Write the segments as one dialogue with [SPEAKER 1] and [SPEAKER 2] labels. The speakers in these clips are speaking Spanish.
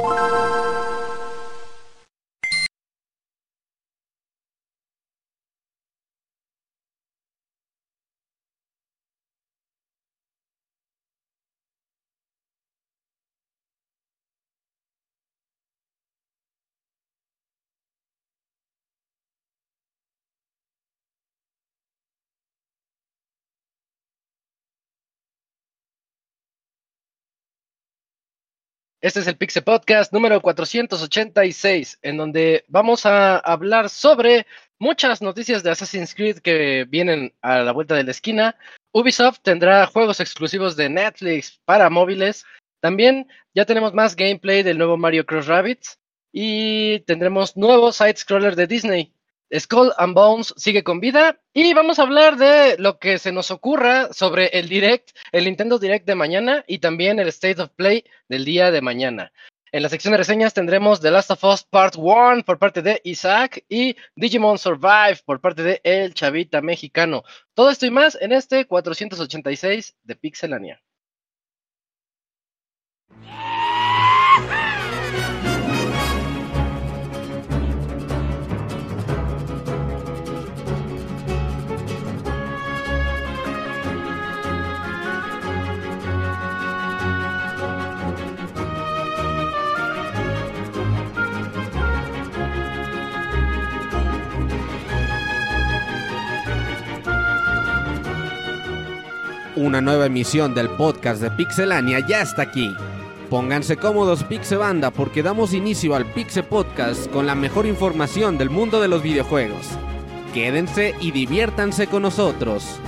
[SPEAKER 1] you. Este es el Pixel Podcast número 486, en donde vamos a hablar sobre muchas noticias de Assassin's Creed que vienen a la vuelta de la esquina. Ubisoft tendrá juegos exclusivos de Netflix para móviles. También ya tenemos más gameplay del nuevo Mario Cross Rabbits y tendremos nuevo side scroller de Disney. Skull and Bones sigue con vida y vamos a hablar de lo que se nos ocurra sobre el Direct, el Nintendo Direct de mañana y también el State of Play del día de mañana. En la sección de reseñas tendremos The Last of Us Part 1 por parte de Isaac y Digimon Survive por parte de El Chavita Mexicano. Todo esto y más en este 486 de Pixelania.
[SPEAKER 2] Una nueva emisión del podcast de Pixelania ya está aquí. Pónganse cómodos Pixebanda porque damos inicio al Pixe Podcast con la mejor información del mundo de los videojuegos. Quédense y diviértanse con nosotros.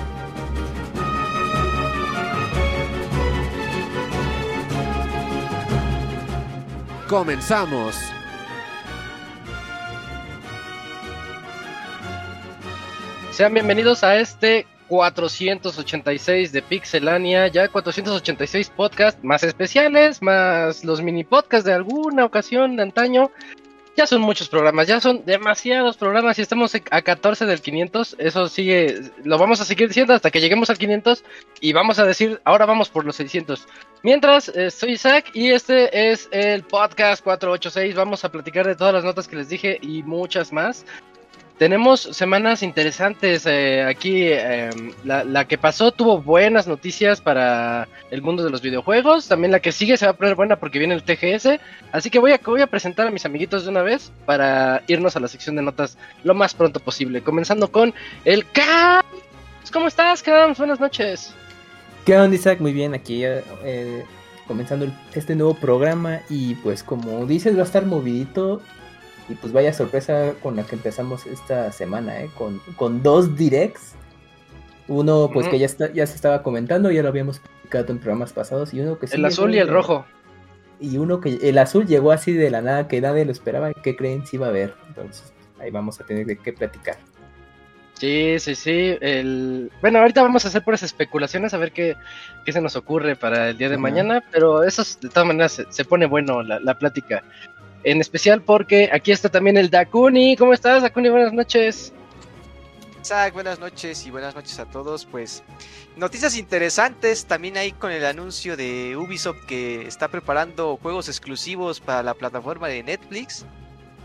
[SPEAKER 2] Comenzamos.
[SPEAKER 1] Sean bienvenidos a este 486 de Pixelania, ya 486 podcasts más especiales, más los mini podcasts de alguna ocasión de antaño. Ya son muchos programas, ya son demasiados programas y estamos a 14 del 500. Eso sigue, lo vamos a seguir diciendo hasta que lleguemos al 500 y vamos a decir, ahora vamos por los 600. Mientras, eh, soy Isaac y este es el podcast 486. Vamos a platicar de todas las notas que les dije y muchas más. Tenemos semanas interesantes eh, aquí. Eh, la, que pasó tuvo buenas noticias para el mundo de los videojuegos. También la que sigue se va a poner buena porque viene el TGS. Así que voy a, presentar a mis amiguitos de una vez para irnos a la sección de notas lo más pronto posible. Comenzando con el Cams. ¿Cómo estás, Cams? Buenas noches.
[SPEAKER 3] ¿Qué onda, Isaac? Muy bien, aquí eh, comenzando este nuevo programa. Y pues, como dices, va a estar movidito y pues vaya sorpresa con la que empezamos esta semana, ¿eh? con, con dos directs. Uno, pues que ya, está, ya se estaba comentando, ya lo habíamos publicado en programas pasados. Y uno que
[SPEAKER 1] El azul y el rojo.
[SPEAKER 3] Y uno que el azul llegó así de la nada, que nadie lo esperaba. ¿Qué creen si iba a haber? Entonces, ahí vamos a tener que platicar.
[SPEAKER 1] Sí, sí, sí. El... Bueno, ahorita vamos a hacer puras especulaciones a ver qué, qué se nos ocurre para el día de uh -huh. mañana, pero eso de todas maneras se, se pone bueno la, la, plática. En especial porque aquí está también el Dakuni. ¿Cómo estás, Dakuni? Buenas noches.
[SPEAKER 4] Isaac, buenas noches y buenas noches a todos. Pues noticias interesantes también ahí con el anuncio de Ubisoft que está preparando juegos exclusivos para la plataforma de Netflix.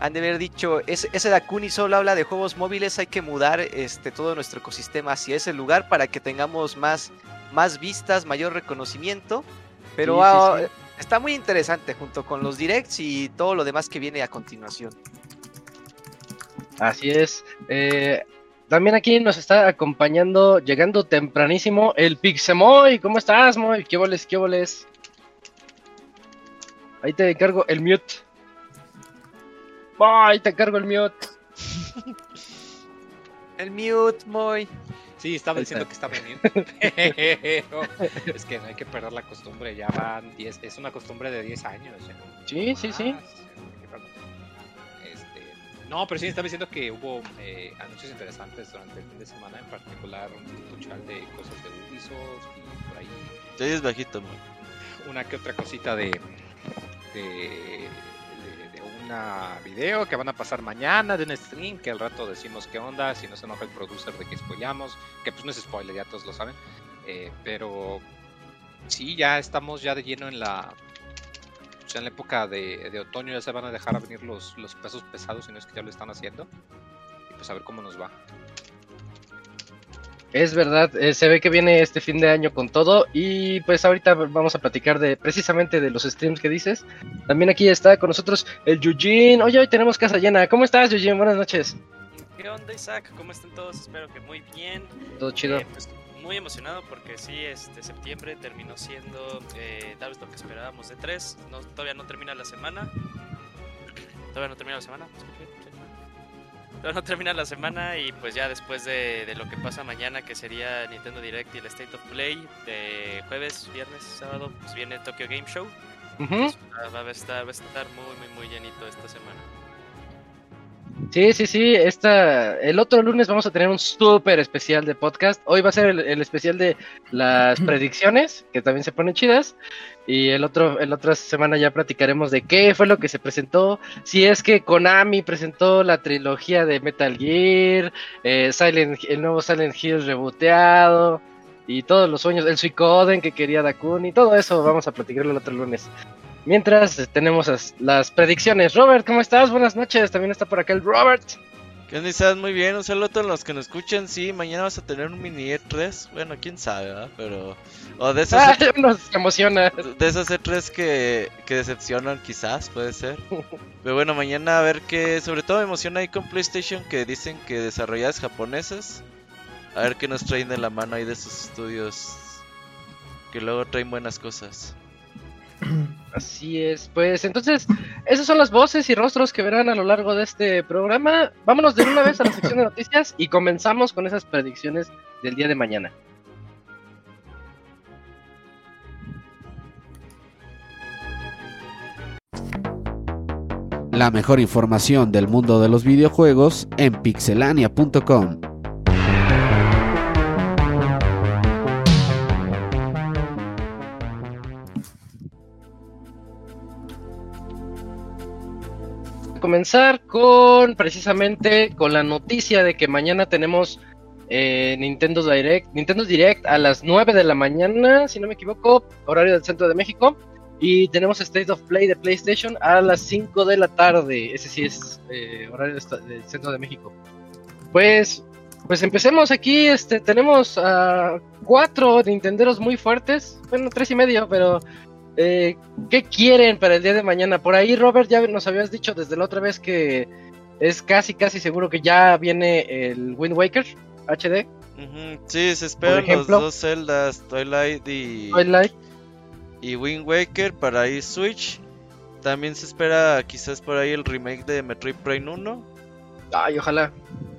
[SPEAKER 4] Han de haber dicho, ese, ese Dakuni solo habla de juegos móviles, hay que mudar este, todo nuestro ecosistema hacia ese lugar para que tengamos más, más vistas, mayor reconocimiento. Pero sí, sí, sí. Está muy interesante junto con los directs y todo lo demás que viene a continuación.
[SPEAKER 1] Así es. Eh, también aquí nos está acompañando, llegando tempranísimo, el Pixemoy. ¿Cómo estás, Moy? ¿Qué voles, qué voles? Ahí te encargo el mute. Moy, ahí te encargo el mute.
[SPEAKER 4] el mute, Moy.
[SPEAKER 5] Sí, estaba diciendo que estaba bien. Pero es que no hay que perder la costumbre. Ya van 10. Es una costumbre de 10 años.
[SPEAKER 1] Sí, sí, sí.
[SPEAKER 5] Este, no, pero sí estaba diciendo que hubo eh, anuncios interesantes durante el fin de semana. En particular, un puchal de cosas de Ubisoft y por ahí.
[SPEAKER 6] Sí, es bajito, muy.
[SPEAKER 5] Una que otra cosita de. de una video que van a pasar mañana de un stream que al rato decimos qué onda, si no se enoja el producer de que spoilamos, que pues no es spoiler, ya todos lo saben, eh, pero sí, ya estamos ya de lleno en la pues ya en la época de, de otoño ya se van a dejar venir los, los pesos pesados, si no es que ya lo están haciendo. Y pues a ver cómo nos va.
[SPEAKER 1] Es verdad, eh, se ve que viene este fin de año con todo y pues ahorita vamos a platicar de precisamente de los streams que dices. También aquí está con nosotros el Yujin. Oye, hoy tenemos casa llena. ¿Cómo estás, Yujin? Buenas noches.
[SPEAKER 6] ¿Qué onda, Isaac? ¿Cómo están todos? Espero que muy bien.
[SPEAKER 1] Todo chido.
[SPEAKER 6] Eh, pues, muy emocionado porque sí, este septiembre terminó siendo eh, tal vez lo que esperábamos de tres. No, todavía no termina la semana. Todavía no termina la semana. ¿Me no termina la semana y pues ya después de, de lo que pasa mañana, que sería Nintendo Direct y el State of Play, de jueves, viernes, sábado, pues viene Tokyo Game Show. Ah, Va a estar, va a estar muy, muy, muy llenito esta semana.
[SPEAKER 1] Sí, sí, sí. Esta, el otro lunes vamos a tener un súper especial de podcast. Hoy va a ser el, el especial de las predicciones, que también se ponen chidas. Y el otro, el otra semana ya platicaremos de qué fue lo que se presentó. Si es que Konami presentó la trilogía de Metal Gear, eh, Silent, el nuevo Silent Hill reboteado y todos los sueños, el Suicoden que quería Dakuni, todo eso vamos a platicarlo el otro lunes. Mientras tenemos as- las predicciones. Robert, ¿cómo estás? Buenas noches. También está por acá el Robert.
[SPEAKER 7] ¿Qué onda, Isaac? Muy bien, un saludo a todos los que nos escuchan. Sí, mañana vas a tener un mini E3. Bueno, quién sabe, ¿verdad? Pero. O de esos,
[SPEAKER 1] Ah, nos emociona.
[SPEAKER 7] de esos E3 que, que decepcionan, quizás, puede ser. Pero bueno, mañana a ver qué. Sobre todo me emociona ahí con PlayStation que dicen que desarrolladas japonesas. A ver qué nos traen de la mano ahí de esos estudios. Que luego traen buenas cosas.
[SPEAKER 1] Así es, pues entonces, esas son las voces y rostros que verán a lo largo de este programa. Vámonos de una vez a la sección de noticias y comenzamos con esas predicciones del día de mañana.
[SPEAKER 2] La mejor información del mundo de los videojuegos en pixelania.com.
[SPEAKER 1] Comenzar con precisamente con la noticia de que mañana tenemos eh, Nintendo Direct, Nintendo Direct a las 9 de la mañana, si no me equivoco, horario del centro de México. Y tenemos State of Play de PlayStation a las 5 de la tarde. Ese sí es eh, horario del centro de México. Pues, pues empecemos aquí. Este, tenemos a cuatro Nintenderos muy fuertes. Bueno, tres y medio, pero eh, ¿qué quieren para el día de mañana? Por ahí, Robert, ya nos habías dicho desde la otra vez que es casi, casi seguro que ya viene el Wind Waker HD,
[SPEAKER 7] Sí, se esperan los dos Zeldas, Twilight y.
[SPEAKER 1] Twilight.
[SPEAKER 7] y Wind Waker para ahí Switch. También se espera quizás por ahí el remake de Metroid Prime 1.
[SPEAKER 1] Ay, ojalá.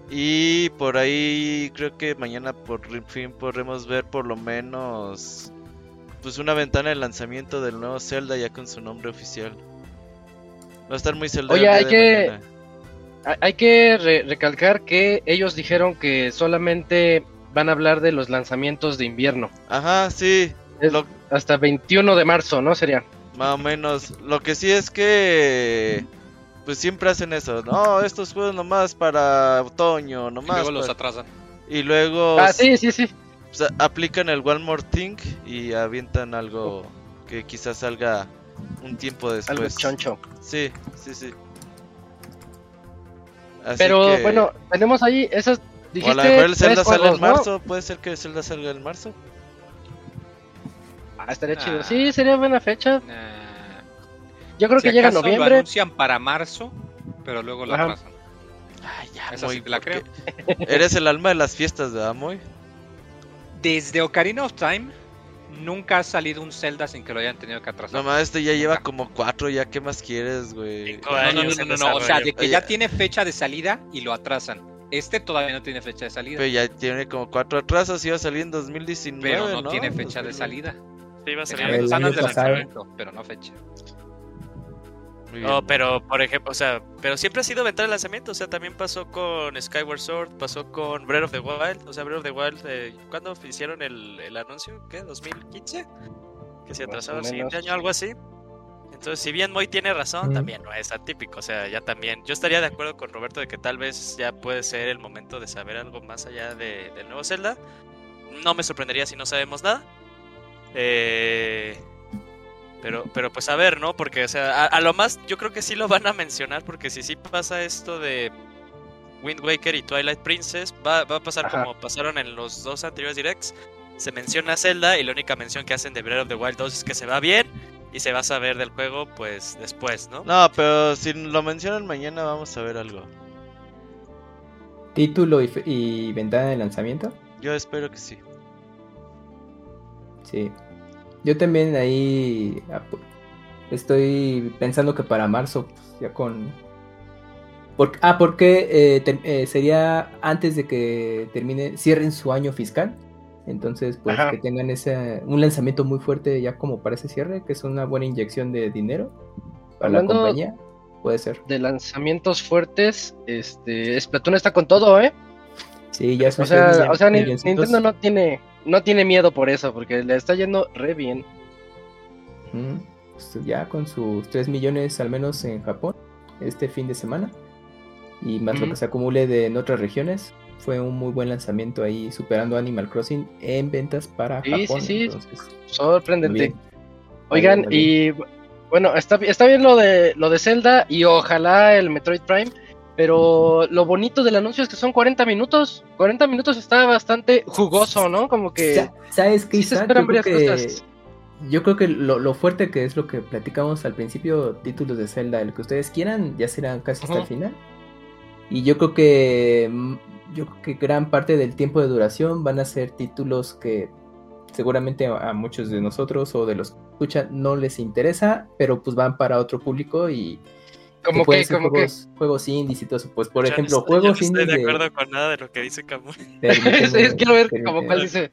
[SPEAKER 7] Y por ahí creo que mañana por fin podremos ver por lo menos pues una ventana de lanzamiento del nuevo Zelda ya con su nombre oficial. Va a estar muy Zelda.
[SPEAKER 1] Oye, hay que- Hay- Hay que re- recalcar que ellos dijeron que solamente van a hablar de los lanzamientos de invierno.
[SPEAKER 7] Ajá, sí,
[SPEAKER 1] Es
[SPEAKER 7] Lo-
[SPEAKER 1] hasta 21 de marzo, ¿no? Sería.
[SPEAKER 7] más o menos. Lo que sí es que pues siempre hacen eso. No, estos juegos nomás para otoño,
[SPEAKER 5] Y
[SPEAKER 7] nomás.
[SPEAKER 5] luego los atrasan.
[SPEAKER 7] Y luego
[SPEAKER 1] Ah, sí, sí, sí.
[SPEAKER 7] Sea, aplican el One More Thing y avientan algo que quizás salga un tiempo
[SPEAKER 1] Algo
[SPEAKER 7] después.
[SPEAKER 1] choncho.
[SPEAKER 7] Sí, sí, sí. Así
[SPEAKER 1] Pero
[SPEAKER 7] que-
[SPEAKER 1] bueno, tenemos ahí esas.
[SPEAKER 7] o a
[SPEAKER 1] Dijiste
[SPEAKER 7] lo mejor el Zelda sale en
[SPEAKER 1] juegos, ¿no?
[SPEAKER 7] marzo. Puede ser que el Zelda salga en marzo.
[SPEAKER 1] Ah, estaría
[SPEAKER 5] Ah.
[SPEAKER 1] chido. Sí, sería buena fecha.
[SPEAKER 5] Nah.
[SPEAKER 1] Yo creo
[SPEAKER 5] Si
[SPEAKER 1] que llega
[SPEAKER 5] acaso Lo
[SPEAKER 1] noviembre.
[SPEAKER 5] anuncian para marzo, pero luego lo atrasan.
[SPEAKER 7] Ay, ya,
[SPEAKER 5] Esa sí
[SPEAKER 7] Moy,
[SPEAKER 5] te la
[SPEAKER 7] ¿por qué? Eres el alma de las fiestas, ¿verdad, Moy?
[SPEAKER 5] Desde Ocarina of Time, nunca ha salido un Zelda sin que lo hayan tenido que atrasar.
[SPEAKER 7] Nomás este ya lleva como cuatro, ya qué más quieres, güey.
[SPEAKER 5] No, no, no, no, no, no, o sea, de que
[SPEAKER 7] Oye.
[SPEAKER 5] ya tiene fecha de salida y lo atrasan. Este todavía no tiene fecha de salida,
[SPEAKER 7] Pero ya tiene como cuatro atrasos, iba a salir en 2019,
[SPEAKER 5] pero no,
[SPEAKER 7] ¿no?
[SPEAKER 5] tiene fecha de
[SPEAKER 7] 2020.
[SPEAKER 5] salida.
[SPEAKER 6] Sí, iba a salir en
[SPEAKER 5] pero no fecha.
[SPEAKER 6] No, pero por ejemplo, o sea, pero siempre ha sido ventana de lanzamiento, o sea, también pasó con Skyward Sword, pasó con Breath of the Wild, o sea, Breath of the Wild, eh, ¿cuándo hicieron el, el anuncio? ¿Qué? ¿2015? Que se atrasaba el siguiente año, algo así. Entonces, si bien Moy tiene razón,
[SPEAKER 3] Mm.
[SPEAKER 6] también no es atípico, o sea, ya también, yo estaría de acuerdo con Roberto de que tal vez ya puede ser el momento de saber algo más allá de, del nuevo Zelda. No me sorprendería si no sabemos nada. Eh, Pero, pero pues a ver, ¿no? Porque, o sea, a, a lo más yo creo que sí lo van a mencionar, porque si sí pasa esto de Wind Waker y Twilight Princess, va, va a pasar
[SPEAKER 1] Ajá.
[SPEAKER 6] como pasaron en los dos anteriores directs. Se menciona Zelda y la única mención que hacen de Breath of the Wild 2 es que se va bien y se va a saber del juego pues después, ¿no?
[SPEAKER 7] No, pero si lo mencionan mañana vamos a ver algo.
[SPEAKER 3] Título y, fe- y ventana de lanzamiento.
[SPEAKER 7] Yo espero que sí.
[SPEAKER 3] Sí. Yo también ahí estoy pensando que para marzo, pues, ya con... Por- ah, porque eh, ter- eh, sería antes de que termine, cierren su año fiscal. Entonces, pues
[SPEAKER 1] Ajá.
[SPEAKER 3] que tengan ese, un lanzamiento muy fuerte ya como para ese cierre, que es una buena inyección de dinero para
[SPEAKER 1] Hablando-
[SPEAKER 3] la compañía. Puede ser.
[SPEAKER 1] De lanzamientos fuertes, este, Splatoon está con todo, ¿eh?
[SPEAKER 3] Sí, ya
[SPEAKER 1] O sea, o sea. Nintendo no tiene, no tiene miedo por eso, porque le está yendo re bien.
[SPEAKER 3] Mm, pues ya con sus 3 millones al menos en Japón este fin de semana y más lo que se acumule de en otras regiones fue un muy buen lanzamiento ahí superando Animal Crossing en ventas para
[SPEAKER 1] Sí, sí,
[SPEAKER 3] Japón
[SPEAKER 1] sí.
[SPEAKER 3] entonces,
[SPEAKER 1] Sorprendente.
[SPEAKER 3] bien.
[SPEAKER 1] Oigan,
[SPEAKER 3] bien,
[SPEAKER 1] y bueno, está, está bien lo de lo de Zelda y ojalá el Metroid Prime, pero lo bonito del anuncio es que son 40 minutos. 40 minutos está bastante jugoso, ¿no? Como que
[SPEAKER 3] Sa- ¿Sabes qué,
[SPEAKER 1] sí se esperan
[SPEAKER 3] Yo creo
[SPEAKER 1] varias
[SPEAKER 3] que,
[SPEAKER 1] cosas.
[SPEAKER 3] yo creo que lo, lo fuerte que es lo que platicamos al principio, títulos de Zelda, el que ustedes quieran, ya serán casi hasta el final. Y yo creo que mm, yo creo que gran parte del tiempo de duración van a ser títulos que seguramente a muchos de nosotros o de los que escuchan no les interesa, pero pues van para otro público y
[SPEAKER 1] como que, que.
[SPEAKER 3] juegos, juegos indies y todo eso. Pues por
[SPEAKER 6] Yo no
[SPEAKER 3] ejemplo,
[SPEAKER 6] estoy-
[SPEAKER 3] juegos
[SPEAKER 6] no estoy
[SPEAKER 3] indies
[SPEAKER 6] de
[SPEAKER 3] de...
[SPEAKER 6] acuerdo con nada de lo que dice
[SPEAKER 3] permíteme,
[SPEAKER 1] Quiero ver como cuál dice.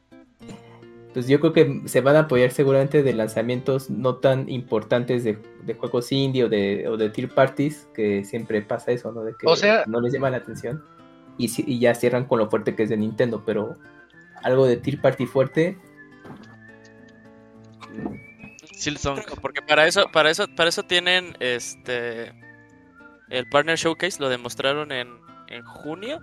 [SPEAKER 3] Pues yo creo que se van a apoyar seguramente de lanzamientos no tan importantes de, de juegos indie o de, o de tier parties, que siempre pasa eso, ¿no? De que
[SPEAKER 1] O sea-
[SPEAKER 3] no les llama la atención. Y, si- y ya cierran con lo fuerte que es de Nintendo, pero algo de tier party fuerte.
[SPEAKER 7] Silsong.
[SPEAKER 6] Porque para eso, para eso, para eso tienen este el Partner Showcase, lo demostraron en, en junio.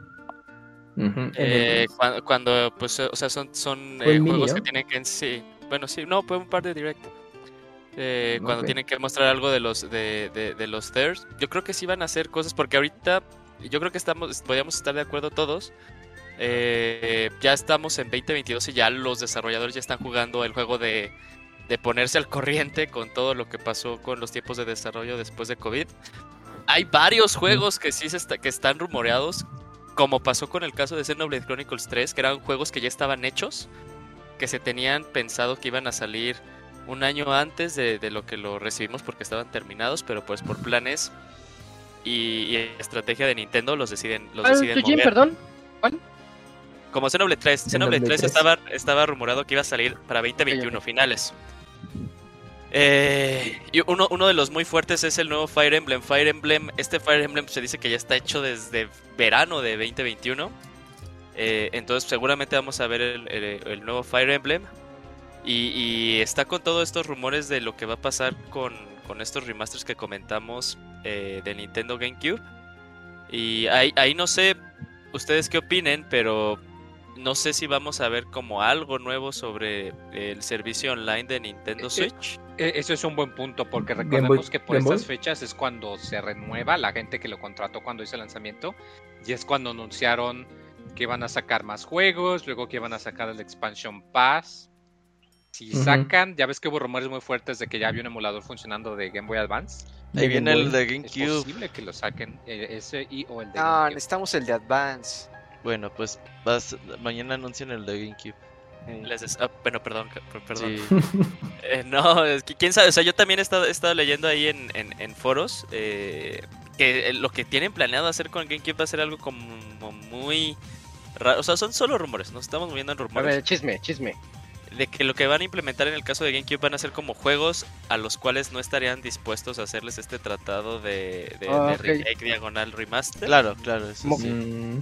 [SPEAKER 6] eh, cuando, cuando, pues, o sea, son, son eh, juegos que tienen que sí. Bueno, sí, no, fue un par de direct. Eh, cuando tienen que mostrar algo de los de, de, de los thirds. Yo creo que sí van a hacer cosas porque ahorita yo creo que estamos podríamos estar de acuerdo todos. Eh, ya estamos en 2022 y ya los desarrolladores ya están jugando el juego de, de ponerse al corriente con todo lo que pasó con los tiempos de desarrollo después de COVID. Hay varios juegos que sí se está- que están rumoreados, como pasó con el caso de Xenoblade Chronicles 3, que eran juegos que ya estaban hechos, que se tenían pensado que iban a salir un año antes de, de lo que lo recibimos porque estaban terminados, pero pues por planes y, y estrategia de Nintendo los deciden, los
[SPEAKER 1] Ah,
[SPEAKER 6] deciden
[SPEAKER 1] ¿Eugene,
[SPEAKER 6] mover.
[SPEAKER 1] perdón?
[SPEAKER 6] Como Xenoblade 3, Xenoblade
[SPEAKER 3] Xenoblade
[SPEAKER 6] 3
[SPEAKER 3] 3.
[SPEAKER 6] estaba, estaba rumorado que iba a salir para 2021 finales. Eh, y uno, de los muy fuertes es el nuevo Fire Emblem. Fire Emblem, este Fire Emblem se dice que ya está hecho desde verano de 2021. Eh, entonces seguramente vamos a ver el, nuevo Fire Emblem. Y, está con todos estos rumores de lo que va a pasar con, con estos remasters que comentamos eh, de Nintendo GameCube. Y ahí, ahí no sé ustedes qué opinen, pero no sé si vamos a ver como algo nuevo sobre el servicio online de Nintendo
[SPEAKER 5] Eh,
[SPEAKER 6] Switch.
[SPEAKER 5] E- Eso es un buen punto porque recordemos que por estas fechas es cuando se renueva la gente que lo contrató cuando hizo el lanzamiento y es cuando anunciaron que iban a sacar más juegos, luego que iban a sacar el Expansion Pass. Si sacan, ya ves que hubo rumores muy fuertes de que ya había un emulador funcionando de Game Boy Advance.
[SPEAKER 7] Ahí viene el de
[SPEAKER 5] Es
[SPEAKER 7] GameCube.
[SPEAKER 5] posible que lo saquen eh, ese y o el de
[SPEAKER 4] No,
[SPEAKER 5] GameCube.
[SPEAKER 4] necesitamos el de Advance.
[SPEAKER 7] Bueno, pues vas- mañana anuncian el de GameCube.
[SPEAKER 6] Ah, bueno, perdón, perdón.
[SPEAKER 7] Sí.
[SPEAKER 6] Eh, no, es que quién sabe, o sea, yo también he estado, he estado leyendo ahí en, en- en foros eh, que eh, lo que tienen planeado hacer con GameCube va a ser algo como muy raro. O sea, son solo rumores, nos estamos moviendo en
[SPEAKER 1] A
[SPEAKER 6] rumores.
[SPEAKER 1] ver, chisme, chisme.
[SPEAKER 6] de que lo que van a implementar en el caso de GameCube van a ser como juegos a los cuales no estarían dispuestos a hacerles este tratado de, de,
[SPEAKER 1] Ah,
[SPEAKER 6] de
[SPEAKER 1] ok.
[SPEAKER 6] remake diagonal remaster.
[SPEAKER 7] Claro, claro, eso
[SPEAKER 1] Mo-
[SPEAKER 7] sí.
[SPEAKER 3] Mm,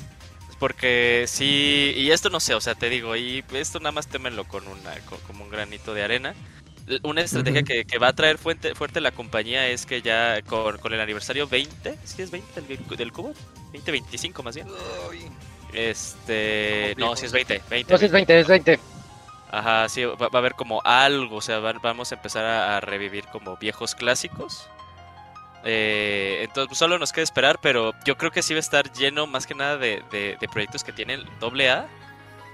[SPEAKER 6] Porque sí, y esto no sé, o sea, te digo, y esto nada más témenlo con una, con- como un granito de arena. Una estrategia
[SPEAKER 3] Ujú.
[SPEAKER 6] que, que va a traer fuerte, fuerte la compañía es que ya con, con el aniversario 20, ¿sí es 20 del, del cubo? 2025 más bien. Este, no, si es 20, 20.
[SPEAKER 1] No, si es 20, es 20.
[SPEAKER 6] Ajá, sí, va, va a haber como algo, o sea, va- vamos a empezar a, a revivir como viejos clásicos. Eh, entonces, pues, solo nos queda esperar, pero yo creo que sí va a estar lleno más que nada de, de- de proyectos que tienen doble A.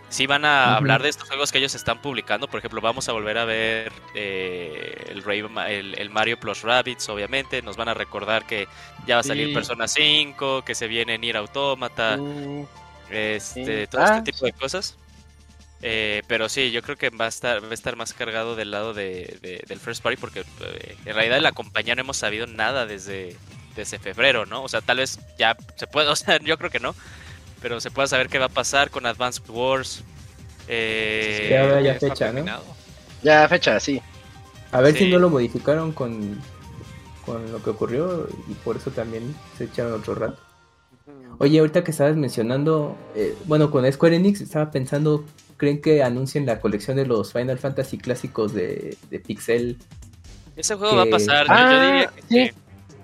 [SPEAKER 6] Sí van a hablar de estos juegos que ellos están publicando. Por ejemplo, vamos a volver a ver eh, el, Ray- el, el Mario Plus Rabbids, obviamente. Nos van a recordar que ya va a salir
[SPEAKER 1] Sí.
[SPEAKER 6] Persona 5, que se viene Nier Automata,
[SPEAKER 1] Mm,
[SPEAKER 6] este,
[SPEAKER 1] Sí.
[SPEAKER 6] todo
[SPEAKER 1] Ah,
[SPEAKER 6] este tipo de cosas. Eh, pero sí, yo creo que va a estar, va a estar más cargado del lado de, de- del first party porque eh, en realidad de la compañía no hemos sabido nada desde, desde febrero, ¿no? O sea, tal vez ya se puede, o sea, yo creo que no, pero se puede saber qué va a pasar con Advanced Wars. Eh,
[SPEAKER 3] Ya habrá ya fecha, ¿no?
[SPEAKER 1] ya, fecha, sí.
[SPEAKER 3] A ver si
[SPEAKER 6] Sí.
[SPEAKER 3] no lo modificaron con, con lo que ocurrió y por eso también se echaron otro rato. Oye, ahorita que estabas mencionando, eh, bueno, con Square Enix estaba pensando, ¿creen que anuncien la colección de los Final Fantasy clásicos de, de Pixel?
[SPEAKER 6] ese juego va a pasar, yo-
[SPEAKER 1] Ah,
[SPEAKER 6] yo diría que
[SPEAKER 1] sí.
[SPEAKER 6] sí.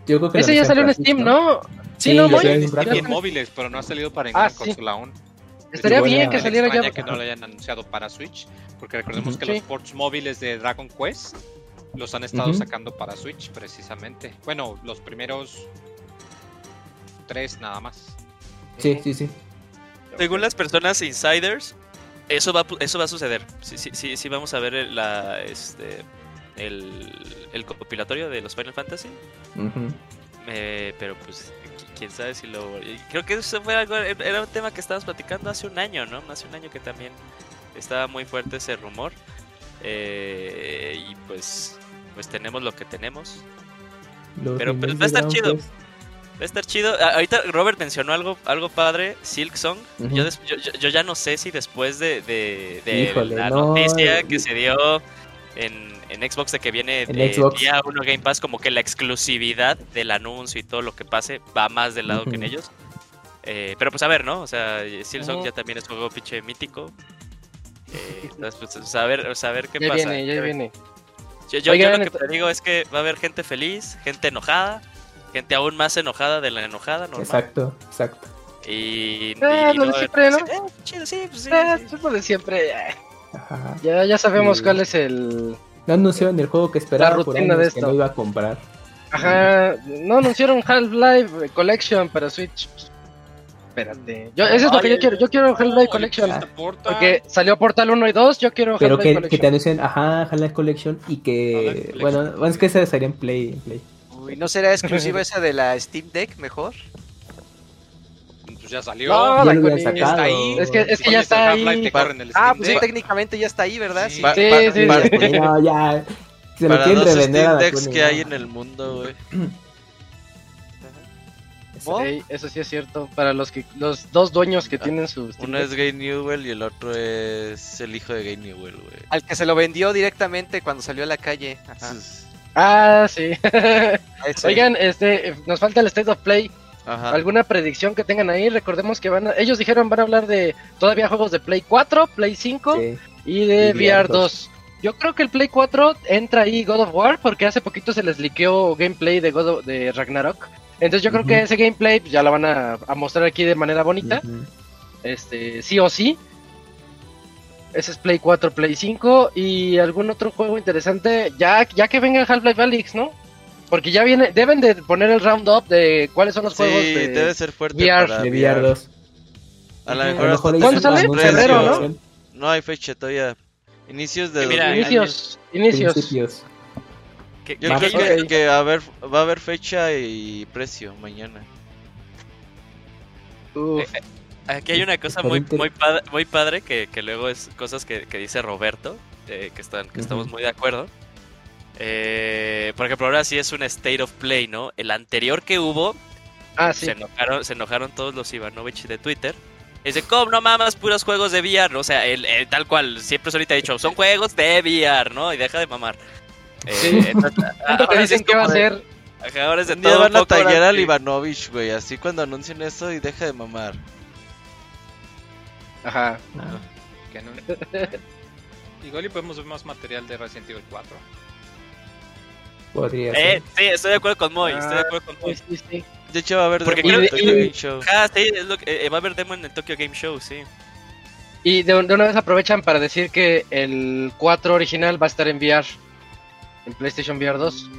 [SPEAKER 3] Yo creo que
[SPEAKER 1] Ese ya salió en Steam, ¿no? Sí,
[SPEAKER 3] Sí,
[SPEAKER 1] no,
[SPEAKER 3] salió en
[SPEAKER 5] Steam en móviles, pero no ha salido para ninguna
[SPEAKER 1] Ah, sí.
[SPEAKER 5] consola aún.
[SPEAKER 1] Estaría bien que saliera ya.
[SPEAKER 5] que no lo hayan anunciado para Switch, porque recordemos que
[SPEAKER 1] Sí.
[SPEAKER 5] los ports móviles de Dragon Quest los han estado sacando para Switch precisamente. Bueno, los primeros tres nada más.
[SPEAKER 3] Sí, sí, sí.
[SPEAKER 6] Según las personas insiders, eso va, eso va a suceder. Sí, sí, sí, sí vamos a ver el, la, este, el, el compilatorio de los Final Fantasy. Eh, pero pues, qui- quién sabe si lo... Creo que eso fue algo, era un tema que estábamos platicando hace un año, ¿no? Hace un año que también estaba muy fuerte ese rumor. Eh, y pues, pues tenemos lo que tenemos.
[SPEAKER 3] Los
[SPEAKER 6] Pero, pues, va a estar chido. Va a estar chido. Ah, Ahorita Robert mencionó algo, algo padre, Silk Song. Yo, des- yo, yo- yo ya no sé si después de, de, de
[SPEAKER 3] Híjole,
[SPEAKER 6] la
[SPEAKER 3] no,
[SPEAKER 6] noticia que se dio en, en Xbox de que viene
[SPEAKER 3] En
[SPEAKER 6] de
[SPEAKER 3] Xbox.
[SPEAKER 6] día 1 Game Pass, como que la exclusividad del anuncio y todo lo que pase va más del lado que en ellos. Eh, pero pues a ver, ¿no? O sea, Silk Song
[SPEAKER 1] Ujú.
[SPEAKER 6] ya también es un juego pinche mítico. Eh, entonces, pues, saber, saber qué
[SPEAKER 1] Ya
[SPEAKER 6] pasa.
[SPEAKER 1] viene, ya viene.
[SPEAKER 6] Yo, yo- yo
[SPEAKER 1] Oigan,
[SPEAKER 6] lo que te digo es que va a haber gente feliz, gente enojada, gente aún más enojada de la enojada, normal.
[SPEAKER 3] Exacto, exacto.
[SPEAKER 6] Y,
[SPEAKER 1] Ah,
[SPEAKER 6] y- y
[SPEAKER 1] lo de siempre, ¿no?
[SPEAKER 6] Eh, chido, sí, pues sí,
[SPEAKER 1] Ah,
[SPEAKER 6] sí.
[SPEAKER 1] es lo de siempre. eh.
[SPEAKER 3] Ajá.
[SPEAKER 1] Ya, ya sabemos
[SPEAKER 3] Sí.
[SPEAKER 1] cuál es el.
[SPEAKER 3] No anunciaron el juego que esperaba
[SPEAKER 1] La
[SPEAKER 3] por
[SPEAKER 1] rutina
[SPEAKER 3] años
[SPEAKER 1] de
[SPEAKER 3] que no iba a comprar.
[SPEAKER 1] Ajá. No anunciaron Half-Life Collection para Switch. Espérate. Yo, eso es lo que yo quiero. Yo quiero Half-Life Collection. Porque salió Portal 1 y 2. Yo quiero
[SPEAKER 3] Pero
[SPEAKER 1] Half-Life
[SPEAKER 3] que, que
[SPEAKER 1] Collection.
[SPEAKER 3] te anuncien, ajá, Half-Life Collection y que,
[SPEAKER 5] Half-Life Collection.
[SPEAKER 3] bueno, bueno, es que esa sería en Play. en Play.
[SPEAKER 4] Uy, ¿no será exclusiva esa de la Steam Deck mejor?
[SPEAKER 5] Pues ya salió.
[SPEAKER 1] No,
[SPEAKER 3] Ya
[SPEAKER 1] la
[SPEAKER 5] está ahí.
[SPEAKER 1] Es que, es que ya está ahí.
[SPEAKER 4] Ah, pues sí, técnicamente ya está ahí, ¿verdad?
[SPEAKER 5] Sí.
[SPEAKER 4] Sí.
[SPEAKER 7] Pa-
[SPEAKER 1] Sí,
[SPEAKER 7] pa-
[SPEAKER 1] sí,
[SPEAKER 7] pa-
[SPEAKER 1] sí.
[SPEAKER 3] No, ya. Se lo
[SPEAKER 7] para
[SPEAKER 3] quieren
[SPEAKER 7] dos
[SPEAKER 3] revender a
[SPEAKER 7] Steam Decks que hay en el mundo, güey.
[SPEAKER 1] Sí, eso sí es cierto. Para los que los dos dueños que tienen sus.
[SPEAKER 7] Uno es Gay Newell y el otro es el hijo de Gay Newell, güey.
[SPEAKER 4] Al que se lo vendió directamente cuando salió a la calle. Ajá.
[SPEAKER 1] Ah, sí. Oigan, este, nos falta el State of Play.
[SPEAKER 7] Ajá.
[SPEAKER 1] ¿Alguna predicción que tengan ahí? Recordemos que van a, ellos dijeron van a hablar de todavía juegos de Play 4, Play 5
[SPEAKER 3] Sí.
[SPEAKER 1] y de
[SPEAKER 3] Y VR
[SPEAKER 1] VR 2. Yo creo que el Play 4 entra ahí God of War porque hace poquito se les liqueó gameplay de God of- de Ragnarok. Entonces yo creo que ese gameplay pues, ya lo van a, a mostrar aquí de manera bonita.
[SPEAKER 3] Ujú.
[SPEAKER 1] Este, sí o sí. Ese es Play 4, Play 5 y algún otro juego interesante ya ya que venga Half-Life Alyx, ¿no? Porque ya viene deben de poner el roundup de cuáles son los
[SPEAKER 7] Sí,
[SPEAKER 1] juegos de
[SPEAKER 7] debe ser fuerte
[SPEAKER 1] VR.
[SPEAKER 7] para
[SPEAKER 3] De VR 2.
[SPEAKER 7] A lo mejor, hasta
[SPEAKER 1] ¿Cuándo sale? Febrero, ¿no?
[SPEAKER 7] No hay fecha todavía. Inicios de
[SPEAKER 6] Que mira,
[SPEAKER 7] 2000.
[SPEAKER 1] inicios, inicios.
[SPEAKER 3] Principios.
[SPEAKER 6] Que-
[SPEAKER 7] Yo creo que, que va, a haber, va a haber fecha y precio mañana.
[SPEAKER 1] Uf.
[SPEAKER 6] Aquí hay una cosa muy, muy, padre, muy padre que, que luego es cosas que, que dice Roberto, eh, que, están, que estamos muy de acuerdo. Eh, por ejemplo, ahora sí es un State of Play, ¿no? El anterior que hubo,
[SPEAKER 1] Ah, sí.
[SPEAKER 6] se, enojaron, se enojaron todos los Ivanovich de Twitter. Y Dice, ¿cómo no mamas puros juegos de VR? O sea, el, el tal cual, siempre solita ha dicho, son juegos de VR, ¿no? Y deja de mamar. Eh,
[SPEAKER 1] Sí.
[SPEAKER 6] entonces,
[SPEAKER 1] que
[SPEAKER 6] ahora
[SPEAKER 1] dicen
[SPEAKER 6] es
[SPEAKER 1] que va a ser.
[SPEAKER 6] ajá, ahora es de
[SPEAKER 7] Un día
[SPEAKER 6] todo
[SPEAKER 7] van a tallar al. Ivanovich, güey. Así cuando anuncien eso y deja de mamar.
[SPEAKER 1] Ajá.
[SPEAKER 3] Ah,
[SPEAKER 5] Que no- Igual y podemos ver más material de Resident Evil 4.
[SPEAKER 3] podría
[SPEAKER 6] Eh,
[SPEAKER 3] ser.
[SPEAKER 6] sí, estoy de acuerdo con Moy, estoy de
[SPEAKER 1] Ah,
[SPEAKER 6] acuerdo con Moy.
[SPEAKER 1] Sí, sí, sí.
[SPEAKER 7] De hecho, va a haber
[SPEAKER 6] Porque
[SPEAKER 7] demo en Tokyo
[SPEAKER 1] y-
[SPEAKER 7] Game Show.
[SPEAKER 6] Ajá, sí, es lo que, eh, va a haber demo en el Tokyo Game Show, sí.
[SPEAKER 1] Y de, de una vez aprovechan para decir que el 4 original va a estar en VR. En PlayStation VR 2.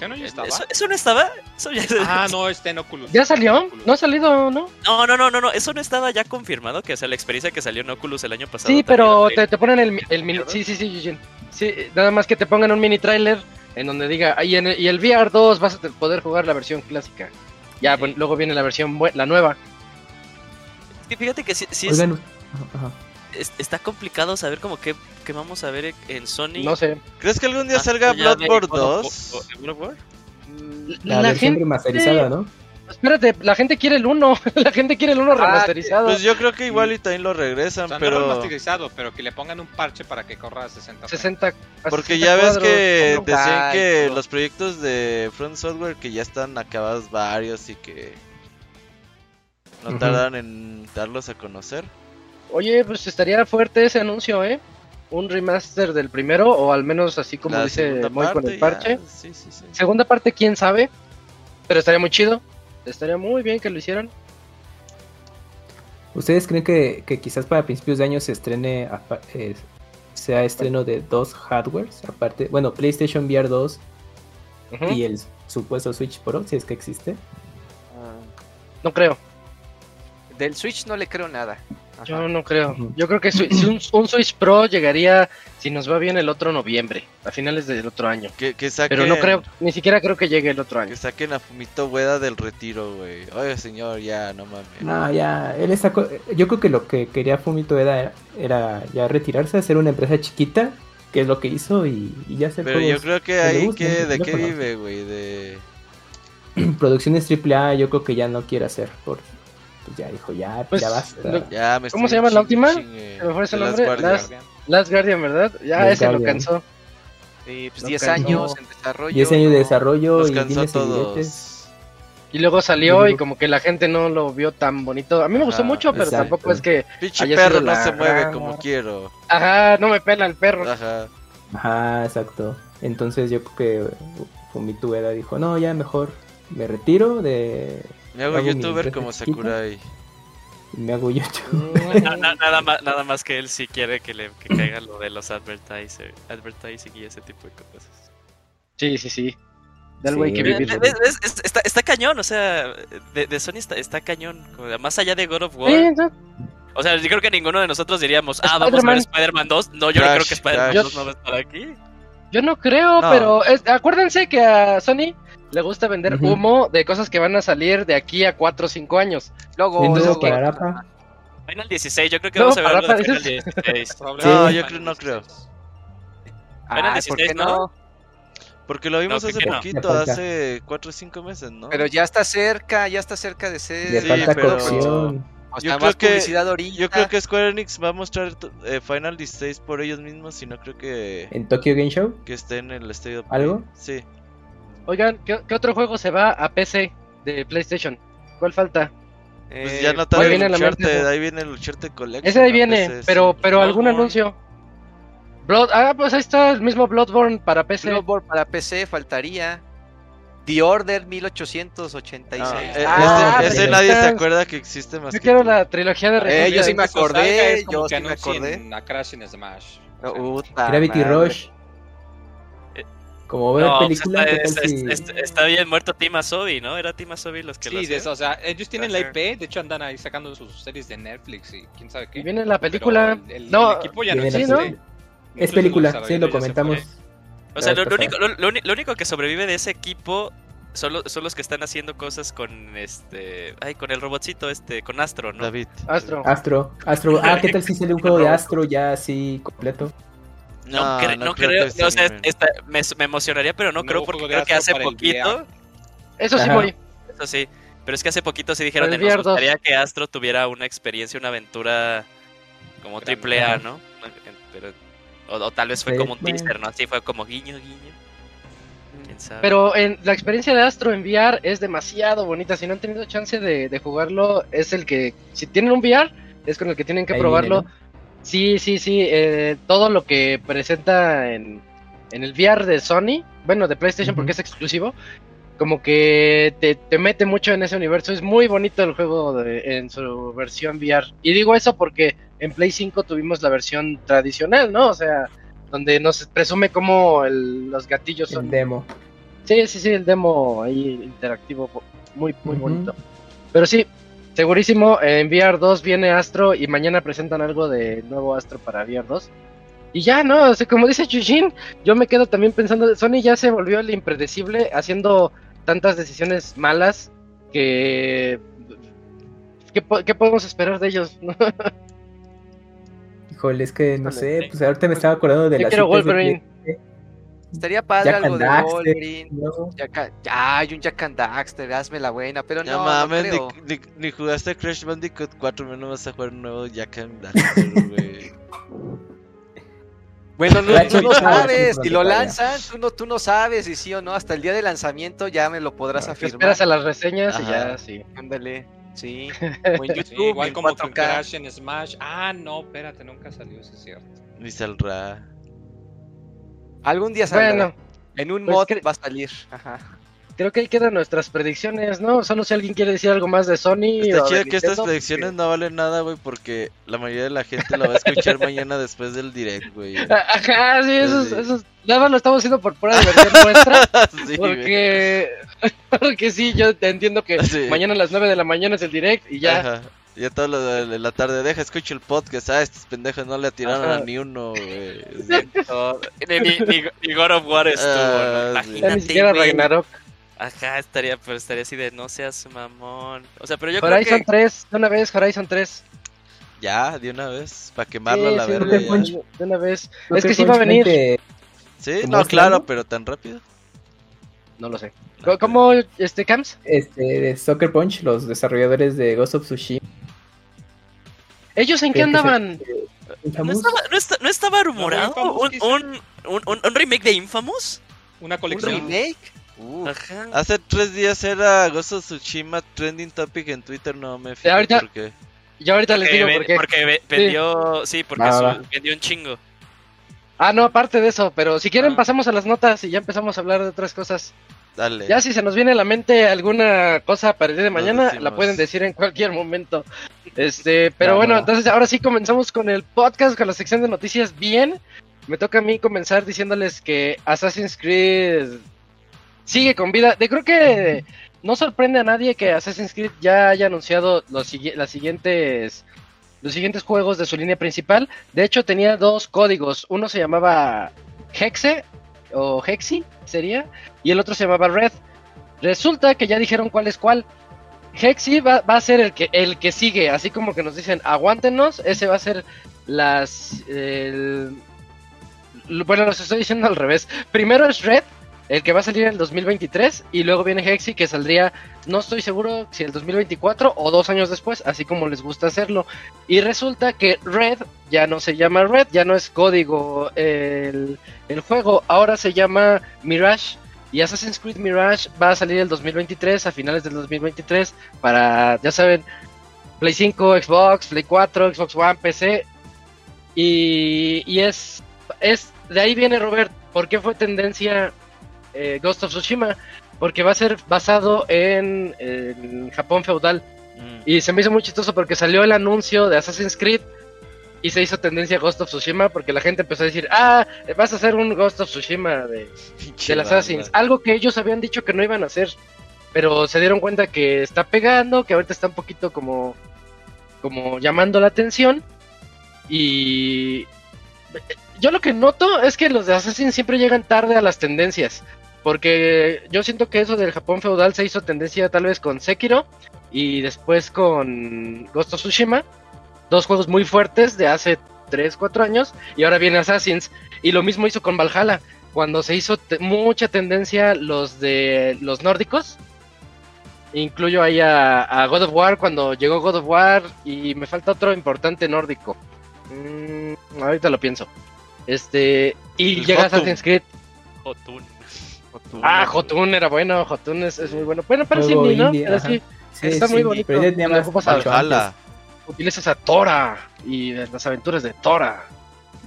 [SPEAKER 5] ¿Ya no ya estaba?
[SPEAKER 6] ¿Eso, eso no estaba? Eso ya-
[SPEAKER 5] Ah, no, está en Oculus.
[SPEAKER 1] ¿Ya salió?
[SPEAKER 5] Oculus.
[SPEAKER 1] ¿No ha salido, no?
[SPEAKER 6] No, no, no, no, no, eso no estaba ya confirmado, que o sea, la experiencia que salió en Oculus el año pasado.
[SPEAKER 1] Sí, pero te, te ponen el, el mini... Sí, sí, sí, Eugene. Sí, nada más que te pongan un mini trailer en donde diga... "Ah, Y, en el, y el VR 2 vas a poder jugar la versión clásica. Ya,
[SPEAKER 6] Sí.
[SPEAKER 1] bueno, luego viene la versión, la nueva.
[SPEAKER 6] Fíjate que sí, sí es-
[SPEAKER 3] Oigan, ajá.
[SPEAKER 6] Es- está complicado saber como que, que vamos a ver en- Sony.
[SPEAKER 1] No sé.
[SPEAKER 7] ¿Crees que algún día salga Bloodborne
[SPEAKER 6] God of-
[SPEAKER 7] 2?
[SPEAKER 6] o- o- God of War.
[SPEAKER 3] la, versión remasterizada, ¿no?
[SPEAKER 1] Espérate, la gente quiere el 1. la gente quiere el 1
[SPEAKER 4] Ah,
[SPEAKER 1] remasterizado.
[SPEAKER 7] Pues yo creo que igual y también lo
[SPEAKER 5] O
[SPEAKER 7] regresan,
[SPEAKER 5] no
[SPEAKER 7] pero...
[SPEAKER 5] remasterizado, pero que le pongan un parche para que corra a 60 frames.
[SPEAKER 1] 60. a
[SPEAKER 7] Porque
[SPEAKER 1] 60
[SPEAKER 7] ya ves
[SPEAKER 1] cuadros.
[SPEAKER 7] que decían
[SPEAKER 4] Ay,
[SPEAKER 7] que
[SPEAKER 4] no.
[SPEAKER 7] los proyectos de Front Software que ya están acabados varios y que no tardan en darlos a conocer.
[SPEAKER 1] Oye, pues estaría fuerte ese anuncio, ¿eh? Un remaster del primero, o al menos así como
[SPEAKER 7] La
[SPEAKER 1] dice
[SPEAKER 7] segunda
[SPEAKER 1] Moy con el
[SPEAKER 7] ya,
[SPEAKER 1] parche.
[SPEAKER 7] Sí, sí, sí.
[SPEAKER 1] Segunda parte, quién sabe. Pero estaría muy chido. Estaría muy bien que lo hicieran.
[SPEAKER 3] ¿Ustedes creen que, que quizás para principios de año se estrene, eh, sea estreno de dos hardwares? Aparte, bueno, PlayStation VR 2
[SPEAKER 1] Ujú.
[SPEAKER 3] y el supuesto Switch Pro, si es que existe.
[SPEAKER 1] No creo.
[SPEAKER 4] del Switch no le creo nada. Ajá.
[SPEAKER 1] Yo no creo. Yo creo que si un, un Switch Pro llegaría, si nos va bien, el otro noviembre, a finales del otro año.
[SPEAKER 7] Que, que saquen,
[SPEAKER 1] Pero no creo, ni siquiera creo que llegue el otro año.
[SPEAKER 7] Que saquen a Fumito Ueda del retiro, güey. Oye, señor, ya, no mames.
[SPEAKER 3] No, ya, él está. co- Yo creo que lo que quería Fumito era, era ya retirarse, hacer una empresa chiquita, que es lo que hizo, y, y ya hacer
[SPEAKER 7] Pero yo creo que ahí, que, ¿de
[SPEAKER 3] yo
[SPEAKER 7] qué vive, güey? De...
[SPEAKER 3] Producciones AAA, yo creo que ya no quiere hacer. Por, pues ya dijo, ya,
[SPEAKER 1] Pues,
[SPEAKER 3] ya basta.
[SPEAKER 1] lo-
[SPEAKER 7] Ya me
[SPEAKER 1] ¿Cómo se llama la última?
[SPEAKER 7] chingue.
[SPEAKER 1] Se me fue ese nombre,
[SPEAKER 7] guardias.
[SPEAKER 1] las- Last Guardian, ¿verdad? Ya
[SPEAKER 3] Last
[SPEAKER 1] ese lo
[SPEAKER 3] Guardian.
[SPEAKER 1] cansó.
[SPEAKER 4] Sí, pues
[SPEAKER 1] No
[SPEAKER 4] 10
[SPEAKER 1] cansó.
[SPEAKER 4] años en desarrollo.
[SPEAKER 3] 10 años de desarrollo
[SPEAKER 7] Los
[SPEAKER 3] y
[SPEAKER 7] cansó todos.
[SPEAKER 3] billetes.
[SPEAKER 1] Y luego salió y como que la gente no lo vio tan bonito. A mí me gustó
[SPEAKER 7] Ajá,
[SPEAKER 1] mucho, pero
[SPEAKER 3] exacto.
[SPEAKER 1] tampoco es que,
[SPEAKER 7] Pinche perro no
[SPEAKER 1] la
[SPEAKER 7] se mueve como quiero.
[SPEAKER 1] ajá, no me pela el perro.
[SPEAKER 7] Ajá.
[SPEAKER 3] Ajá, exacto. Entonces yo creo que Fumito Ueda dijo, no, ya mejor me retiro de...
[SPEAKER 7] Me hago youtuber como. Sakurai.
[SPEAKER 3] y Me hago yo.
[SPEAKER 6] Na- na- nada, más, nada más que él sí quiere que le que caiga lo de los advertiser, advertising y ese tipo de cosas.
[SPEAKER 1] Sí, sí, sí. Del
[SPEAKER 3] Sí.
[SPEAKER 1] que
[SPEAKER 3] ¿Ves-
[SPEAKER 1] vivir.
[SPEAKER 6] ¿Ves- ves? Es- Está, está cañón, o sea, de, de Sony está, está cañón. como Más allá de God of War.
[SPEAKER 1] Sí, no,
[SPEAKER 6] O sea, yo creo que ninguno de nosotros diríamos, ah, vamos a ver
[SPEAKER 1] Spider-Man.
[SPEAKER 6] Spider-Man 2. No, yo no creo que Spider-Man
[SPEAKER 7] Crash.
[SPEAKER 6] 2 no va a estar aquí.
[SPEAKER 1] Yo no creo,
[SPEAKER 7] No.
[SPEAKER 1] pero es- acuérdense que a Sony le gusta vender
[SPEAKER 3] Ujú.
[SPEAKER 1] humo de cosas que van a salir de aquí a 4 o 5 años.
[SPEAKER 4] Luego, luego-
[SPEAKER 3] para.
[SPEAKER 6] Final 16, yo creo que
[SPEAKER 1] No,
[SPEAKER 6] vamos a ver algo de Final 16.
[SPEAKER 7] No, yo creo, no creo.
[SPEAKER 6] Final
[SPEAKER 4] Ay, ¿por
[SPEAKER 6] 16,
[SPEAKER 4] qué
[SPEAKER 6] ¿no?
[SPEAKER 4] no?
[SPEAKER 7] Porque lo vimos
[SPEAKER 6] No,
[SPEAKER 7] hace poquito, hace 4 o 5 meses, ¿no?
[SPEAKER 4] Pero ya está cerca, ya está cerca de ser.
[SPEAKER 3] Le
[SPEAKER 7] Sí,
[SPEAKER 3] falta
[SPEAKER 7] pero-
[SPEAKER 3] cocción.
[SPEAKER 4] O
[SPEAKER 7] Yo
[SPEAKER 4] sea,
[SPEAKER 7] creo
[SPEAKER 4] más
[SPEAKER 7] que-. Yo creo que Square Enix va a mostrar eh, Final 16 por ellos mismos y no creo que,
[SPEAKER 3] En Tokyo Game Show.
[SPEAKER 7] que esté en el of
[SPEAKER 3] ¿Algo?
[SPEAKER 7] Sí.
[SPEAKER 1] Oigan, ¿qué, qué otro juego se va a PC de PlayStation? ¿Cuál falta?
[SPEAKER 7] Pues
[SPEAKER 4] Eh,
[SPEAKER 7] ya no
[SPEAKER 1] ahí
[SPEAKER 7] tarda
[SPEAKER 1] viene
[SPEAKER 7] el Uncharted, ahí viene el Uncharted Collection.
[SPEAKER 1] Ese de ahí viene,
[SPEAKER 7] PC,
[SPEAKER 1] pero,
[SPEAKER 7] sí.
[SPEAKER 1] pero algún
[SPEAKER 6] Bloodborne.
[SPEAKER 1] anuncio. Blood, ah, pues ahí está el mismo Bloodborne para PC.
[SPEAKER 4] Bloodborne para PC faltaría. The Order 1886.
[SPEAKER 7] Ah, eh,
[SPEAKER 1] Ah,
[SPEAKER 7] ese, nadie se acuerda que existe más
[SPEAKER 1] Yo
[SPEAKER 7] que
[SPEAKER 1] quiero
[SPEAKER 7] tú.
[SPEAKER 1] la trilogía de
[SPEAKER 4] Eh, yo sí me acordé, yo sí me acordé.
[SPEAKER 5] a Crash en Smash.
[SPEAKER 3] Gravity
[SPEAKER 4] madre.
[SPEAKER 3] Rush. Como ver
[SPEAKER 6] No, pues
[SPEAKER 3] película,
[SPEAKER 6] está,
[SPEAKER 3] ¿qué tal
[SPEAKER 6] está-
[SPEAKER 3] si-
[SPEAKER 6] está- está bien muerto Team Asobi, ¿no? Era Team Asobi los que lo
[SPEAKER 5] Sí, de eso, o sea, ellos tienen la. IP, de hecho andan ahí sacando sus series de Netflix y quién sabe qué.
[SPEAKER 1] Y viene la
[SPEAKER 5] Pero
[SPEAKER 1] película.
[SPEAKER 5] el, el-
[SPEAKER 1] No,
[SPEAKER 5] el equipo ya no
[SPEAKER 3] viene
[SPEAKER 1] la
[SPEAKER 5] existe.
[SPEAKER 1] película.
[SPEAKER 3] Es película, sí, lo comentamos.
[SPEAKER 6] O sea, lo, lo único, lo, lo lo único que sobrevive de ese equipo son, lo- son los que están haciendo cosas con este. Ay, con el robotcito este, con Astro, ¿no?
[SPEAKER 7] David.
[SPEAKER 1] Astro.
[SPEAKER 3] Astro, Astro. Ah, ¿qué tal si sale un juego de Astro ya así completo?
[SPEAKER 6] No, cre- no creo,
[SPEAKER 7] que
[SPEAKER 6] o sea, me, me emocionaría, pero no creo porque creo que hace poquito.
[SPEAKER 1] Eso sí voy.
[SPEAKER 6] eso sí, pero es que hace poquito sí dijeron
[SPEAKER 1] el
[SPEAKER 6] nos
[SPEAKER 1] VR2.
[SPEAKER 6] gustaría que Astro tuviera una experiencia, una aventura como
[SPEAKER 5] Grande.
[SPEAKER 6] triple A. ¿no? Pero, o, o tal vez fue
[SPEAKER 3] Sí,
[SPEAKER 6] como un
[SPEAKER 3] bueno.
[SPEAKER 6] teaser, ¿no? Así fue como guiño, guiño. ¿Quién sabe?
[SPEAKER 1] Pero en la experiencia de Astro en VR es demasiado bonita. Si no han tenido chance de, de jugarlo, es el que, si tienen un VR, es con el que tienen que
[SPEAKER 3] Ahí
[SPEAKER 1] probarlo.
[SPEAKER 3] viene,
[SPEAKER 1] Sí, sí, sí. eh, todo lo que presenta en, en el VR de Sony, bueno, de PlayStation porque es exclusivo, como que te, te mete mucho en ese universo. Es muy bonito el juego de- en su versión VR. Y digo eso porque en Play 5 tuvimos la versión tradicional, ¿no? O sea, donde nos presume cómo el- los gatillos son
[SPEAKER 3] El demo.
[SPEAKER 1] Sí, sí, sí, el demo ahí interactivo, muy, muy bonito. Pero sí, segurísimo, en VR 2 viene Astro y mañana presentan algo de nuevo Astro para VR 2. Y ya, ¿no? O sea, como dice Chujin, yo me quedo también pensando, Sony ya se volvió el impredecible haciendo tantas decisiones malas que... ¿Qué, po- qué podemos esperar de ellos?
[SPEAKER 3] Híjole, es que no
[SPEAKER 1] Híjole,
[SPEAKER 3] sé,
[SPEAKER 6] sí.
[SPEAKER 3] pues ahorita me estaba acordando de
[SPEAKER 1] Yo
[SPEAKER 3] las
[SPEAKER 1] quiero
[SPEAKER 3] citas de
[SPEAKER 4] Estaría padre
[SPEAKER 3] Jack
[SPEAKER 4] algo de
[SPEAKER 3] Daxter,
[SPEAKER 4] Wolverine.
[SPEAKER 3] ¿no?
[SPEAKER 4] Jack Ya, hay un Jack and Daxter, hazme la buena, pero
[SPEAKER 7] No,
[SPEAKER 4] no, no
[SPEAKER 7] mames,
[SPEAKER 4] creo.
[SPEAKER 7] ni, ni, ni jugaste Crash Bandicoot 4, menos vas a jugar un nuevo Jack and Daxter, güey.
[SPEAKER 4] Bueno, no, tú no sabes, si lo lanzan, tú no, tú no sabes si sí o no, hasta el día de lanzamiento ya me lo podrás afirmar.
[SPEAKER 1] esperas a las reseñas y ya, sí.
[SPEAKER 4] Ándale, sí. O en
[SPEAKER 5] Sí,
[SPEAKER 4] YouTube,
[SPEAKER 5] igual
[SPEAKER 4] en
[SPEAKER 5] como con
[SPEAKER 4] 4K.
[SPEAKER 5] Crash en Smash. Ah, no, espérate, nunca salió, eso es cierto.
[SPEAKER 7] Ni saldrá.
[SPEAKER 4] Algún día saldrá.
[SPEAKER 1] Bueno,
[SPEAKER 4] en un
[SPEAKER 1] pues
[SPEAKER 4] mod
[SPEAKER 1] cre-
[SPEAKER 4] va a salir. Ajá.
[SPEAKER 1] creo que ahí quedan nuestras predicciones, ¿no? Solo si alguien quiere decir algo más de Sony.
[SPEAKER 7] Está
[SPEAKER 1] o de
[SPEAKER 7] chido que estas predicciones no valen nada, güey, porque la mayoría de la gente la va a escuchar mañana después del direct, güey.
[SPEAKER 1] Ajá, sí, eso, es-
[SPEAKER 7] Sí.
[SPEAKER 1] eso es- nada más lo estamos haciendo por pura diversión nuestra.
[SPEAKER 7] Sí.
[SPEAKER 1] Porque, porque sí, yo te entiendo que
[SPEAKER 7] Sí.
[SPEAKER 1] mañana a las 9 de la mañana es el direct y ya.
[SPEAKER 7] Ajá. Ya todo lo de la tarde, deja, escucho el podcast. Ah, estos pendejos no le atiraron
[SPEAKER 1] Ajá.
[SPEAKER 7] a ni uno, güey.
[SPEAKER 6] No, ni, ni, ni- ni God of War estuvo,
[SPEAKER 7] Ah,
[SPEAKER 6] ¿no? Imagínate,
[SPEAKER 1] ni siquiera. Ragnarok.
[SPEAKER 6] Ajá, estaría, pero estaría así de no seas mamón. O sea, pero yo
[SPEAKER 1] Horizon
[SPEAKER 6] creo que
[SPEAKER 1] 3, de una vez, Horizon 3.
[SPEAKER 7] Ya, de una vez, para quemarlo a
[SPEAKER 1] Sí,
[SPEAKER 7] la
[SPEAKER 1] sí,
[SPEAKER 7] verga. Ya.
[SPEAKER 3] Punch.
[SPEAKER 1] De una vez.
[SPEAKER 3] Creo
[SPEAKER 1] es que sí va a venir.
[SPEAKER 3] Blank,
[SPEAKER 7] Sí,
[SPEAKER 3] ¿Cómo
[SPEAKER 7] no, claro,
[SPEAKER 3] Lalo?
[SPEAKER 7] pero tan rápido.
[SPEAKER 1] No lo sé. ¿Cómo- ¿Cómo, este, Cams?
[SPEAKER 3] Este, de Soccer Punch, los desarrolladores de Ghost of Tsushima.
[SPEAKER 1] ¿Ellos en qué
[SPEAKER 3] se-
[SPEAKER 1] andaban?
[SPEAKER 6] ¿No
[SPEAKER 3] Infamous.
[SPEAKER 6] estaba, no esta- no estaba rumorado un, un, un, un- un remake de Infamous?
[SPEAKER 5] Una
[SPEAKER 4] ¿Un
[SPEAKER 5] colección.
[SPEAKER 4] remake?
[SPEAKER 7] Uh,
[SPEAKER 6] Ajá.
[SPEAKER 7] hace tres días era Ghost of Tsushima trending topic en Twitter, no me fijo
[SPEAKER 1] ahorita-
[SPEAKER 7] por qué.
[SPEAKER 1] Yo ahorita les
[SPEAKER 6] Porque
[SPEAKER 1] digo
[SPEAKER 6] ve-
[SPEAKER 1] por qué.
[SPEAKER 6] porque ve- vendió, sí, porque su- vendió un chingo.
[SPEAKER 1] Ah, no, aparte de eso, pero si quieren
[SPEAKER 5] Ah.
[SPEAKER 1] pasamos a las notas y ya empezamos a hablar de otras cosas.
[SPEAKER 7] Dale.
[SPEAKER 1] Ya si se nos viene a la mente alguna cosa para el día de mañana, la pueden decir en cualquier momento. Este, pero bueno, entonces ahora sí comenzamos con el podcast, con la sección de noticias bien. Me toca a mí comenzar diciéndoles que Assassin's Creed sigue con vida. De creo que no sorprende a nadie que Assassin's Creed ya haya anunciado los, las siguientes los siguientes juegos de su línea principal. De hecho, tenía dos códigos. Uno se llamaba Hexe o Hexi sería y el otro se llamaba Red. Resulta que ya dijeron cuál es cuál. Hexi va, a ser el que el que sigue, así como que nos dicen aguántenos, ese va a ser las el- bueno, los estoy diciendo al revés. Primero es Red, el que va a salir en el 2023 y luego viene Hexi que saldría no estoy seguro si el 2024 o dos años después, así como les gusta hacerlo. Y resulta que Red ya no se llama Red, ya no es código el, el juego, ahora se llama Mirage. Y Assassin's Creed Mirage va a salir el 2023, a finales del 2023, para, ya saben, Play 5, Xbox, Play 4, Xbox One, PC. Y, y es, es, de ahí viene Robert, ¿por qué fue tendencia eh, Ghost of Tsushima? Porque va a ser basado en, en Japón feudal.
[SPEAKER 7] Mm.
[SPEAKER 1] Y se me hizo muy chistoso porque salió el anuncio de Assassin's Creed y se hizo tendencia Ghost of Tsushima porque la gente empezó a decir, ah, vas a hacer un Ghost of Tsushima de, del. Assassins. Algo que ellos habían dicho que no iban a hacer. Pero se dieron cuenta que está pegando, que ahorita está un poquito como, como llamando la atención. Y yo lo que noto es que los de Assassin siempre llegan tarde a las tendencias. Porque yo siento que eso del Japón feudal se hizo tendencia tal vez con Sekiro y después con Ghost of Tsushima. Dos juegos muy fuertes de hace 3, 4 años. Y ahora viene Assassins. Y lo mismo hizo con Valhalla. Cuando se hizo te- mucha tendencia los de los nórdicos. Incluyo ahí a, a God of War cuando llegó God of War. Y me falta otro importante nórdico. Mm, ahorita lo pienso. Este. Y
[SPEAKER 7] El
[SPEAKER 1] llega. Assassin's Creed.
[SPEAKER 6] Jotun.
[SPEAKER 1] Ah, Jotun era bueno. Jotun es, es muy bueno. Bueno, pero sí, ¿no? Pero sí,
[SPEAKER 3] Sí,
[SPEAKER 1] está
[SPEAKER 3] sí,
[SPEAKER 1] muy bonito.
[SPEAKER 3] Pero ya tenía más
[SPEAKER 7] Valhalla.
[SPEAKER 1] utilizas a Tora y las aventuras de Tora.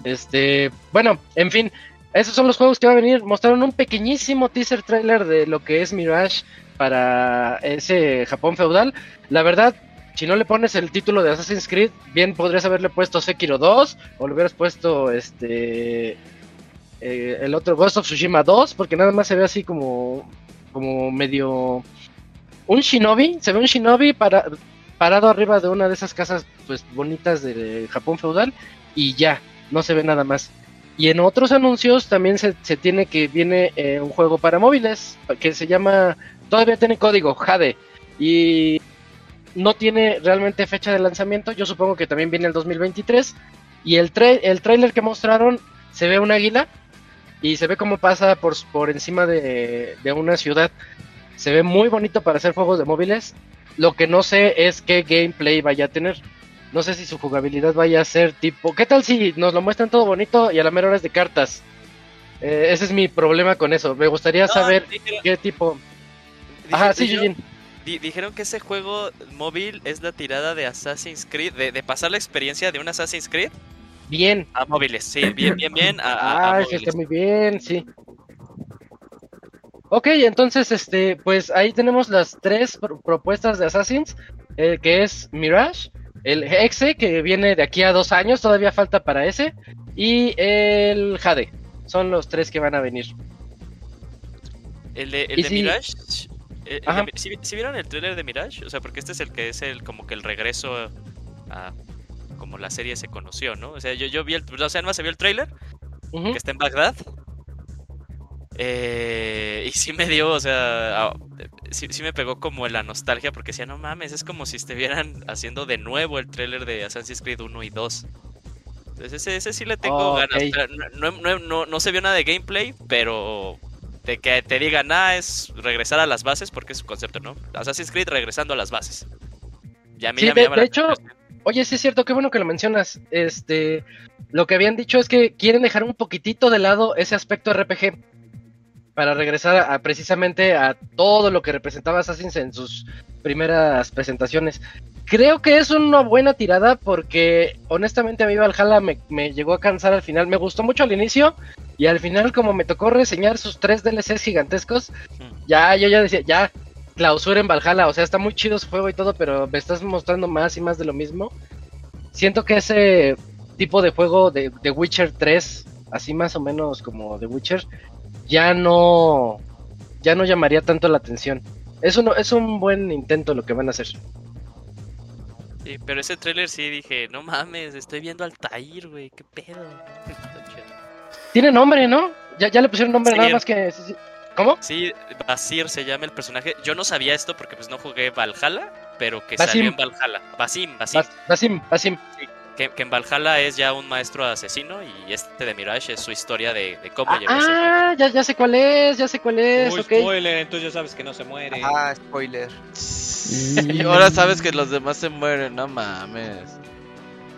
[SPEAKER 1] Este, bueno, en fin, esos son los juegos que va a venir. Mostraron un pequeñísimo teaser trailer de lo que es Mirage para ese Japón feudal. La verdad, si no le pones el título de Assassin's Creed, bien podrías haberle puesto Sekiro 2 o le hubieras puesto este eh, el otro Ghost of Tsushima 2, porque nada más se ve así como como medio un shinobi, se ve un shinobi para, parado arriba de una de esas casas pues bonitas de Japón feudal y ya, no se ve nada más. Y en otros anuncios también se, se tiene que viene eh, un juego para móviles que se llama, todavía tiene código Jade y no tiene realmente fecha de lanzamiento, yo supongo que también viene el 2023 y el, tra el trailer que mostraron se ve un águila y se ve cómo pasa por, por encima de, de una ciudad. Se ve muy bonito para hacer juegos de móviles. Lo que no sé es qué gameplay vaya a tener. No sé si su jugabilidad vaya a ser tipo. ¿Qué tal si nos lo muestran todo bonito y a la mera hora es de cartas? Eh, ese es mi problema con eso. Me gustaría
[SPEAKER 6] No,
[SPEAKER 1] saber
[SPEAKER 6] dijeron-
[SPEAKER 1] qué tipo. Ajá, sí,
[SPEAKER 6] dijeron- di- dijeron que ese juego móvil es la tirada de Assassin's Creed, de, de pasar la experiencia de un Assassin's Creed
[SPEAKER 1] Bien.
[SPEAKER 6] a móviles. Sí, bien, bien, bien. A, a-
[SPEAKER 1] Ah, está muy bien, sí. Ok, entonces, este, pues ahí tenemos las tres pro- propuestas de Assassins, eh, que es Mirage, el Exe, que viene de aquí a dos años, todavía falta para ese, y el Jade. Son los tres que van a venir.
[SPEAKER 6] El de, el de
[SPEAKER 1] si-
[SPEAKER 6] Mirage. eh, el de ¿sí, sí vieron el trailer de Mirage? O sea, porque este es el que es el como que el regreso a como la serie se conoció, ¿no? O sea, yo, yo vi el. O sea, además se vio el trailer
[SPEAKER 1] Ujú.
[SPEAKER 6] que está en Bagdad. Eh, y sí me dio, o sea, sí, sí me pegó como la nostalgia porque decía, no mames, es como si estuvieran haciendo de nuevo el trailer de Assassin's Creed 1 y 2. Entonces ese, ese sí le tengo
[SPEAKER 1] Oh,
[SPEAKER 6] ganas. No, no, no, no- se vio nada de gameplay, pero de que te digan, ah, es regresar a las bases, porque es su concepto, ¿no? Assassin's Creed regresando a las bases. Ya a mí
[SPEAKER 1] Sí,
[SPEAKER 6] ya me llama
[SPEAKER 1] de
[SPEAKER 6] la
[SPEAKER 1] hecho,
[SPEAKER 6] atención.
[SPEAKER 1] Oye, sí es cierto, qué bueno que lo mencionas. Este, lo que habían dicho es que quieren dejar un poquitito de lado ese aspecto RPG para regresar a, precisamente a todo lo que representaba Assassin's en sus primeras presentaciones. Creo que es una buena tirada porque honestamente a mí Valhalla me, me llegó a cansar al final. Me gustó mucho al inicio y al final como me tocó reseñar sus tres DLCs gigantescos, ya yo ya decía, ya clausura en Valhalla, o sea, está muy chido su juego y todo, pero me estás mostrando más y más de lo mismo. Siento que ese tipo de juego de, de Witcher 3, así más o menos como The Witcher, ya no ya no llamaría tanto la atención. Es un, es un buen intento lo que van a hacer.
[SPEAKER 6] Sí, pero ese trailer sí dije, no mames, estoy viendo al Tair, güey, qué pedo.
[SPEAKER 1] Tiene nombre, ¿no? Ya, ya le pusieron nombre,
[SPEAKER 6] Sí.
[SPEAKER 1] nada más que... sí. ¿Cómo?
[SPEAKER 6] Sí, Basir se llama el personaje. Yo no sabía esto porque pues no jugué Valhalla, pero que
[SPEAKER 1] Basim.
[SPEAKER 6] salió en Valhalla. Basim, Basim.
[SPEAKER 1] Bas- Basim, Basim.
[SPEAKER 6] Que, que en Valhalla es ya un maestro asesino y este de Mirage es su historia de, de cómo
[SPEAKER 1] Ah,
[SPEAKER 6] llegó ese
[SPEAKER 1] ah, ya, ya sé cuál es, ya sé cuál es,
[SPEAKER 5] Uy,
[SPEAKER 1] ok.
[SPEAKER 5] spoiler, entonces ya sabes que no se muere.
[SPEAKER 4] Ah, spoiler.
[SPEAKER 7] Y ahora sabes que los demás se mueren, no mames.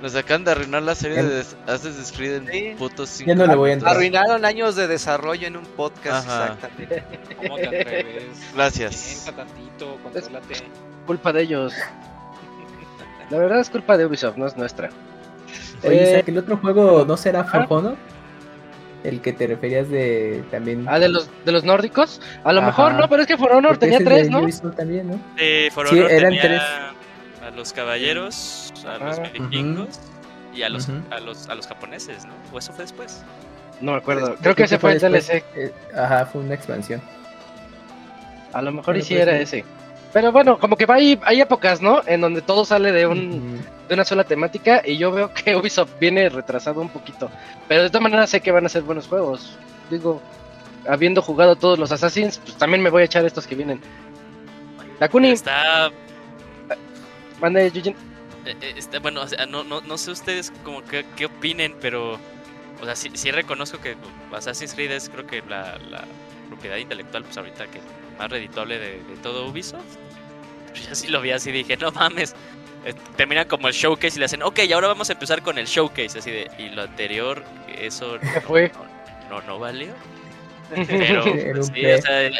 [SPEAKER 7] Nos acaban de arruinar la serie
[SPEAKER 3] En-
[SPEAKER 7] de Assassin's Creed en
[SPEAKER 4] Sí.
[SPEAKER 7] putos cinco
[SPEAKER 3] Ya no le voy a
[SPEAKER 7] minutos.
[SPEAKER 3] entrar.
[SPEAKER 4] Arruinaron años de desarrollo en un podcast,
[SPEAKER 7] Ajá.
[SPEAKER 4] exactamente.
[SPEAKER 5] ¿Cómo te atreves?
[SPEAKER 7] Gracias.
[SPEAKER 5] Piensa tantito.
[SPEAKER 1] Culpa de ellos. La verdad es culpa de Ubisoft, no es nuestra.
[SPEAKER 3] Oye,
[SPEAKER 1] Eh,
[SPEAKER 3] ¿el otro juego no será For
[SPEAKER 1] ah.
[SPEAKER 3] Honor? El que te referías de también.
[SPEAKER 1] Ah, de los, de los nórdicos. A lo
[SPEAKER 3] Ajá.
[SPEAKER 1] mejor no, pero es que For Honor
[SPEAKER 3] porque
[SPEAKER 1] tenía tres, ¿no?
[SPEAKER 3] También, ¿no?
[SPEAKER 6] Eh, For
[SPEAKER 3] Sí, eran
[SPEAKER 6] tenía
[SPEAKER 3] tres.
[SPEAKER 6] a los caballeros, a los vikingos y a los, a los a los japoneses, ¿no? ¿O eso fue después?
[SPEAKER 1] No me acuerdo. Creo que ese fue el DLC.
[SPEAKER 3] eh, ajá, fue una expansión.
[SPEAKER 1] A lo mejor sí
[SPEAKER 3] pues
[SPEAKER 1] era
[SPEAKER 3] sí.
[SPEAKER 1] ese. Pero bueno, como que va ahí, hay épocas, ¿no? En donde todo sale de un, de una sola temática y yo veo que Ubisoft viene retrasado un poquito. Pero de todas maneras sé que van a ser buenos juegos. Digo, habiendo jugado todos los Assassins, pues también me voy a echar estos que vienen. Takuni,
[SPEAKER 6] Está
[SPEAKER 1] mande Yujin.
[SPEAKER 6] Eh, eh, está- bueno, o sea, no, no, no sé ustedes como que, qué opinen, pero o sea, sí, sí reconozco que Assassin's Creed es creo que la, la propiedad intelectual pues ahorita que más redituable de, de todo Ubisoft. Yo sí lo vi así dije, no mames. Eh, Terminan como el showcase y le hacen, ok, ahora vamos a empezar con el showcase, así de, y lo anterior, eso
[SPEAKER 1] ¿Qué fue?
[SPEAKER 6] no, no, no valió. Pero, sí, o sea,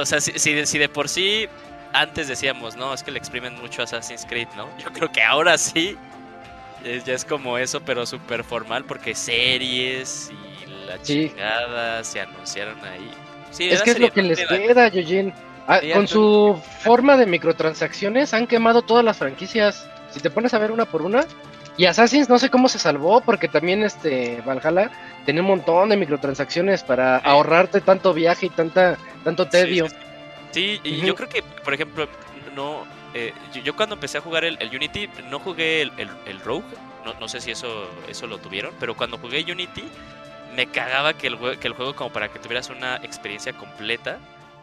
[SPEAKER 6] o sea, si, si de- si de por sí antes decíamos, no, es que le exprimen mucho Assassin's Creed, ¿no? Yo creo que ahora sí, es- ya es como eso, pero súper formal, porque series y la
[SPEAKER 1] Sí.
[SPEAKER 6] chingada, se anunciaron ahí. Sí,
[SPEAKER 1] Es que es lo que les queda, Yojin. Ah, con su forma de microtransacciones han quemado todas las franquicias. Si te pones a ver una por una. Y Assassin's no sé cómo se salvó, porque también este Valhalla tenía un montón de microtransacciones para
[SPEAKER 6] Sí.
[SPEAKER 1] ahorrarte tanto viaje y tanta, tanto tedio.
[SPEAKER 6] Sí, sí. Sí, y yo creo que, por ejemplo, no. eh, yo, yo cuando empecé a jugar el, el Unity, no jugué el, el- el Rogue. No, no sé si eso, eso lo tuvieron, pero cuando jugué Unity, me cagaba que el, que el juego, como para que tuvieras una experiencia completa,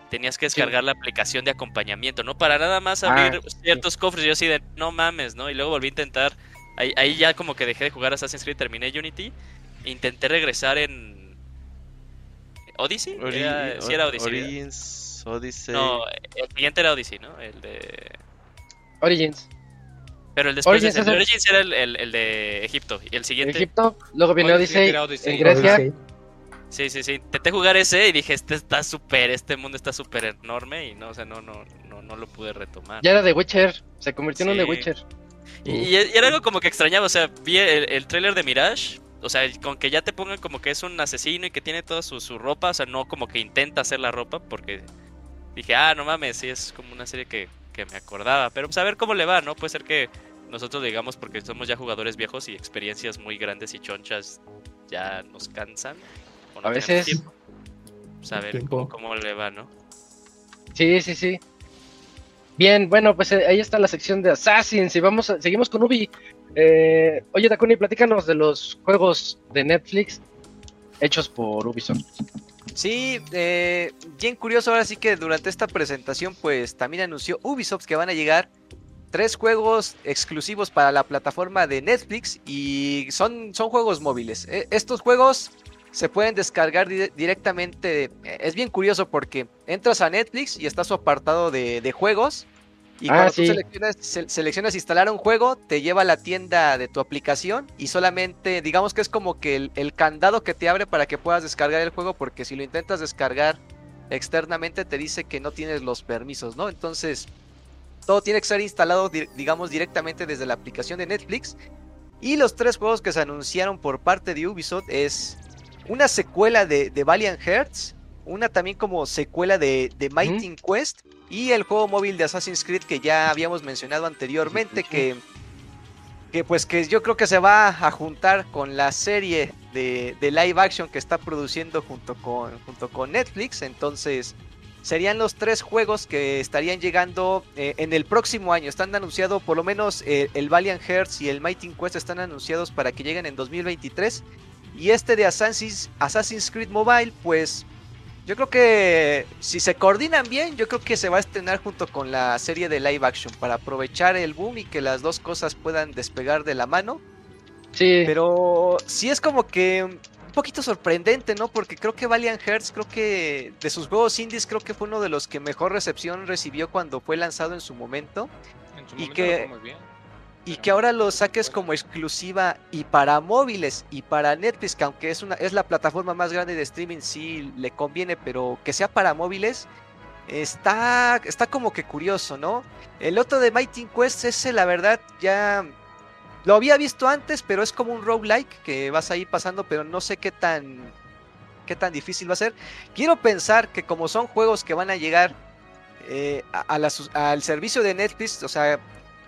[SPEAKER 6] tenías que descargar la aplicación de acompañamiento, ¿no? Para nada más
[SPEAKER 1] Ah,
[SPEAKER 6] abrir ciertos cofres. Yo así de, no mames, ¿no? Y luego volví a intentar. Ahí, ahí ya como que dejé de jugar Assassin's Creed, terminé Unity. Intenté regresar en. ¿Odyssey?
[SPEAKER 7] Ori-
[SPEAKER 6] Era- sí, era Odyssey.
[SPEAKER 7] Odyssey.
[SPEAKER 6] No, el siguiente era Odyssey, ¿no? El de.
[SPEAKER 1] Origins,
[SPEAKER 6] Pero el después
[SPEAKER 1] Origins
[SPEAKER 6] de
[SPEAKER 1] es
[SPEAKER 6] el de Origins era el, el- el de Egipto. Y el siguiente.
[SPEAKER 1] Egipto, luego viene
[SPEAKER 5] Odyssey,
[SPEAKER 1] Odyssey, en Grecia.
[SPEAKER 3] Odyssey.
[SPEAKER 6] Sí, sí, sí. Intenté jugar ese y dije, este está súper, este mundo está súper enorme. Y no, o sea, no, no, no, no lo pude retomar.
[SPEAKER 1] Ya era de Witcher, se convirtió en un. The Witcher.
[SPEAKER 6] Y, y era algo como que extrañaba, o sea, vi el, el tráiler de Mirage, o sea, con que ya te pongan como que es un asesino y que tiene toda su, su ropa, o sea, no como que intenta hacer la ropa, porque dije, ah, no mames, sí, es como una serie que, que me acordaba, pero pues a ver cómo le va, ¿no? Puede ser que nosotros digamos, porque somos ya jugadores viejos y experiencias muy grandes y chonchas ya nos cansan. o no
[SPEAKER 1] A veces.
[SPEAKER 6] tiempo. Pues a ver cómo, cómo le va, ¿no?
[SPEAKER 1] Sí, sí, sí. Bien, bueno, pues eh, ahí está la sección de Assassins y vamos a, seguimos con Ubi. Eh, oye, Takuni, platícanos de los juegos de Netflix hechos por Ubisoft.
[SPEAKER 4] Sí, eh, bien curioso ahora sí que durante esta presentación pues también anunció Ubisoft que van a llegar tres juegos exclusivos para la plataforma de Netflix y son, son juegos móviles. Eh, estos juegos se pueden descargar di- directamente. eh, Es bien curioso porque entras a Netflix y está su apartado de, de juegos. Y
[SPEAKER 1] Ah,
[SPEAKER 4] cuando
[SPEAKER 1] sí.
[SPEAKER 4] tú seleccionas, se- seleccionas instalar un juego, te lleva a la tienda de tu aplicación y solamente, digamos que es como que el, el candado que te abre para que puedas descargar el juego, porque si lo intentas descargar externamente te dice que no tienes los permisos, ¿no? Entonces, todo tiene que ser instalado, di- digamos, directamente desde la aplicación de Netflix. Y los tres juegos que se anunciaron por parte de Ubisoft es una secuela de, de Valiant Hearts, una también como secuela de, de Mighty Quest y el juego móvil de Assassin's Creed que ya habíamos mencionado anteriormente que, que pues que yo creo que se va a juntar con la serie de, de live action que está produciendo junto con, junto con Netflix. Entonces serían los tres juegos que estarían llegando eh, en el próximo año. Están anunciados, por lo menos eh, el Valiant Hearts y el Mighty Quest están anunciados para que lleguen en 2023. Y este de Assassin's, Assassin's Creed Mobile, pues yo creo que si se coordinan bien, yo creo que se va a estrenar junto con la serie de live action para aprovechar el boom y que las dos cosas puedan despegar de la mano.
[SPEAKER 1] Sí,
[SPEAKER 4] Pero sí es como que un poquito sorprendente, ¿no? Porque creo que Valiant Hearts, creo que de sus juegos indies, creo que fue uno de los que mejor recepción recibió cuando fue lanzado en su momento.
[SPEAKER 5] En su
[SPEAKER 4] Y
[SPEAKER 5] momento
[SPEAKER 4] que-
[SPEAKER 5] lo fue muy bien.
[SPEAKER 4] Y que ahora lo saques como exclusiva y para móviles y para Netflix, que aunque es una es la plataforma más grande de streaming, sí le conviene, pero que sea para móviles, está, está como que curioso, ¿no? El otro de Mighty Quest, ese la verdad ya lo había visto antes, pero es como un roguelike que vas ahí pasando, pero no sé qué tan, qué tan difícil va a ser. Quiero pensar que como son juegos que van a llegar eh, a, la al servicio de Netflix, o sea,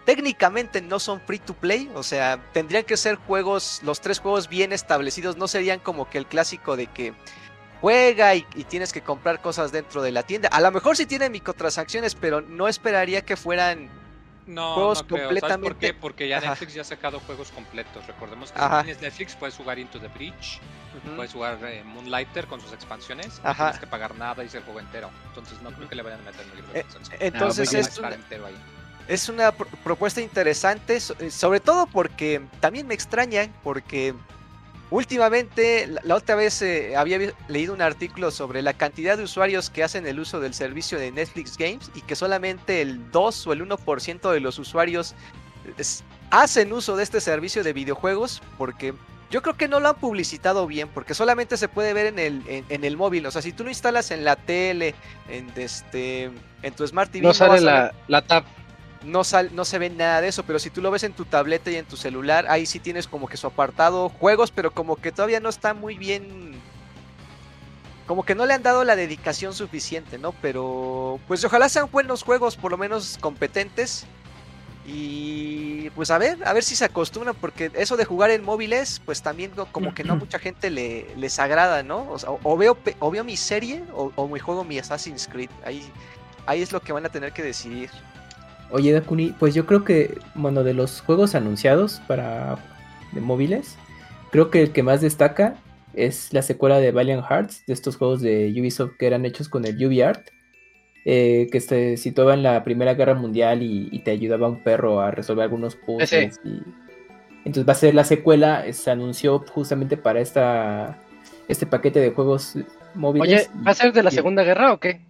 [SPEAKER 4] técnicamente no son free to play, o sea, tendrían que ser juegos, los tres juegos bien establecidos, no serían como que el clásico de que juega y, y tienes que comprar cosas dentro de la tienda. A lo mejor sí tienen microtransacciones, pero no esperaría que fueran
[SPEAKER 5] No,
[SPEAKER 4] juegos
[SPEAKER 5] no creo. ¿Sabes por
[SPEAKER 4] completamente-
[SPEAKER 5] qué? Porque ya
[SPEAKER 4] Ajá.
[SPEAKER 5] Netflix ya ha sacado juegos completos. Recordemos que
[SPEAKER 4] Ajá.
[SPEAKER 5] si tienes Netflix puedes jugar Into the Breach, puedes jugar eh, Moonlighter con sus expansiones, no tienes que pagar nada y es el juego entero. Entonces no creo que le vayan a meter
[SPEAKER 4] Eh,
[SPEAKER 5] microtransacciones.
[SPEAKER 4] entonces
[SPEAKER 1] bien.
[SPEAKER 5] Va a
[SPEAKER 4] es
[SPEAKER 5] entero ahí.
[SPEAKER 4] Es una pro- propuesta interesante, eh, sobre todo porque también me extraña, porque últimamente, la, la otra vez eh, había leído un artículo sobre la cantidad de usuarios que hacen el uso del servicio de Netflix Games y que solamente el 2 o el 1% de los usuarios es- hacen uso de este servicio de videojuegos, porque yo creo que no lo han publicitado bien, porque solamente se puede ver en el, en, en el móvil, o sea, si tú lo instalas en la tele, en, este, en tu Smart TV,
[SPEAKER 1] no sale la, la tab.
[SPEAKER 4] No, sal, no se ve nada de eso, pero si tú lo ves en tu tableta y en tu celular, ahí sí tienes como que su apartado juegos, pero como que todavía no está muy bien como que no le han dado la dedicación suficiente, ¿no? Pero pues ojalá sean buenos juegos, por lo menos competentes. Y pues a ver, a ver si se acostumbran, porque eso de jugar en móviles, pues también como que no mucha gente le, les agrada, ¿no? O, sea, o- o veo, o veo mi serie o, o me juego mi Assassin's Creed. Ahí, ahí es lo que van a tener que decidir.
[SPEAKER 3] Oye, Dakuni, pues yo creo que, bueno, de los juegos anunciados para de móviles, creo que el que más destaca es la secuela de Valiant Hearts, de estos juegos de Ubisoft que eran hechos con el UbiArt, eh, que se situaba en la Primera Guerra Mundial y, y te ayudaba un perro a resolver algunos puzzles. y- Entonces va a ser la secuela, se anunció justamente para esta este paquete de juegos móviles.
[SPEAKER 1] Oye, ¿va a ser de la
[SPEAKER 3] y-
[SPEAKER 1] Segunda Guerra o qué?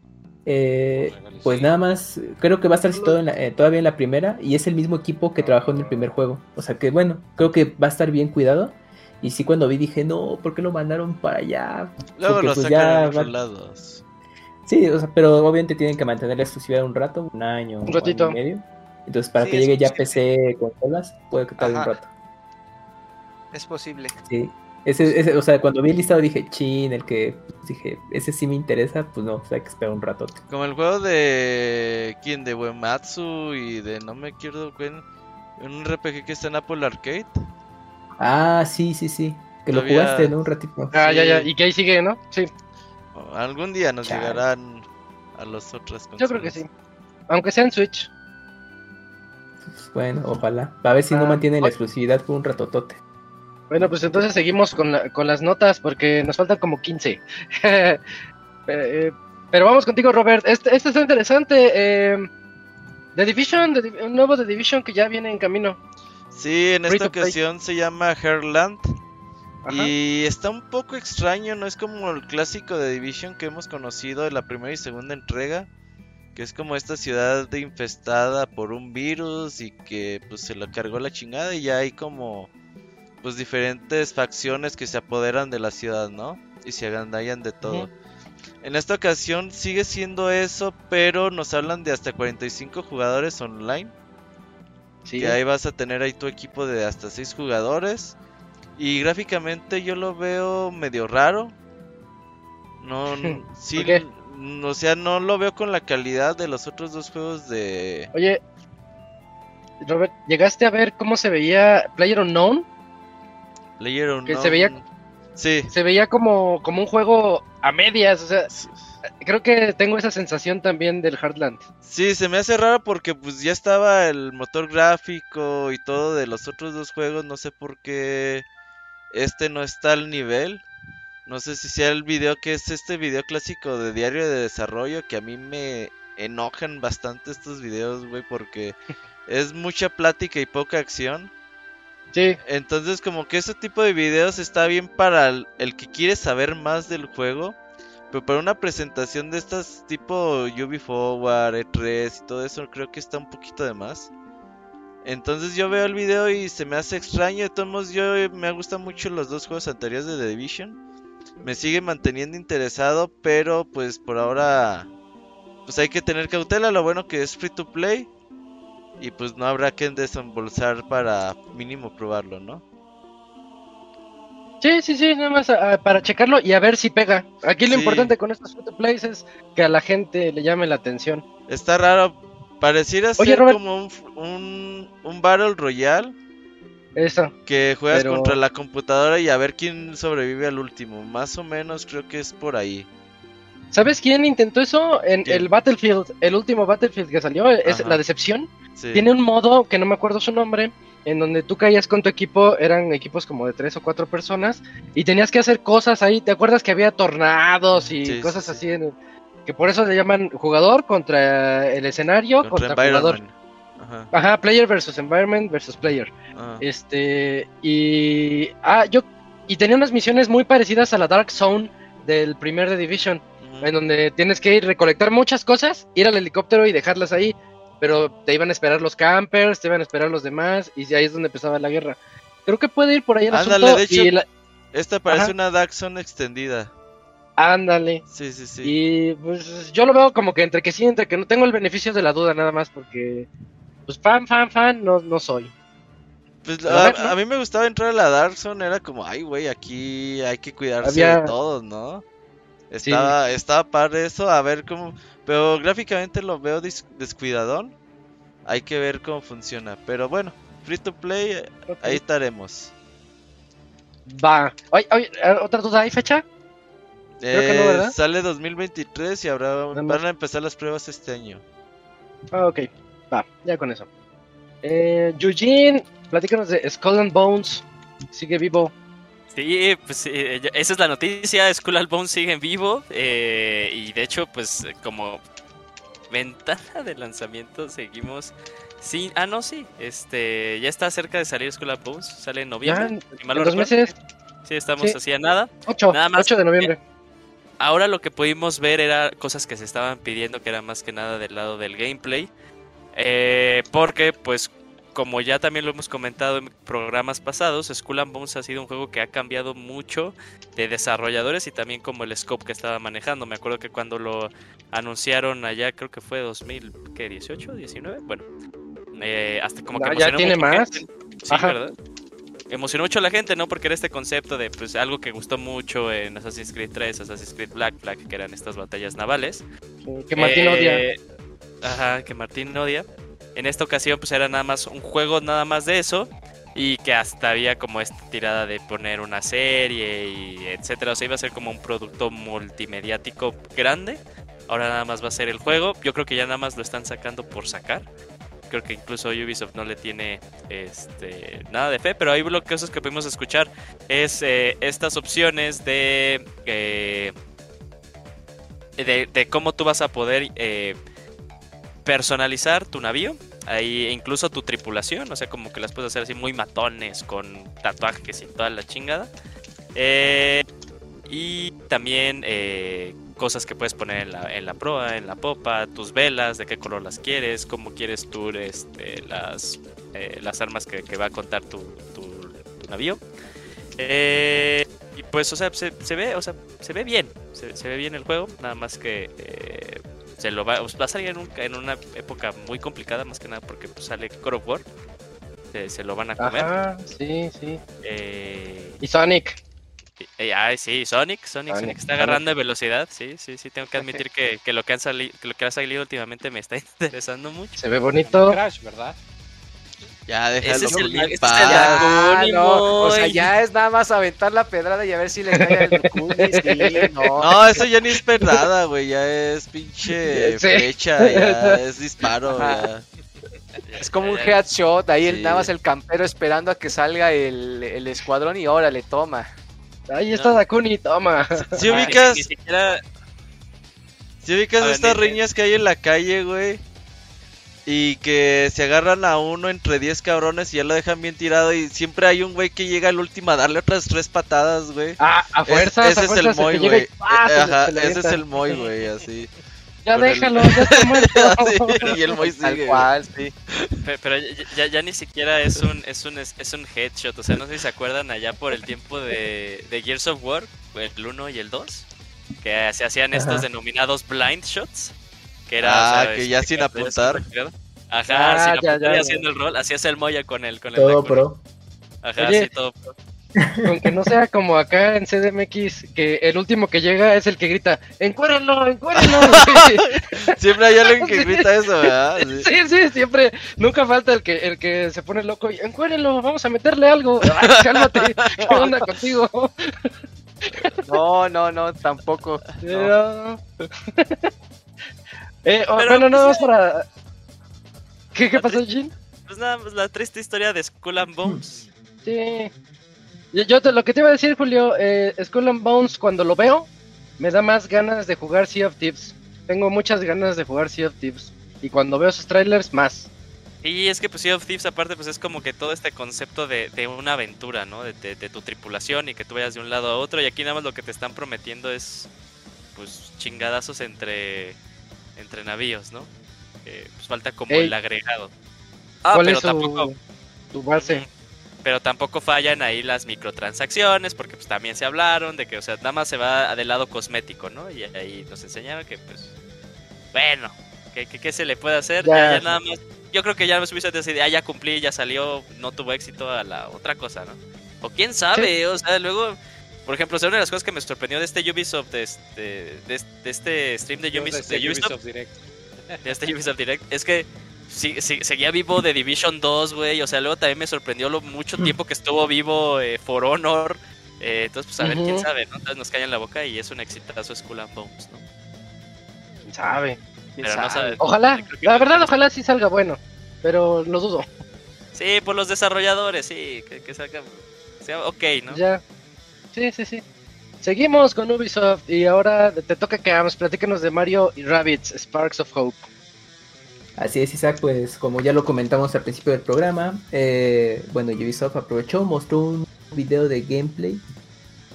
[SPEAKER 3] Eh, pues nada más, creo que va a estar situado en la- eh, todavía en la primera y es el mismo equipo que trabajó en el primer juego. O sea que bueno, creo que va a estar bien cuidado. Y sí cuando vi dije, no, ¿por qué lo mandaron para allá?
[SPEAKER 7] Luego
[SPEAKER 3] Porque,
[SPEAKER 7] lo
[SPEAKER 3] pues,
[SPEAKER 7] sacan
[SPEAKER 3] ya
[SPEAKER 7] en otros
[SPEAKER 3] va-
[SPEAKER 7] lados.
[SPEAKER 3] Sí, o sea, pero obviamente tienen que mantener la exclusividad un rato, un año, un
[SPEAKER 1] ratito.
[SPEAKER 3] año y medio. Entonces para
[SPEAKER 4] Sí,
[SPEAKER 3] que llegue ya
[SPEAKER 4] posible.
[SPEAKER 3] PC consolas, puede que tarde un rato.
[SPEAKER 4] Es posible.
[SPEAKER 3] Sí. Ese, ese, o sea, cuando vi el listado dije, chin, el que pues, dije, ese sí me interesa, pues no, pues hay que esperar un rato.
[SPEAKER 7] Como el juego de. ¿Quién? De Uematsu y de. No me acuerdo quién. Un RPG que está en Apple Arcade.
[SPEAKER 3] Ah, sí, sí, sí. Que lo jugaste, ¿no? Un ratito.
[SPEAKER 1] Ah,
[SPEAKER 7] Sí.
[SPEAKER 1] ya, ya. Y que ahí sigue, ¿no? Sí,
[SPEAKER 7] O Algún día nos
[SPEAKER 3] Chale.
[SPEAKER 7] llegarán a las otras
[SPEAKER 1] yo creo que sí. Aunque sea en Switch.
[SPEAKER 3] Pues, bueno, ojalá. A ver si no
[SPEAKER 1] Ah,
[SPEAKER 3] mantienen la exclusividad por un ratotote.
[SPEAKER 1] Bueno, pues entonces seguimos con, la- con las notas porque nos faltan como 15. Eh, pero vamos contigo, Robert. Este, este está interesante. eh, The Division, The un nuevo The Division que ya viene en camino.
[SPEAKER 7] Sí, en
[SPEAKER 1] Free
[SPEAKER 7] esta
[SPEAKER 1] play.
[SPEAKER 7] ocasión se llama Herland.
[SPEAKER 1] Ajá.
[SPEAKER 7] Y está un poco extraño, no es como el clásico de Division que hemos conocido de la primera y segunda entrega. Que es como esta ciudad de infestada por un virus y que pues se la cargó la chingada y ya hay como pues diferentes facciones que se apoderan de la ciudad, ¿no? Y se agandallan de todo. En esta ocasión sigue siendo eso, pero nos hablan de hasta 45 jugadores online.
[SPEAKER 1] Sí.
[SPEAKER 7] Que ahí vas a tener ahí tu equipo de hasta 6 jugadores. Y gráficamente yo lo veo medio raro. No, sí, o sea, no lo veo con la calidad de los otros dos juegos de...
[SPEAKER 1] Oye, Robert, ¿llegaste a ver cómo se veía Player Unknown?
[SPEAKER 7] Player
[SPEAKER 1] Que se veía-
[SPEAKER 7] Sí.
[SPEAKER 1] Se veía como, como un juego a medias. O sea, creo que tengo esa sensación también del Heartland.
[SPEAKER 7] Sí, se me hace raro porque pues ya estaba el motor gráfico y todo de los otros dos juegos, no sé por qué este no está al nivel. No sé si sea el video que es este video clásico de diario de desarrollo que a mí me enojan bastante estos videos, güey, porque es mucha plática y poca acción.
[SPEAKER 1] Sí,
[SPEAKER 7] Entonces como que ese tipo de videos está bien para el, que quiere saber más del juego. Pero para una presentación de estas tipo Ubi Forward, E3 y todo eso creo que está un poquito de más. Entonces yo veo el video y se me hace extraño. De todos modos yo eh, me gustan mucho los dos juegos anteriores de The Division. Me sigue manteniendo interesado, pero pues por ahora pues hay que tener cautela. Lo bueno que es free to play. Y pues no habrá que desembolsar para mínimo probarlo, ¿no?
[SPEAKER 1] sí, sí, sí, nada más ah, para checarlo y a ver si pega. Aquí lo
[SPEAKER 7] Sí.
[SPEAKER 1] importante con estos free to plays es que a la gente le llame la atención.
[SPEAKER 7] Está raro. Pareciera
[SPEAKER 1] Oye,
[SPEAKER 7] ser
[SPEAKER 1] Robert.
[SPEAKER 7] como un, un, un Battle Royale
[SPEAKER 1] Eso.
[SPEAKER 7] que juegas
[SPEAKER 1] Pero-
[SPEAKER 7] contra la computadora y a ver quién sobrevive al último. Más o menos creo que es por ahí.
[SPEAKER 1] ¿Sabes quién intentó eso? En el Battlefield, el último Battlefield que salió, es
[SPEAKER 7] Ajá.
[SPEAKER 1] La Decepción.
[SPEAKER 7] Sí.
[SPEAKER 1] Tiene un modo que no me acuerdo su nombre, en donde tú caías con tu equipo, eran equipos como de tres o cuatro personas, y tenías que hacer cosas ahí. ¿Te acuerdas que había tornados y
[SPEAKER 7] Sí,
[SPEAKER 1] cosas
[SPEAKER 7] sí.
[SPEAKER 1] así? en- que por eso le llaman jugador contra el escenario, contra,
[SPEAKER 7] Contra
[SPEAKER 1] jugador.
[SPEAKER 7] Ajá.
[SPEAKER 1] Ajá, player versus environment versus player.
[SPEAKER 7] ajá.
[SPEAKER 1] Este, y. Ah, yo. Y tenía unas misiones muy parecidas a la Dark Zone del primer The Division. En donde tienes que ir recolectar muchas cosas, ir al helicóptero y dejarlas ahí, pero te iban a esperar los campers, te iban a esperar los demás y ahí es donde empezaba la guerra. Creo que puede ir por ahí el
[SPEAKER 7] Ándale,
[SPEAKER 1] asunto
[SPEAKER 7] de hecho-
[SPEAKER 1] y la-
[SPEAKER 7] Esta parece
[SPEAKER 1] Ajá.
[SPEAKER 7] una Dark Zone extendida.
[SPEAKER 1] ándale.
[SPEAKER 7] Sí, sí, sí.
[SPEAKER 1] Y pues yo lo veo como que entre que sí, entre que no tengo el beneficio de la duda nada más porque pues fan, fan, fan no, no soy.
[SPEAKER 7] Pues
[SPEAKER 1] a
[SPEAKER 7] a,
[SPEAKER 1] ver, ¿no?
[SPEAKER 7] a mí me gustaba entrar a la Dark Zone, era como, ay, güey, aquí hay que cuidarse
[SPEAKER 1] Había-
[SPEAKER 7] de todos, ¿no? Estaba, estaba padre eso, a ver cómo. Pero gráficamente lo veo descuidadón. Hay que ver cómo funciona. Pero bueno, free to play, eh, ahí estaremos.
[SPEAKER 1] Va. Oye, oye, otra duda, ¿hay fecha? Creo que no,
[SPEAKER 7] Eh,
[SPEAKER 1] ¿verdad?
[SPEAKER 7] sale 2023 y habrá, van a empezar las pruebas este año.
[SPEAKER 1] Ah, ok. Va, ya con eso. Eh, Eugene, platícanos de Skull and Bones. Sigue vivo.
[SPEAKER 6] Sí, pues eh, ya- esa es la noticia. Skull and Bones sigue en vivo. eh, y de hecho, pues como ventana de lanzamiento seguimos sin... Ah, no, sí. Este, ya está cerca de salir Skull and Bones. Sale en
[SPEAKER 1] Ya,
[SPEAKER 6] noviembre.
[SPEAKER 1] en dos
[SPEAKER 6] recuerdo.
[SPEAKER 1] meses.
[SPEAKER 6] Sí, estamos
[SPEAKER 1] Sí.
[SPEAKER 6] así a nada.
[SPEAKER 1] 8,
[SPEAKER 6] Nada más
[SPEAKER 1] 8 de noviembre.
[SPEAKER 6] Ahora lo que pudimos ver era cosas que se estaban pidiendo que era más que nada del lado del gameplay. Eh, porque pues como ya también lo hemos comentado en programas pasados, Skull and Bones ha sido un juego que ha cambiado mucho de desarrolladores y también como el scope que estaba manejando. Me acuerdo que cuando lo anunciaron allá, creo que fue 2018, 19, bueno, eh, hasta como que
[SPEAKER 1] Ah, ya
[SPEAKER 6] emocionó
[SPEAKER 1] tiene más.
[SPEAKER 6] Sí,
[SPEAKER 1] Ajá.
[SPEAKER 6] ¿verdad? Emocionó mucho a la gente, ¿no? Porque era este concepto de pues algo que gustó mucho en Assassin's Creed 3, Assassin's Creed Black Flag, que eran estas batallas navales.
[SPEAKER 1] Que Martín odia.
[SPEAKER 6] Eh, Ajá, que Martín odia. En esta ocasión, pues era nada más un juego, nada más de eso. Y que hasta había como esta tirada de poner una serie y etcétera. O sea, iba a ser como un producto multimediático grande. Ahora nada más va a ser el juego. Yo creo que ya nada más lo están sacando por sacar. Creo que incluso Ubisoft no le tiene este, nada de fe. Pero ahí lo que, que pudimos escuchar es eh, estas opciones de, eh, de, de cómo tú vas a poder eh, personalizar tu navío. Ahí incluso tu tripulación, o sea, como que las puedes hacer así muy matones, con tatuajes y toda la chingada. Eh, y también eh, cosas que puedes poner en la, en la proa, en la popa, tus velas, de qué color las quieres, cómo quieres tú este, las, eh, las armas que, va a contar tu, tu, tu navío. Eh, y pues, o sea, se, se ve, o sea, se ve bien, se, se ve bien el juego, nada más que eh, se lo va, va a salir en, un- en una época muy complicada, más que nada porque pues, sale God of War, se, se lo van a comer.
[SPEAKER 1] Ajá, sí, sí.
[SPEAKER 6] Eh,
[SPEAKER 1] Y Sonic.
[SPEAKER 6] y- ay, sí, Sonic, Sonic,
[SPEAKER 1] Sonic,
[SPEAKER 6] Sonic está
[SPEAKER 1] Sonic.
[SPEAKER 6] agarrando de velocidad, sí, sí, sí, tengo que admitir que, que lo que han salido, que lo que ha salido últimamente me está interesando mucho.
[SPEAKER 1] Se ve bonito.
[SPEAKER 5] Crash, ¿verdad?
[SPEAKER 7] Ya, déjalo
[SPEAKER 6] Ese es el-
[SPEAKER 7] en
[SPEAKER 6] ese es el
[SPEAKER 7] paz.
[SPEAKER 4] Ah, no, o sea, ya es nada más aventar la pedrada y a ver si le cae al Dakuni, sí, no.
[SPEAKER 7] No, eso ya ni es pedrada, güey. Ya es pinche
[SPEAKER 1] Sí.
[SPEAKER 7] flecha, ya es disparo, ya.
[SPEAKER 4] Es como un headshot, ahí el,
[SPEAKER 7] Sí.
[SPEAKER 4] nada más el campero esperando a que salga el, el escuadrón y órale, toma.
[SPEAKER 1] Ahí está Dakuni, toma.
[SPEAKER 7] Si ubicas,
[SPEAKER 6] Ni siquiera,
[SPEAKER 7] si ubicas estas riñas que hay en la calle, güey. Y que se agarran a uno entre 10 cabrones y ya lo dejan bien tirado. Y siempre hay un güey que llega al último a darle otras tres patadas, güey.
[SPEAKER 1] Ah, a
[SPEAKER 7] Es-
[SPEAKER 1] fuerzas,
[SPEAKER 7] ese
[SPEAKER 1] a
[SPEAKER 7] es el Moy, güey. Ajá, ese es el Moy, güey, así.
[SPEAKER 1] Ya
[SPEAKER 7] con el-
[SPEAKER 1] déjalo, ya está muerto.
[SPEAKER 7] Sí, y el Moy
[SPEAKER 4] Tal
[SPEAKER 7] sigue.
[SPEAKER 4] cual, sí.
[SPEAKER 6] pe- pero ya, ya- ya ni siquiera es un, es un, es un headshot, o sea, no sé si se acuerdan allá por el tiempo de, de Gears of War, el 1 y el 2, que se hacían estos denominados blind shots, que era,
[SPEAKER 7] Ah,
[SPEAKER 6] o sea,
[SPEAKER 7] que ya sin apuntar.
[SPEAKER 6] Ajá,
[SPEAKER 1] Ah,
[SPEAKER 6] sin
[SPEAKER 1] ya,
[SPEAKER 6] apuntar
[SPEAKER 1] ya,
[SPEAKER 6] y
[SPEAKER 1] ya.
[SPEAKER 6] haciendo el rol, hacías el Moya con el, con el
[SPEAKER 3] Todo pro.
[SPEAKER 6] Ajá,
[SPEAKER 1] Oye.
[SPEAKER 6] sí, todo pro.
[SPEAKER 1] Con que no sea como acá en CDMX, que el último que llega es el que grita, ¡encuérenlo, encuérenlo!
[SPEAKER 7] Siempre hay alguien que grita eso, ¿verdad? Sí.
[SPEAKER 1] Sí, sí, siempre, nunca falta el que, el que se pone loco y, ¡encuérenlo, vamos a meterle algo! Ay, ¡Cálmate! ¿Qué onda contigo?
[SPEAKER 4] No, no, no, tampoco. no.
[SPEAKER 1] Eh, oh, bueno, nada
[SPEAKER 6] pues,
[SPEAKER 1] más para... ¿Qué, qué pasó, Jin?
[SPEAKER 6] Pues nada, pues la triste historia de Skull and Bones.
[SPEAKER 1] Sí. Yo, yo te- lo que te iba a decir, Julio, eh, Skull and Bones, cuando lo veo, me da más ganas de jugar Sea of Thieves. Tengo muchas ganas de jugar Sea of Thieves. Y cuando veo sus trailers, más.
[SPEAKER 6] Y es que pues Sea of Thieves aparte pues es como que todo este concepto de, de una aventura, ¿no? De, de- de tu tripulación y que tú vayas de un lado a otro y aquí nada más lo que te están prometiendo es pues chingadazos entre entre navíos, ¿no? Eh, pues falta como
[SPEAKER 1] Ey.
[SPEAKER 6] el agregado. Ah,
[SPEAKER 1] ¿Cuál
[SPEAKER 6] pero
[SPEAKER 1] es su,
[SPEAKER 6] tampoco
[SPEAKER 1] su base?
[SPEAKER 6] Pero tampoco fallan ahí las microtransacciones, porque pues también se hablaron de que, o sea, nada más se va del lado cosmético, ¿no? Y ahí nos enseñaron que, pues, bueno, que, que- ¿qué se le puede hacer?
[SPEAKER 1] Ya.
[SPEAKER 6] Ya, ya nada más. Yo creo que ya Ubisoft decide, ah, ya cumplí, ya salió, no tuvo éxito a la otra cosa, ¿no? O quién sabe, o sea, luego Por ejemplo, o sea, una de las cosas que me sorprendió de este Ubisoft, de este, de, de este stream de Ubisoft, de Ubisoft,
[SPEAKER 5] Direct.
[SPEAKER 6] de este Ubisoft Direct, es que sí- sí- seguía vivo de Division 2, güey. O sea, luego también me sorprendió lo mucho tiempo que estuvo vivo eh, For Honor. Eh, entonces, pues a ver, quién sabe, ¿no? Entonces nos cae en la boca y es un exitazo Skull and Bones, ¿no?
[SPEAKER 1] ¿Quién sabe?
[SPEAKER 3] ¿Quién
[SPEAKER 6] Pero no
[SPEAKER 3] sabe?
[SPEAKER 6] sabe.
[SPEAKER 1] Ojalá, la verdad, ojalá sí salga bueno. Pero lo dudo.
[SPEAKER 6] Sí, por los desarrolladores, sí, que, que salga. Sea ok, ¿no?
[SPEAKER 1] Ya. Sí, sí, sí. Seguimos con Ubisoft y ahora te toca que hagamos, platícanos de Mario y Rabbids, Sparks of Hope.
[SPEAKER 3] Así es, Isaac, pues como ya lo comentamos al principio del programa, eh, bueno, Ubisoft aprovechó, mostró un video de gameplay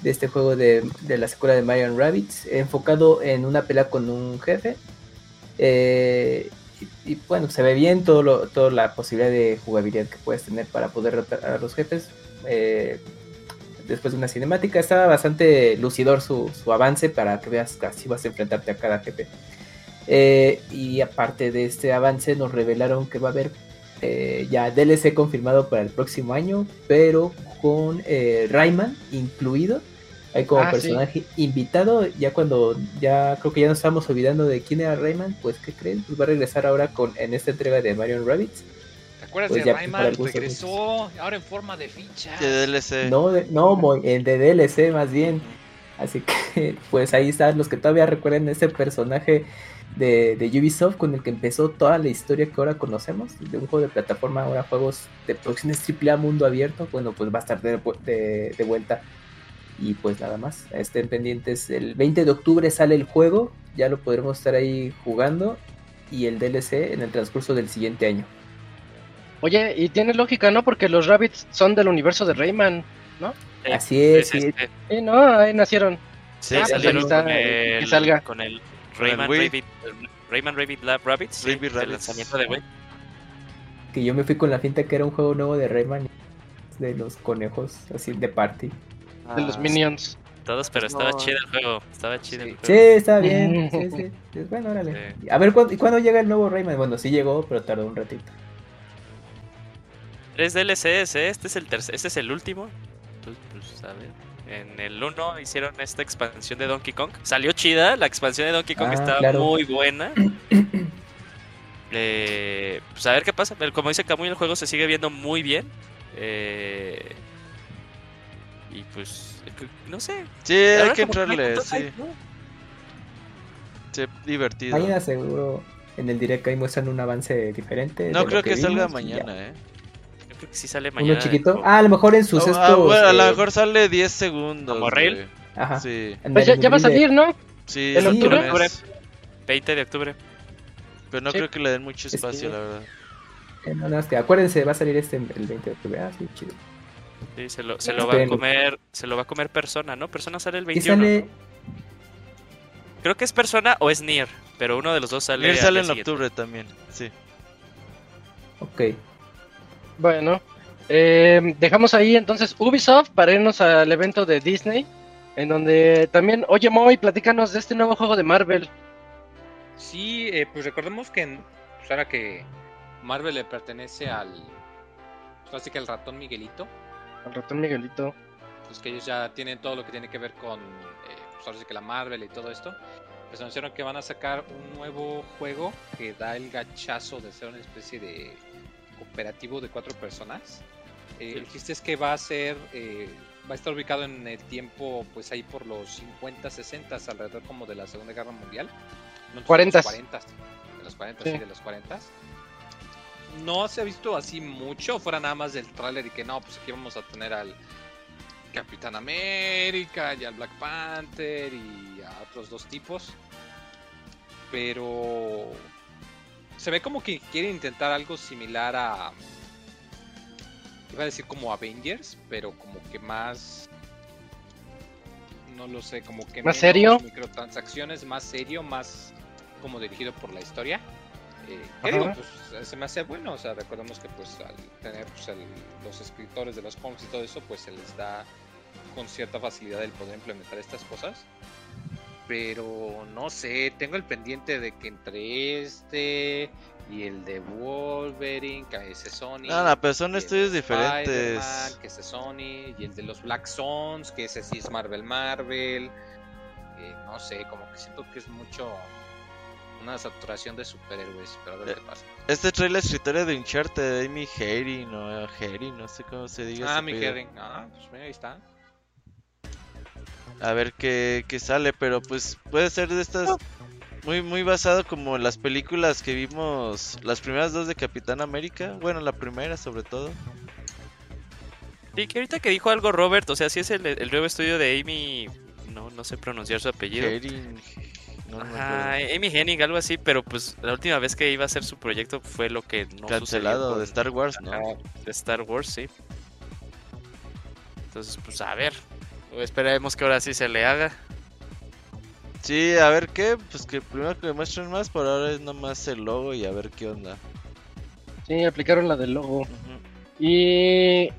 [SPEAKER 3] de este juego de, de la secuela de Mario and Rabbids, enfocado en una pelea con un jefe. eh, y, y, bueno, se ve bien todo lo- toda la posibilidad de jugabilidad que puedes tener para poder derrotar a los jefes. eh, después de una cinemática, estaba bastante lucidor su, su avance para que veas así vas a enfrentarte a cada jefe. Eh, y aparte de este avance nos revelaron que va a haber eh, ya DLC confirmado para el próximo año, pero con eh, Rayman incluido. Hay como
[SPEAKER 1] Ah, sí.
[SPEAKER 3] personaje invitado, ya cuando ya creo que ya nos estamos olvidando de quién era Rayman, pues ¿qué creen? Pues va a regresar ahora con en esta entrega de Mario Rabbits.
[SPEAKER 5] ¿Te acuerdas
[SPEAKER 3] Pues
[SPEAKER 5] de Rayman? Regresó ahora en forma de ficha.
[SPEAKER 7] De DLC.
[SPEAKER 3] No, de- no, el de DLC más bien. Así que pues ahí están los que todavía recuerdan ese personaje de, de Ubisoft con el que empezó toda la historia que ahora conocemos, de un juego de plataforma, ahora juegos de producciones AAA mundo abierto, bueno pues va a estar de, vu- de- de vuelta. Y pues nada más, estén pendientes, el 20 de octubre sale el juego, ya lo podremos estar ahí jugando y el DLC en el transcurso del siguiente año.
[SPEAKER 1] Oye, y tiene lógica, ¿no? Porque los Rabbits son del universo de Rayman.
[SPEAKER 6] Sí,
[SPEAKER 3] Así es,
[SPEAKER 6] sí,
[SPEAKER 3] sí.
[SPEAKER 1] no, ahí nacieron.
[SPEAKER 4] Sí,
[SPEAKER 1] Ah,
[SPEAKER 6] Sí,
[SPEAKER 1] pues
[SPEAKER 6] salieron con
[SPEAKER 1] que
[SPEAKER 6] el,
[SPEAKER 1] salga.
[SPEAKER 6] con el
[SPEAKER 7] Con el
[SPEAKER 6] Rayman. Rabbit, Rayman Rabbit Lab Rabbits, sí,
[SPEAKER 7] Rabbit
[SPEAKER 6] del
[SPEAKER 7] Rabbids.
[SPEAKER 6] lanzamiento de Wii.
[SPEAKER 3] que yo me fui con la finta que era un juego nuevo de Rayman de los conejos así de party.
[SPEAKER 1] De los
[SPEAKER 4] Ah,
[SPEAKER 1] Minions.
[SPEAKER 6] Todos, pero estaba
[SPEAKER 4] No.
[SPEAKER 6] chido el juego, estaba chido el
[SPEAKER 4] Sí.
[SPEAKER 3] Sí,
[SPEAKER 6] juego.
[SPEAKER 3] está bien. sí, sí. Pues Bueno, órale.
[SPEAKER 6] Sí.
[SPEAKER 3] A ver ¿cuándo, ¿y cuándo llega el nuevo Rayman. Bueno, sí llegó, pero tardó un ratito.
[SPEAKER 6] Tres DLCs, ¿eh? este es el tercer, este es el último. Pues, pues, a ver. En el 1 hicieron esta expansión de Donkey Kong. Salió chida, la expansión de Donkey Kong
[SPEAKER 3] Ah,
[SPEAKER 6] estaba
[SPEAKER 3] claro.
[SPEAKER 6] muy buena. Eh, pues a ver qué pasa. Pero Como dice Camuy, el juego se sigue viendo muy bien. Eh, y pues, no sé.
[SPEAKER 7] Sí, hay que
[SPEAKER 6] hay
[SPEAKER 7] entrarle,
[SPEAKER 6] tanto
[SPEAKER 7] sí.
[SPEAKER 6] hype, ¿no?
[SPEAKER 7] Sí, divertido.
[SPEAKER 3] Mañana seguro en el direct ahí muestran un avance diferente.
[SPEAKER 7] No creo que, salga
[SPEAKER 3] ya.
[SPEAKER 7] mañana, eh.
[SPEAKER 6] Creo que sí sale mañana.
[SPEAKER 3] Uno chiquito. Ah, a lo mejor en sus
[SPEAKER 7] Oh,
[SPEAKER 3] estos.
[SPEAKER 7] ah, bueno, a lo
[SPEAKER 3] eh,
[SPEAKER 7] mejor sale 10 segundos.
[SPEAKER 6] ¿Como.
[SPEAKER 3] Ajá.
[SPEAKER 7] Sí,
[SPEAKER 1] Pues ya, ya va a salir, ¿no?
[SPEAKER 7] sí,
[SPEAKER 1] ¿En
[SPEAKER 7] es
[SPEAKER 1] octubre?
[SPEAKER 7] mes.
[SPEAKER 6] 20 de octubre.
[SPEAKER 7] Pero no
[SPEAKER 1] Sí.
[SPEAKER 7] creo que le den mucho espacio, la verdad.
[SPEAKER 3] eh, no, nada más que acuérdense, va a salir este el 20 de octubre. Ah, sí, chido.
[SPEAKER 6] Sí, se lo, se lo va a comer, se lo va a comer persona, ¿no? Persona sale el
[SPEAKER 3] Y
[SPEAKER 6] 21.
[SPEAKER 3] sale.
[SPEAKER 6] ¿no? Creo que es persona o es Nier, pero uno de los dos sale.
[SPEAKER 7] Nier
[SPEAKER 6] al
[SPEAKER 7] sale en
[SPEAKER 6] siguiente.
[SPEAKER 7] octubre también, sí.
[SPEAKER 3] Ok.
[SPEAKER 1] Bueno, eh, dejamos ahí entonces Ubisoft para irnos al evento de Disney, en donde también, oye Moy, platícanos de este nuevo juego de Marvel.
[SPEAKER 5] Sí, eh, pues recordemos que pues ahora que Marvel le pertenece al. Pues así que al ratón Miguelito,
[SPEAKER 1] Al ratón Miguelito.
[SPEAKER 5] pues que ellos ya tienen todo lo que tiene que ver con. eh, pues ahora sí que la Marvel y todo esto. Pues anunciaron que van a sacar un nuevo juego que da el gachazo de ser una especie de cooperativo de cuatro personas. Eh, El chiste es que va a ser. eh, va a estar ubicado en el tiempo, pues ahí por los 50, 60, alrededor como de la Segunda Guerra Mundial. No, de
[SPEAKER 1] 40s.
[SPEAKER 5] los 40, de los 40, sí.
[SPEAKER 1] Sí.
[SPEAKER 5] de los 40. No se ha visto así mucho, fuera nada más del tráiler y que no, pues aquí vamos a tener al Capitán América y al Black Panther y a otros dos tipos. Pero se ve como que quieren intentar algo similar a iba a decir como Avengers, pero como que más no lo sé, como que
[SPEAKER 1] ¿Más
[SPEAKER 5] menos
[SPEAKER 1] serio?
[SPEAKER 5] microtransacciones, más serio, más como dirigido por la historia. Eh, que digo, pues se me hace bueno, o sea, recordemos que pues al tener pues, el- los escritores de los cómics y todo eso, pues se les da con cierta facilidad el poder implementar estas cosas. Pero no sé, tengo el pendiente de que entre este, y el de Wolverine, que es Sony.
[SPEAKER 7] No, pero son estudios diferentes.
[SPEAKER 5] Que es Sony, y el de los Black Zones, que ese sí es Marvel Marvel. Eh, no sé, como que siento que es mucho una saturación de superhéroes, pero a ver
[SPEAKER 7] Eh,
[SPEAKER 5] qué pasa.
[SPEAKER 7] Este trae la escritora de Uncharted, de Amy Herring, o Herring, no sé cómo se diga.
[SPEAKER 5] Ah,
[SPEAKER 7] ese
[SPEAKER 5] mi
[SPEAKER 7] apellido.
[SPEAKER 5] Herring. Ah, pues mira, ahí está.
[SPEAKER 7] A ver qué, qué sale, pero pues puede ser de estas muy muy basado como en las películas que vimos, las primeras dos de Capitán América, bueno, la primera sobre todo.
[SPEAKER 6] Sí, que ahorita que dijo algo Robert, o sea, sí es el, el nuevo estudio de Amy. No, no sé pronunciar su apellido.
[SPEAKER 7] No,
[SPEAKER 6] Ajá. Amy Hennig, algo así, pero pues la última vez que iba a hacer su proyecto fue lo que no
[SPEAKER 7] Cancelado de Star Wars, ¿no?
[SPEAKER 6] Ajá, de Star Wars, sí. Entonces, pues a ver. Esperemos que ahora sí se le haga.
[SPEAKER 7] Sí, a ver qué, pues que primero que muestren más, por ahora es nomás el logo y a ver qué onda.
[SPEAKER 1] Sí, aplicaron la del logo.
[SPEAKER 7] Ujú.
[SPEAKER 1] Y.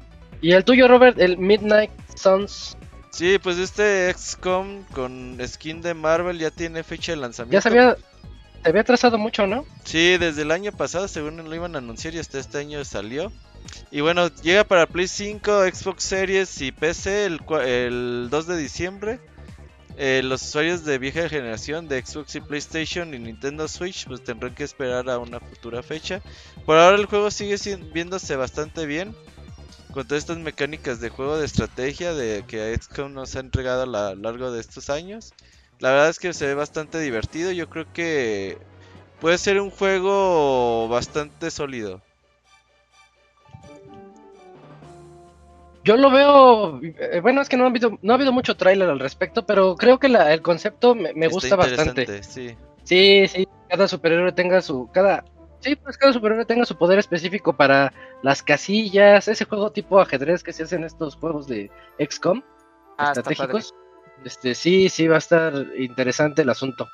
[SPEAKER 1] Y el tuyo, Robert, el Midnight Suns.
[SPEAKER 7] Sí, pues este XCOM con skin de Marvel ya tiene fecha de lanzamiento.
[SPEAKER 1] Ya se había. Se había trazado mucho, ¿no?
[SPEAKER 7] Sí, desde el año pasado, según lo iban a anunciar, y hasta este año salió. Y bueno, llega para Play 5, Xbox Series y PC el, cua- el 2 de diciembre. Eh, los usuarios de vieja generación de Xbox y PlayStation y Nintendo Switch pues tendrán que esperar a una futura fecha. Por ahora el juego sigue viéndose bastante bien. Con todas estas mecánicas de juego de estrategia de que XCOM nos ha entregado a lo largo de estos años. La verdad es que se ve bastante divertido. Yo creo que puede ser un juego bastante sólido.
[SPEAKER 1] Yo lo veo. eh, bueno, es que no ha habido, no ha habido mucho tráiler al respecto, pero creo que la- el concepto me, me
[SPEAKER 7] Está
[SPEAKER 1] gusta bastante.
[SPEAKER 7] Sí.
[SPEAKER 1] Sí, sí, cada superhéroe tenga su. Cada. Sí, pues cada superhéroe tenga su poder específico para las casillas, ese juego tipo ajedrez que se hacen estos juegos de XCOM,
[SPEAKER 4] Ah, está
[SPEAKER 1] estratégicos. Este, sí, sí, va a estar interesante el asunto.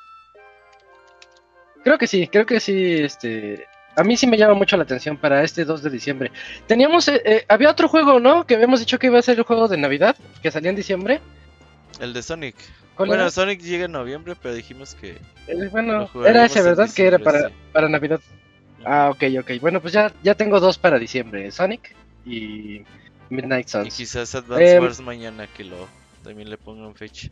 [SPEAKER 1] Creo que sí, creo que sí, este. A mí sí me llama mucho la atención para este 2 de diciembre. Teníamos, eh, eh, había otro juego, ¿no? Que habíamos dicho que iba a ser el juego de Navidad, que salía en diciembre.
[SPEAKER 7] El de Sonic.
[SPEAKER 1] ¿Cuál
[SPEAKER 7] Bueno,
[SPEAKER 1] era?
[SPEAKER 7] Sonic llega en noviembre, pero dijimos que
[SPEAKER 1] Eh, bueno, era ese, ¿verdad? Que era para,
[SPEAKER 7] sí.
[SPEAKER 1] para Navidad. Ah, ok, ok. Bueno, pues ya, ya tengo dos para diciembre: Sonic y Midnight
[SPEAKER 7] Y
[SPEAKER 1] Suns.
[SPEAKER 7] quizás Advance
[SPEAKER 1] Em,
[SPEAKER 7] Wars mañana que lo también le pongan fecha.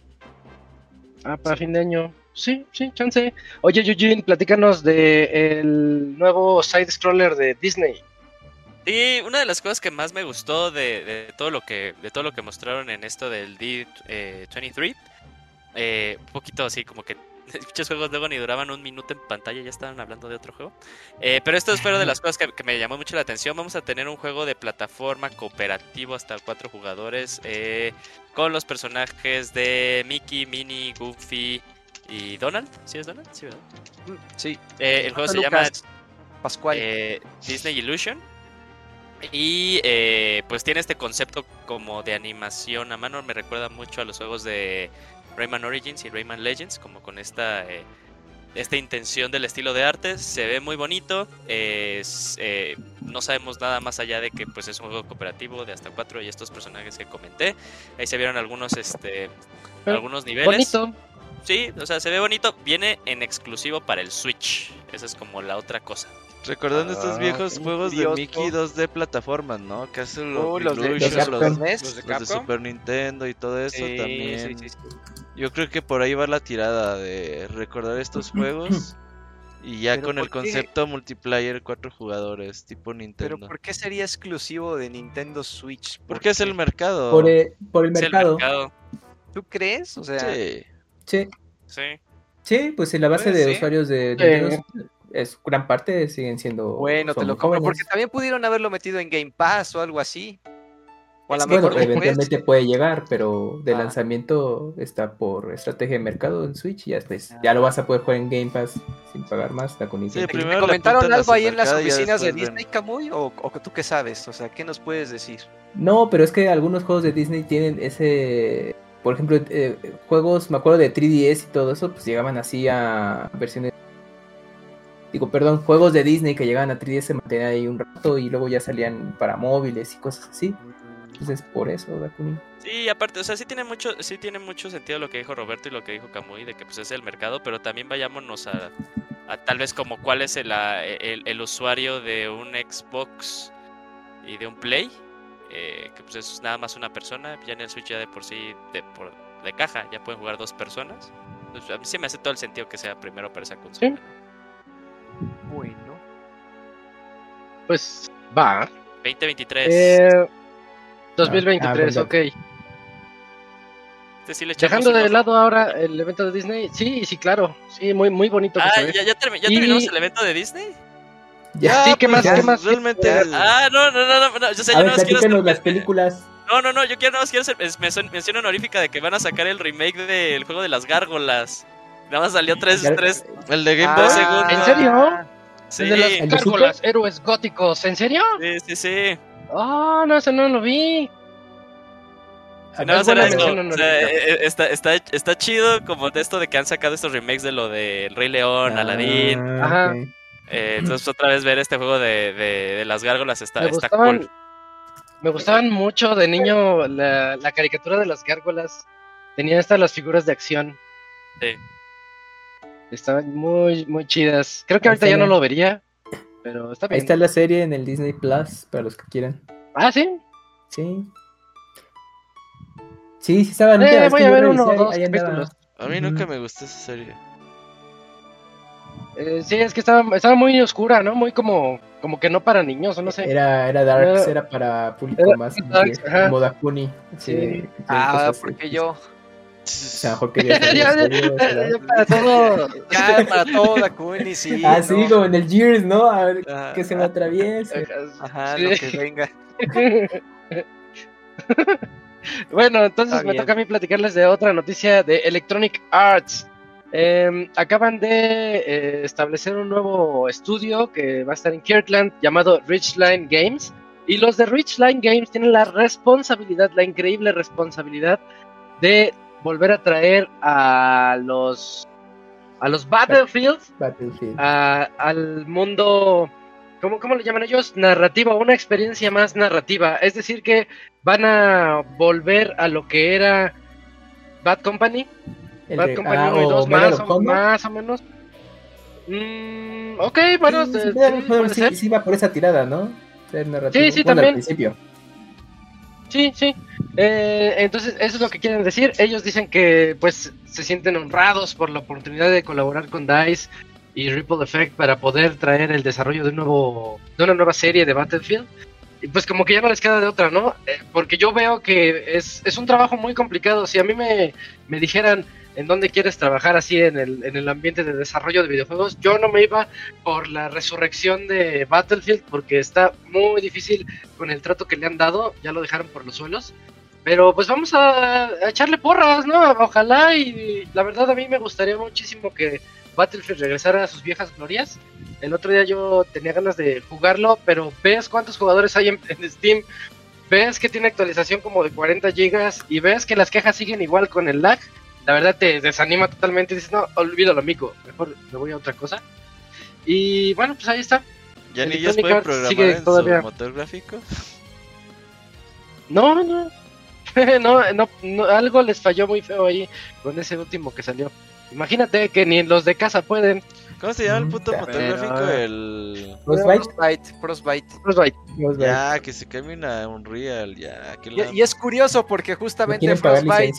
[SPEAKER 1] Ah, para fin de año. Sí, sí, chance. Oye, Eugene, platícanos de el nuevo side scroller de Disney.
[SPEAKER 6] Y una de las cosas que más me gustó de, de todo lo que de todo lo que mostraron en esto del D23, eh, un poquito así como que muchos juegos luego ni duraban un minuto en pantalla, ya estaban hablando de otro juego. Eh, pero esto fue de las cosas que, que me llamó mucho la atención. Vamos a tener un juego de plataforma cooperativo hasta cuatro jugadores eh, con los personajes de Mickey, Minnie, Goofy y Donald. ¿Sí es Donald? Sí, ¿verdad?
[SPEAKER 4] Mm, Sí.
[SPEAKER 6] Eh, el juego se
[SPEAKER 4] Lucas
[SPEAKER 6] llama
[SPEAKER 4] Pascual.
[SPEAKER 6] Disney Illusion. Y eh, pues tiene este concepto como de animación a mano. Me recuerda mucho a los juegos de Rayman Origins y Rayman Legends, como con esta, eh, esta intención del estilo de arte. Se ve muy bonito. es, eh, no sabemos nada más allá de que pues es un juego cooperativo de hasta cuatro y estos personajes que comenté. Ahí se vieron algunos, este,
[SPEAKER 1] Pero
[SPEAKER 6] algunos niveles.
[SPEAKER 1] Bonito.
[SPEAKER 6] Sí, o sea, se ve bonito. Viene en exclusivo para el Switch. Esa es como la otra cosa.
[SPEAKER 7] Recordando estos
[SPEAKER 1] Ah,
[SPEAKER 7] viejos
[SPEAKER 4] ok.
[SPEAKER 7] juegos de
[SPEAKER 4] Curioso.
[SPEAKER 7] Mickey 2D plataformas, ¿no? Que hacen los,
[SPEAKER 4] Oh, los de,
[SPEAKER 3] los
[SPEAKER 7] los,
[SPEAKER 3] Capcom.
[SPEAKER 7] los
[SPEAKER 6] Los de
[SPEAKER 7] de. Super Nintendo y todo eso
[SPEAKER 6] Sí,
[SPEAKER 7] también.
[SPEAKER 6] sí, sí, sí.
[SPEAKER 7] Yo creo que por ahí va la tirada de recordar estos juegos y ya
[SPEAKER 4] Pero
[SPEAKER 7] con el concepto multiplayer cuatro jugadores tipo
[SPEAKER 4] Pero
[SPEAKER 7] Nintendo.
[SPEAKER 4] ¿por qué sería exclusivo de Nintendo Switch?
[SPEAKER 7] Porque es el mercado.
[SPEAKER 3] Por el, por el
[SPEAKER 6] el
[SPEAKER 3] mercado.
[SPEAKER 6] mercado.
[SPEAKER 4] ¿Tú crees? O sea,
[SPEAKER 7] Sí.
[SPEAKER 3] Sí,
[SPEAKER 6] Sí.
[SPEAKER 3] sí, pues en la base
[SPEAKER 5] Puede
[SPEAKER 3] de usuarios de
[SPEAKER 1] Sí.
[SPEAKER 3] Nintendo es gran parte siguen siendo
[SPEAKER 4] bueno, te lo compro.
[SPEAKER 3] jóvenes.
[SPEAKER 4] Porque también pudieron haberlo metido en Game Pass o algo así. O a lo
[SPEAKER 3] Bueno,
[SPEAKER 4] mejor
[SPEAKER 3] eventualmente puede llegar, pero de
[SPEAKER 4] Ah.
[SPEAKER 3] lanzamiento está por estrategia de mercado en Switch y ya después ya lo vas a poder jugar en Game Pass sin pagar más, está con.
[SPEAKER 7] Sí,
[SPEAKER 4] ¿Te-
[SPEAKER 7] primero
[SPEAKER 4] ¿Te
[SPEAKER 7] le
[SPEAKER 4] comentaron algo ahí en las oficinas de. Disney, Camuy? ¿O, ¿O tú qué sabes? O sea, ¿qué nos puedes decir?
[SPEAKER 3] No, pero es que algunos juegos de Disney tienen ese, por ejemplo, eh, juegos, me acuerdo de 3DS y todo eso, pues llegaban así a versiones, digo, perdón, juegos de Disney que llegaban a 3DS se mantenían ahí un rato y luego ya salían para móviles y cosas así. Entonces, por eso, Dakuni.
[SPEAKER 6] Sí, aparte, o sea, sí tiene mucho, sí tiene mucho sentido lo que dijo Roberto y lo que dijo Camuy, de que pues es el mercado, pero también vayámonos a, a tal vez como cuál es el, el, el usuario de un Xbox y de un Play, eh, que pues es nada más una persona, ya en el Switch ya de por sí, de, por, de caja, ya pueden jugar dos personas. Entonces, a mí sí me hace todo el sentido que sea primero para esa consola.
[SPEAKER 4] Bueno.
[SPEAKER 1] Pues va.
[SPEAKER 6] 2023.
[SPEAKER 1] Eh, 2023,
[SPEAKER 3] Ah,
[SPEAKER 1] ok.
[SPEAKER 6] Este sí le echamos
[SPEAKER 1] Dejando de lado ahora el evento de Disney, sí, sí, claro. Sí, muy, muy bonito.
[SPEAKER 6] Ah. ¿ya, ya, termi- ya
[SPEAKER 1] Y-
[SPEAKER 6] terminamos el evento de Disney?
[SPEAKER 3] Ya,
[SPEAKER 1] Sí, ¿qué más?
[SPEAKER 3] ya.
[SPEAKER 1] ¿Qué más?
[SPEAKER 7] Realmente.
[SPEAKER 6] Ah, no, no, no, no, no, yo sé,
[SPEAKER 3] A
[SPEAKER 6] yo
[SPEAKER 3] ver,
[SPEAKER 6] nada más quiero
[SPEAKER 3] las películas.
[SPEAKER 6] No, no, no, yo quiero nada más quiero hacer es- mención mención honorífica de que van a sacar el remake del juego de las gárgolas. Nada más salió tres,
[SPEAKER 3] Ya-
[SPEAKER 6] tres,
[SPEAKER 7] El de Game
[SPEAKER 4] Ah,
[SPEAKER 7] Boy.
[SPEAKER 6] segundos.
[SPEAKER 1] ¿En serio?
[SPEAKER 6] Sí,
[SPEAKER 1] El de las
[SPEAKER 3] ¿El de
[SPEAKER 1] gárgolas, héroes góticos. ¿En serio?
[SPEAKER 6] sí, sí, sí.
[SPEAKER 1] Oh, no, eso no lo vi. Buena
[SPEAKER 6] era eso. O sea, eh, eh, está, está, está chido como de esto de que han sacado estos remakes de lo de El Rey León, Aladdin.
[SPEAKER 3] Ah,
[SPEAKER 1] Ajá.
[SPEAKER 3] ok.
[SPEAKER 6] Eh, entonces otra vez ver este juego de, de, de las gárgolas está,
[SPEAKER 1] me
[SPEAKER 6] está
[SPEAKER 1] gustaban,
[SPEAKER 6] cool.
[SPEAKER 1] me gustaban mucho de niño la, la caricatura de las gárgolas. Tenía estas las figuras de acción.
[SPEAKER 6] Sí.
[SPEAKER 1] Estaban muy, muy chidas. Creo que ahorita ya no lo vería. Pero está
[SPEAKER 3] Ahí
[SPEAKER 1] bien.
[SPEAKER 3] está la serie en el Disney Plus, para los que quieran.
[SPEAKER 1] Ah, sí.
[SPEAKER 3] Sí. Sí, sí estaban.
[SPEAKER 1] Eh,
[SPEAKER 3] es
[SPEAKER 1] voy a ver uno o dos
[SPEAKER 3] ahí
[SPEAKER 1] capítulos.
[SPEAKER 7] A mí nunca me gustó esa serie.
[SPEAKER 1] Eh, sí, es que estaba, estaba muy oscura, ¿no? Muy como, como que no para niños, o no sé.
[SPEAKER 3] Era, era Darks,
[SPEAKER 1] Era-
[SPEAKER 3] era para público
[SPEAKER 1] era
[SPEAKER 3] más
[SPEAKER 1] Darks,
[SPEAKER 3] como Dakuni. Sí.
[SPEAKER 4] Ah, porque
[SPEAKER 3] así.
[SPEAKER 4] yo.
[SPEAKER 1] Para todo.
[SPEAKER 4] Ya, para todo, Dakuni, sí.
[SPEAKER 3] Ah, sí,
[SPEAKER 4] no.
[SPEAKER 3] como en el Gears, ¿no? A ver
[SPEAKER 4] Ah,
[SPEAKER 3] que se me atraviese.
[SPEAKER 4] Ajá,
[SPEAKER 1] Sí.
[SPEAKER 4] lo que venga.
[SPEAKER 1] bueno, entonces
[SPEAKER 4] Está
[SPEAKER 1] me
[SPEAKER 4] bien.
[SPEAKER 1] toca a mí platicarles de otra noticia de Electronic Arts. Eh, acaban de eh, establecer un nuevo estudio que va a estar en Kirkland llamado Richline Games. Y los de Richline Games tienen la responsabilidad, la increíble responsabilidad de volver a traer a los a los Battlefields
[SPEAKER 3] Battlefield.
[SPEAKER 1] a- al mundo, ¿cómo, ¿cómo le llaman ellos? Narrativa, una experiencia más narrativa. Es decir, que van a volver a lo que era Bad Company,
[SPEAKER 3] El
[SPEAKER 1] Bad
[SPEAKER 3] de-
[SPEAKER 1] Company
[SPEAKER 3] ah,
[SPEAKER 1] 1 y
[SPEAKER 3] o
[SPEAKER 1] 2,
[SPEAKER 3] Medal
[SPEAKER 1] más o, más o menos. Mm, ok, bueno,
[SPEAKER 3] Sí, sí,
[SPEAKER 1] sí,
[SPEAKER 3] Medal of Honor
[SPEAKER 1] puede
[SPEAKER 3] sí,
[SPEAKER 1] ser.
[SPEAKER 3] sí va por esa tirada, ¿no?
[SPEAKER 1] Sí, sí,
[SPEAKER 3] Bueno, al
[SPEAKER 1] también.
[SPEAKER 3] principio.
[SPEAKER 1] Sí, sí. Eh, entonces, eso es lo que quieren decir. Ellos dicen que pues se sienten honrados por la oportunidad de colaborar con DICE y Ripple Effect para poder traer el desarrollo de un nuevo de una nueva serie de Battlefield. Y pues como que ya no les queda de otra, ¿no? Eh, porque yo veo que es, un trabajo muy complicado. Si a mí me, me dijeran en dónde quieres trabajar así en el, en el ambiente de desarrollo de videojuegos, yo no me iba por la resurrección de Battlefield porque está muy difícil con el trato que le han dado, ya lo dejaron por los suelos. Pero pues vamos a, a echarle porras, ¿no? Ojalá y la verdad a mí me gustaría muchísimo que Battlefield regresara a sus viejas glorias. El otro día yo tenía ganas de jugarlo, pero ves cuántos jugadores hay en, en Steam, ves que tiene actualización como de 40 gigas y ves que las quejas siguen igual con el lag. La verdad te desanima totalmente y dices, no, olvídalo, amigo, mejor me voy a otra cosa. Y bueno, pues ahí está.
[SPEAKER 7] ¿Ya ni ellos pueden programar en su motor gráfico?
[SPEAKER 1] No, no. no, no, no, algo les falló muy feo ahí con ese último que salió. Imagínate que ni los de casa pueden.
[SPEAKER 7] ¿Cómo se llama el
[SPEAKER 3] Mm,
[SPEAKER 7] puto motor
[SPEAKER 1] pero-
[SPEAKER 7] gráfico? El...
[SPEAKER 3] Frostbite.
[SPEAKER 4] Frostbite, Frostbite.
[SPEAKER 7] Ya, que se cambien a Unreal, ya. Que la...
[SPEAKER 4] Y, y es curioso porque
[SPEAKER 3] No
[SPEAKER 4] justamente Frostbite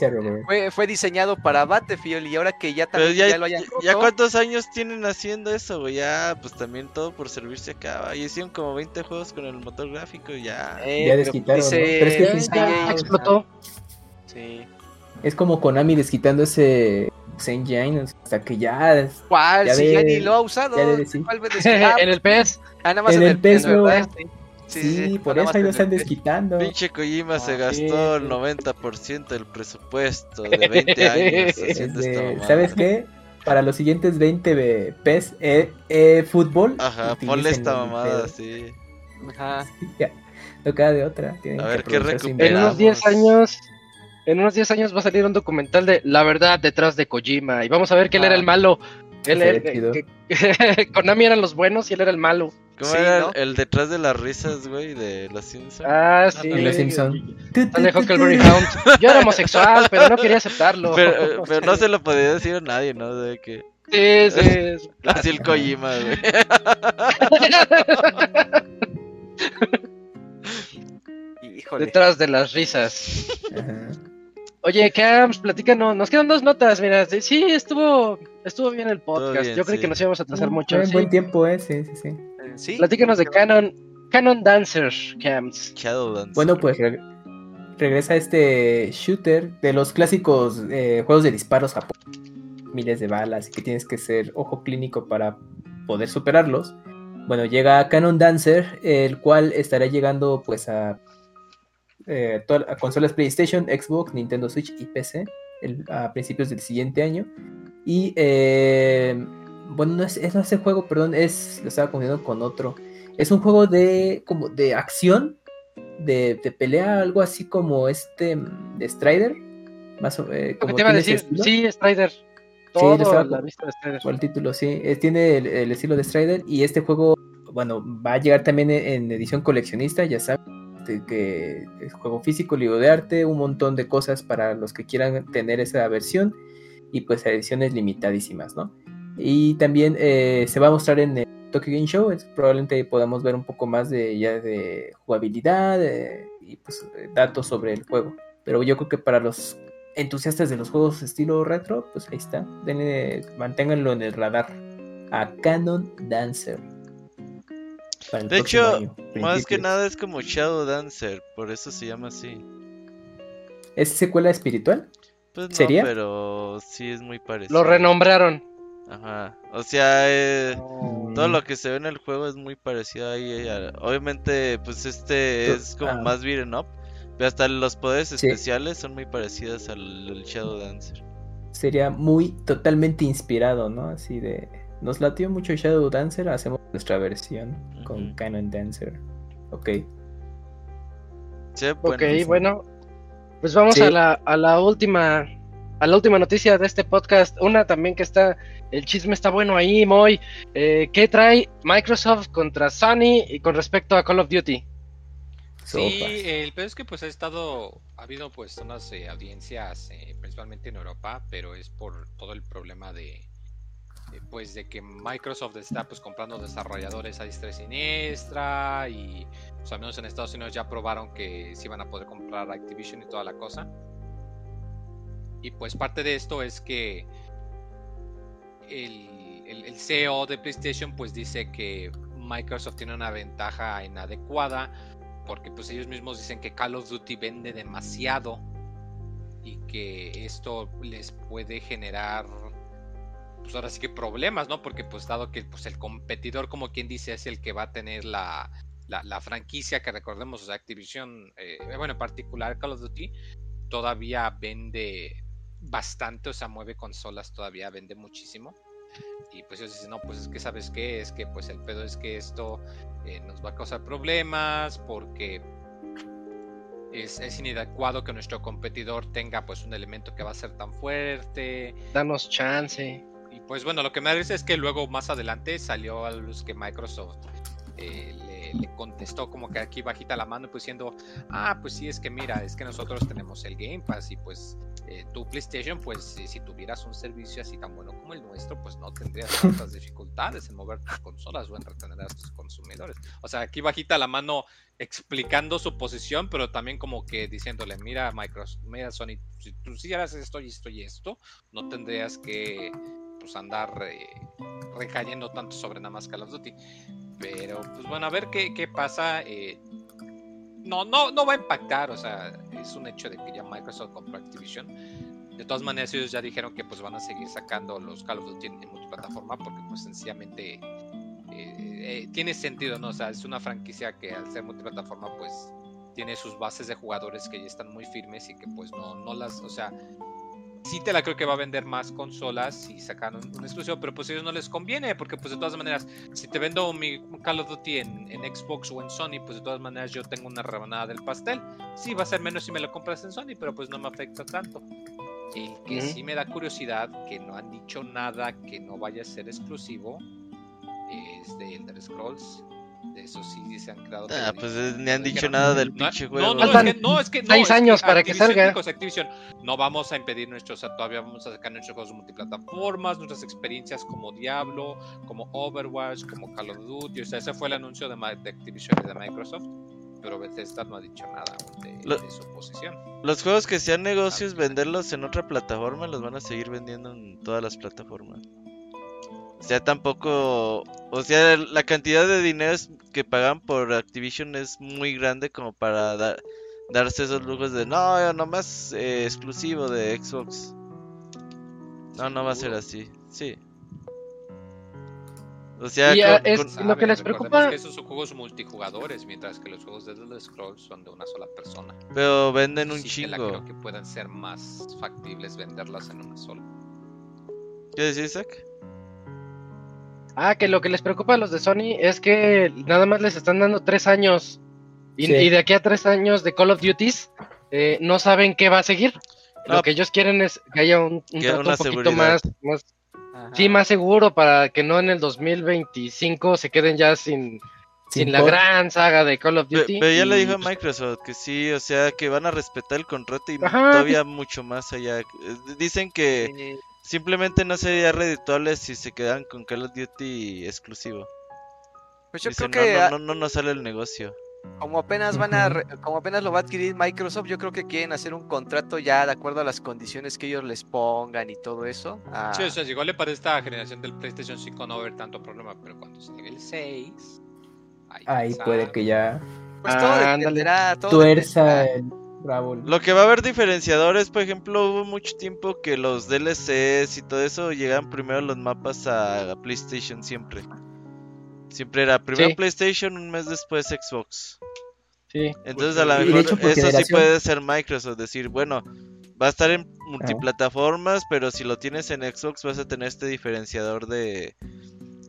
[SPEAKER 4] fue, fue diseñado para Battlefield y ahora que ya también
[SPEAKER 7] ya,
[SPEAKER 4] ya, lo hayan
[SPEAKER 7] ya- ya
[SPEAKER 4] roto,
[SPEAKER 7] cuántos años tienen haciendo eso, güey. Ya, pues también todo por servirse acaba. Y hicieron como 20 juegos con el motor gráfico y ya.
[SPEAKER 4] eh,
[SPEAKER 3] Ya desquitaron, ¿no?
[SPEAKER 4] dice-
[SPEAKER 3] Pero es que
[SPEAKER 1] Ya,
[SPEAKER 3] sí,
[SPEAKER 1] ya
[SPEAKER 3] ya,
[SPEAKER 1] explotó.
[SPEAKER 4] Sí.
[SPEAKER 3] Es como Konami desquitando ese Engine hasta que ya
[SPEAKER 4] ¿Cuál?
[SPEAKER 3] Ya
[SPEAKER 4] si ya ni lo ha usado.
[SPEAKER 3] de- sí.
[SPEAKER 1] En el PS.
[SPEAKER 4] Ah, nada más
[SPEAKER 3] en el PES,
[SPEAKER 4] ¿verdad?
[SPEAKER 3] ¿verdad?
[SPEAKER 4] Sí,
[SPEAKER 3] Sí,
[SPEAKER 4] sí, sí,
[SPEAKER 3] por eso ahí lo
[SPEAKER 4] el
[SPEAKER 3] están
[SPEAKER 4] PES.
[SPEAKER 3] desquitando.
[SPEAKER 7] Pinche Kojima se
[SPEAKER 1] Ah,
[SPEAKER 7] gastó
[SPEAKER 3] sí.
[SPEAKER 7] el 90% del presupuesto de 20 años haciendo
[SPEAKER 3] de-
[SPEAKER 7] esta.
[SPEAKER 3] ¿Sabes qué? Para los siguientes 20 de PES fútbol.
[SPEAKER 7] Ajá, ponle esta
[SPEAKER 3] el
[SPEAKER 7] mamada, sí.
[SPEAKER 4] Ajá.
[SPEAKER 3] Ya, no queda de otra. tienen
[SPEAKER 7] A
[SPEAKER 3] que
[SPEAKER 7] ver, ¿qué
[SPEAKER 3] su
[SPEAKER 1] En
[SPEAKER 7] recuperamos?
[SPEAKER 1] unos 10 años. En unos 10 años va a salir un documental de la verdad detrás de Kojima. Y vamos a ver que él
[SPEAKER 4] Ah.
[SPEAKER 1] era el malo. Él era,
[SPEAKER 3] chido.
[SPEAKER 1] que- que- Konami eran los buenos y él era el malo.
[SPEAKER 7] ¿Cómo
[SPEAKER 4] Sí,
[SPEAKER 7] era
[SPEAKER 4] ¿no?
[SPEAKER 7] el, detrás de las risas, güey, de los Simpsons?
[SPEAKER 1] Ah, sí.
[SPEAKER 3] En Los Simpson.
[SPEAKER 1] Sale Huckleberry Hound. Yo era homosexual, pero no quería aceptarlo.
[SPEAKER 7] pero, eh, pero no se lo podía decir a nadie, ¿no? De que
[SPEAKER 1] Sí, sí. es-
[SPEAKER 7] Así el Kojima, güey.
[SPEAKER 4] Híjole.
[SPEAKER 1] Detrás de las risas.
[SPEAKER 3] Ajá.
[SPEAKER 1] Oye, Camps, platícanos. Nos quedan dos notas, mira. Sí, estuvo, estuvo bien el podcast.
[SPEAKER 7] bien,
[SPEAKER 1] Yo creí
[SPEAKER 7] sí.
[SPEAKER 1] que nos íbamos a atrasar mucho.
[SPEAKER 3] Fue en
[SPEAKER 1] sí.
[SPEAKER 3] buen tiempo, ¿eh? Sí, sí, sí.
[SPEAKER 4] ¿Sí?
[SPEAKER 1] Platícanos de Canon, Canon Dancer, Camps.
[SPEAKER 7] Shadowlands.
[SPEAKER 3] Bueno, pues re- regresa este shooter de los clásicos eh, juegos de disparos Japón. Miles de balas y que tienes que ser ojo clínico para poder superarlos. Bueno, llega Canon Dancer, el cual estará llegando pues a, eh, consolas PlayStation, Xbox, Nintendo Switch y PC el- a principios del siguiente año. Y eh, bueno, no es, es- no es el juego, perdón, es lo estaba confundiendo con otro. Es un juego de como de acción, de, de pelea, algo así como este de Strider. Más o- eh, como
[SPEAKER 1] te iba a
[SPEAKER 3] ese
[SPEAKER 1] decir, sí, Strider.
[SPEAKER 3] lo
[SPEAKER 1] Todo
[SPEAKER 3] estaba-
[SPEAKER 1] la vista de Strider.
[SPEAKER 3] Por el título, sí. Tiene el, el estilo de Strider y este juego, bueno, va a llegar también en, en edición coleccionista, ya saben, de que es juego físico, libro de arte, un montón de cosas para los que quieran tener esa versión y pues ediciones limitadísimas, ¿no? Y también eh, se va a mostrar en el Tokyo Game Show, es- probablemente podamos ver un poco más de ya de jugabilidad eh, y pues eh, datos sobre el juego. Pero yo creo que para los entusiastas de los juegos estilo retro, pues ahí está. Manténganlo en el radar. A Canon Dancer.
[SPEAKER 7] De hecho,
[SPEAKER 3] año,
[SPEAKER 7] Más que nada es como Shadow Dancer, por eso se llama así.
[SPEAKER 3] ¿Es secuela espiritual?
[SPEAKER 7] Pues no,
[SPEAKER 3] ¿Sería?
[SPEAKER 7] pero sí es muy parecido.
[SPEAKER 1] Lo renombraron.
[SPEAKER 7] Ajá. O sea, eh, todo
[SPEAKER 3] Mm.
[SPEAKER 7] lo que se ve en el juego es muy parecido ahí. a- Obviamente, pues este es como
[SPEAKER 3] ah.
[SPEAKER 7] más beaten up. Pero hasta los poderes
[SPEAKER 3] Sí.
[SPEAKER 7] especiales son muy parecidos al, al Shadow Dancer.
[SPEAKER 3] Sería muy totalmente inspirado, ¿no? Así de. Nos latió mucho Shadow Dancer, hacemos nuestra versión con. Canon Dancer. Ok.
[SPEAKER 7] Sí,
[SPEAKER 1] Ok,
[SPEAKER 7] bueno.
[SPEAKER 1] bueno. Pues vamos
[SPEAKER 3] Sí.
[SPEAKER 1] a, la, a la última a la última noticia de este podcast. Una también que está, el chisme está bueno ahí, Moy. Eh, ¿Qué trae Microsoft contra Sony y con respecto a Call of Duty?
[SPEAKER 5] Sí, el peor es que pues ha estado, ha habido pues unas eh, audiencias eh, principalmente en Europa, pero es por todo el problema de, de, pues de que Microsoft está pues comprando desarrolladores a diestra y siniestra y pues al menos en Estados Unidos ya probaron que sí iban a poder comprar Activision y toda la cosa. Y pues parte de esto es que el, el- el CEO de PlayStation pues dice que Microsoft tiene una ventaja inadecuada porque pues ellos mismos dicen que Call of Duty vende demasiado y que esto les puede generar pues ahora sí que problemas, ¿no? Porque pues dado que pues el competidor como quien dice es el que va a tener la, la, la franquicia que recordemos, o sea, Activision, eh, bueno, en particular Call of Duty todavía vende bastante, o sea, mueve consolas, todavía vende muchísimo. Y pues ellos dicen, no, pues es que sabes qué, es que pues el pedo es que esto eh, nos va a causar problemas porque es, es inadecuado que nuestro competidor tenga pues un elemento que va a ser tan fuerte.
[SPEAKER 1] Danos chance.
[SPEAKER 5] Y pues bueno, lo que me risa es que luego más adelante salió a luz que Microsoft eh, le, contestó como que aquí bajita la mano pues diciendo, ah, pues sí, es que mira, es que nosotros tenemos el Game Pass y pues eh, tu PlayStation, pues si, si tuvieras un servicio así tan bueno como el nuestro, pues no tendrías tantas dificultades en mover tus consolas o en retener a tus consumidores. O sea, aquí bajita la mano explicando su posición, pero también como que diciéndole, mira Microsoft, mira Sony, si tú hicieras esto y esto y esto, no tendrías que pues andar eh, recayendo tanto sobre nada más Call of Duty. Pero pues bueno, a ver qué, qué pasa. eh, no, no, no va a impactar, o sea, es un hecho de que ya Microsoft compró Activision. De todas maneras, ellos ya dijeron que pues van a seguir sacando los Call of Duty en, multiplataforma porque pues sencillamente eh, tiene sentido, ¿no? O sea, es una franquicia que al ser multiplataforma pues tiene sus bases de jugadores que ya están muy firmes y que pues no, no las, o sea, sí te la creo que va a vender más consolas si sacan un, un exclusivo, pero pues a ellos no les conviene, porque pues de todas maneras, si te vendo mi Call of Duty en, en Xbox o en Sony, pues de todas maneras yo tengo una rebanada del pastel. Sí, va a ser menos si me lo compras en Sony, pero pues no me afecta tanto. El que sí me da curiosidad, que no han dicho nada que no vaya a ser exclusivo, es de Elder Scrolls. De eso sí se han quedado.
[SPEAKER 7] Ah, pues ni han dicho nada del
[SPEAKER 5] No,
[SPEAKER 7] pinche
[SPEAKER 5] no,
[SPEAKER 7] juego.
[SPEAKER 5] no, es
[SPEAKER 1] Faltan
[SPEAKER 5] que, no, es que no,
[SPEAKER 1] seis
[SPEAKER 5] es
[SPEAKER 1] años para que salga.
[SPEAKER 5] es no vamos a impedir nuestros, o sea, todavía vamos a sacar nuestros juegos multiplataformas, nuestras experiencias como Diablo, como Overwatch, como Call of Duty, o sea, ese fue el anuncio de, Ma- de Activision y de Microsoft, pero Bethesda no ha dicho nada aún de,
[SPEAKER 7] Lo-
[SPEAKER 5] de su posición.
[SPEAKER 7] Los juegos que sean negocios, venderlos en otra plataforma, los van a seguir vendiendo en todas las plataformas. O sea, tampoco. O sea, la cantidad de dinero que pagan por Activision es muy grande como para da- darse esos lujos de no, nomás eh, exclusivo de Xbox. No, no va a ser así. Sí. O sea, con-
[SPEAKER 1] ah, es-
[SPEAKER 7] con-
[SPEAKER 1] lo que les preocupa-
[SPEAKER 5] que esos son juegos multijugadores, mientras que los juegos de Elder Scrolls son de una sola persona.
[SPEAKER 7] pero venden un
[SPEAKER 5] Sí que la
[SPEAKER 7] chingo.
[SPEAKER 5] creo que puedan ser más factibles venderlas en una sola.
[SPEAKER 7] ¿Qué decís, Isaac?
[SPEAKER 1] Ah, que lo que les preocupa a los de Sony es que nada más les están dando tres años. Y,
[SPEAKER 3] Sí.
[SPEAKER 1] y de aquí a tres años de Call of Duties, eh, no saben qué va a seguir.
[SPEAKER 7] No.
[SPEAKER 1] Lo que ellos quieren es que haya un, un trato un poquito
[SPEAKER 7] seguridad.
[SPEAKER 1] más, más, sí, más seguro para que no en el 2025 se queden ya sin, sin la gran saga de Call of Duty.
[SPEAKER 7] Pero ya le dijo a
[SPEAKER 1] pues,
[SPEAKER 7] Microsoft que sí, o sea, que van a respetar el contrato y
[SPEAKER 1] Ajá,
[SPEAKER 7] todavía mucho más allá. Eh, Dicen que simplemente no sería redituable si se quedan con Call of Duty exclusivo.
[SPEAKER 4] pues yo
[SPEAKER 7] Dicen,
[SPEAKER 4] creo que
[SPEAKER 7] no, no, no, no nos sale el negocio.
[SPEAKER 4] como apenas van a re- como apenas lo va a adquirir Microsoft, yo creo que quieren hacer un contrato ya de acuerdo a las condiciones que ellos les pongan y todo eso. Ah,
[SPEAKER 5] Sí, o sea, igual le para esta generación del PlayStation 5 no va a haber tanto problema, pero cuando se llegue el 6, ahí,
[SPEAKER 3] puede que ya
[SPEAKER 4] pues todo
[SPEAKER 1] Ah,
[SPEAKER 4] dependerá, todo
[SPEAKER 3] tuerza
[SPEAKER 4] dependerá.
[SPEAKER 3] Bravo.
[SPEAKER 7] Lo que va a haber diferenciadores, por ejemplo, hubo mucho tiempo que los DLCs y todo eso llegaban primero los mapas a PlayStation siempre. Siempre era primero
[SPEAKER 1] Sí.
[SPEAKER 7] PlayStation, un mes después Xbox.
[SPEAKER 1] sí.
[SPEAKER 7] Entonces a lo mejor eso sí puede ser Microsoft, decir, bueno, va a estar en multiplataformas, pero si lo tienes en Xbox vas a tener este diferenciador de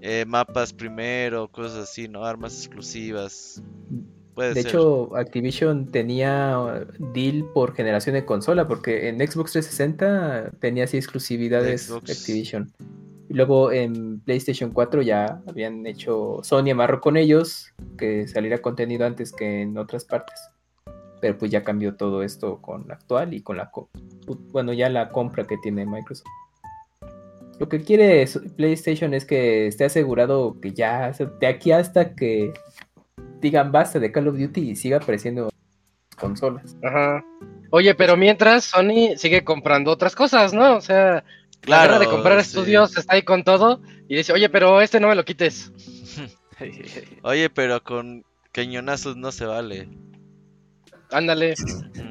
[SPEAKER 7] eh, mapas primero, cosas así, ¿no? Armas exclusivas. Puede
[SPEAKER 3] De
[SPEAKER 7] ser.
[SPEAKER 3] hecho, Activision tenía uh, deal por generación de consola, porque en Xbox 360 tenía así exclusividades
[SPEAKER 7] Xbox.
[SPEAKER 3] Activision. Y luego en PlayStation 4 ya habían hecho Sony amarró con ellos que saliera contenido antes que en otras partes. Pero pues ya cambió todo esto con la actual y con la bueno, ya la compra que tiene Microsoft. Lo que quiere PlayStation es que esté asegurado que ya de aquí hasta que digan basta de Call of Duty y siga apareciendo consolas.
[SPEAKER 1] Ajá. Oye, pero mientras Sony sigue comprando otras cosas, ¿no? O sea, la guerra de comprar
[SPEAKER 7] sí.
[SPEAKER 1] estudios está ahí con todo y dice, oye, pero este no me lo quites.
[SPEAKER 7] Oye, pero con cañonazos no se vale.
[SPEAKER 1] Ándale.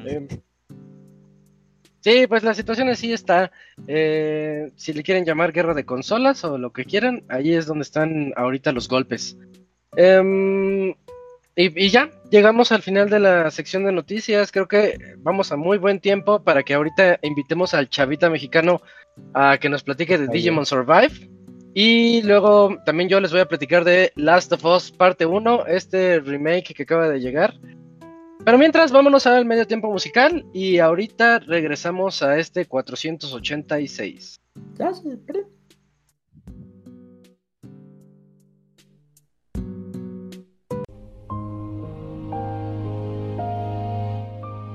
[SPEAKER 1] Eh, Sí, pues la situación así está. Eh, si le quieren llamar guerra de consolas o lo que quieran, ahí es donde están ahorita los golpes. Em, y, y ya, llegamos al final de la sección de noticias. Creo que vamos a muy buen tiempo para que ahorita invitemos al chavita mexicano a que nos platique de
[SPEAKER 3] Ahí
[SPEAKER 1] Digimon Survive. Y luego también yo les voy a platicar de Last of Us parte 1, este remake que acaba de llegar. Pero mientras, vámonos al medio tiempo musical y ahorita regresamos a este 486.
[SPEAKER 3] Ya,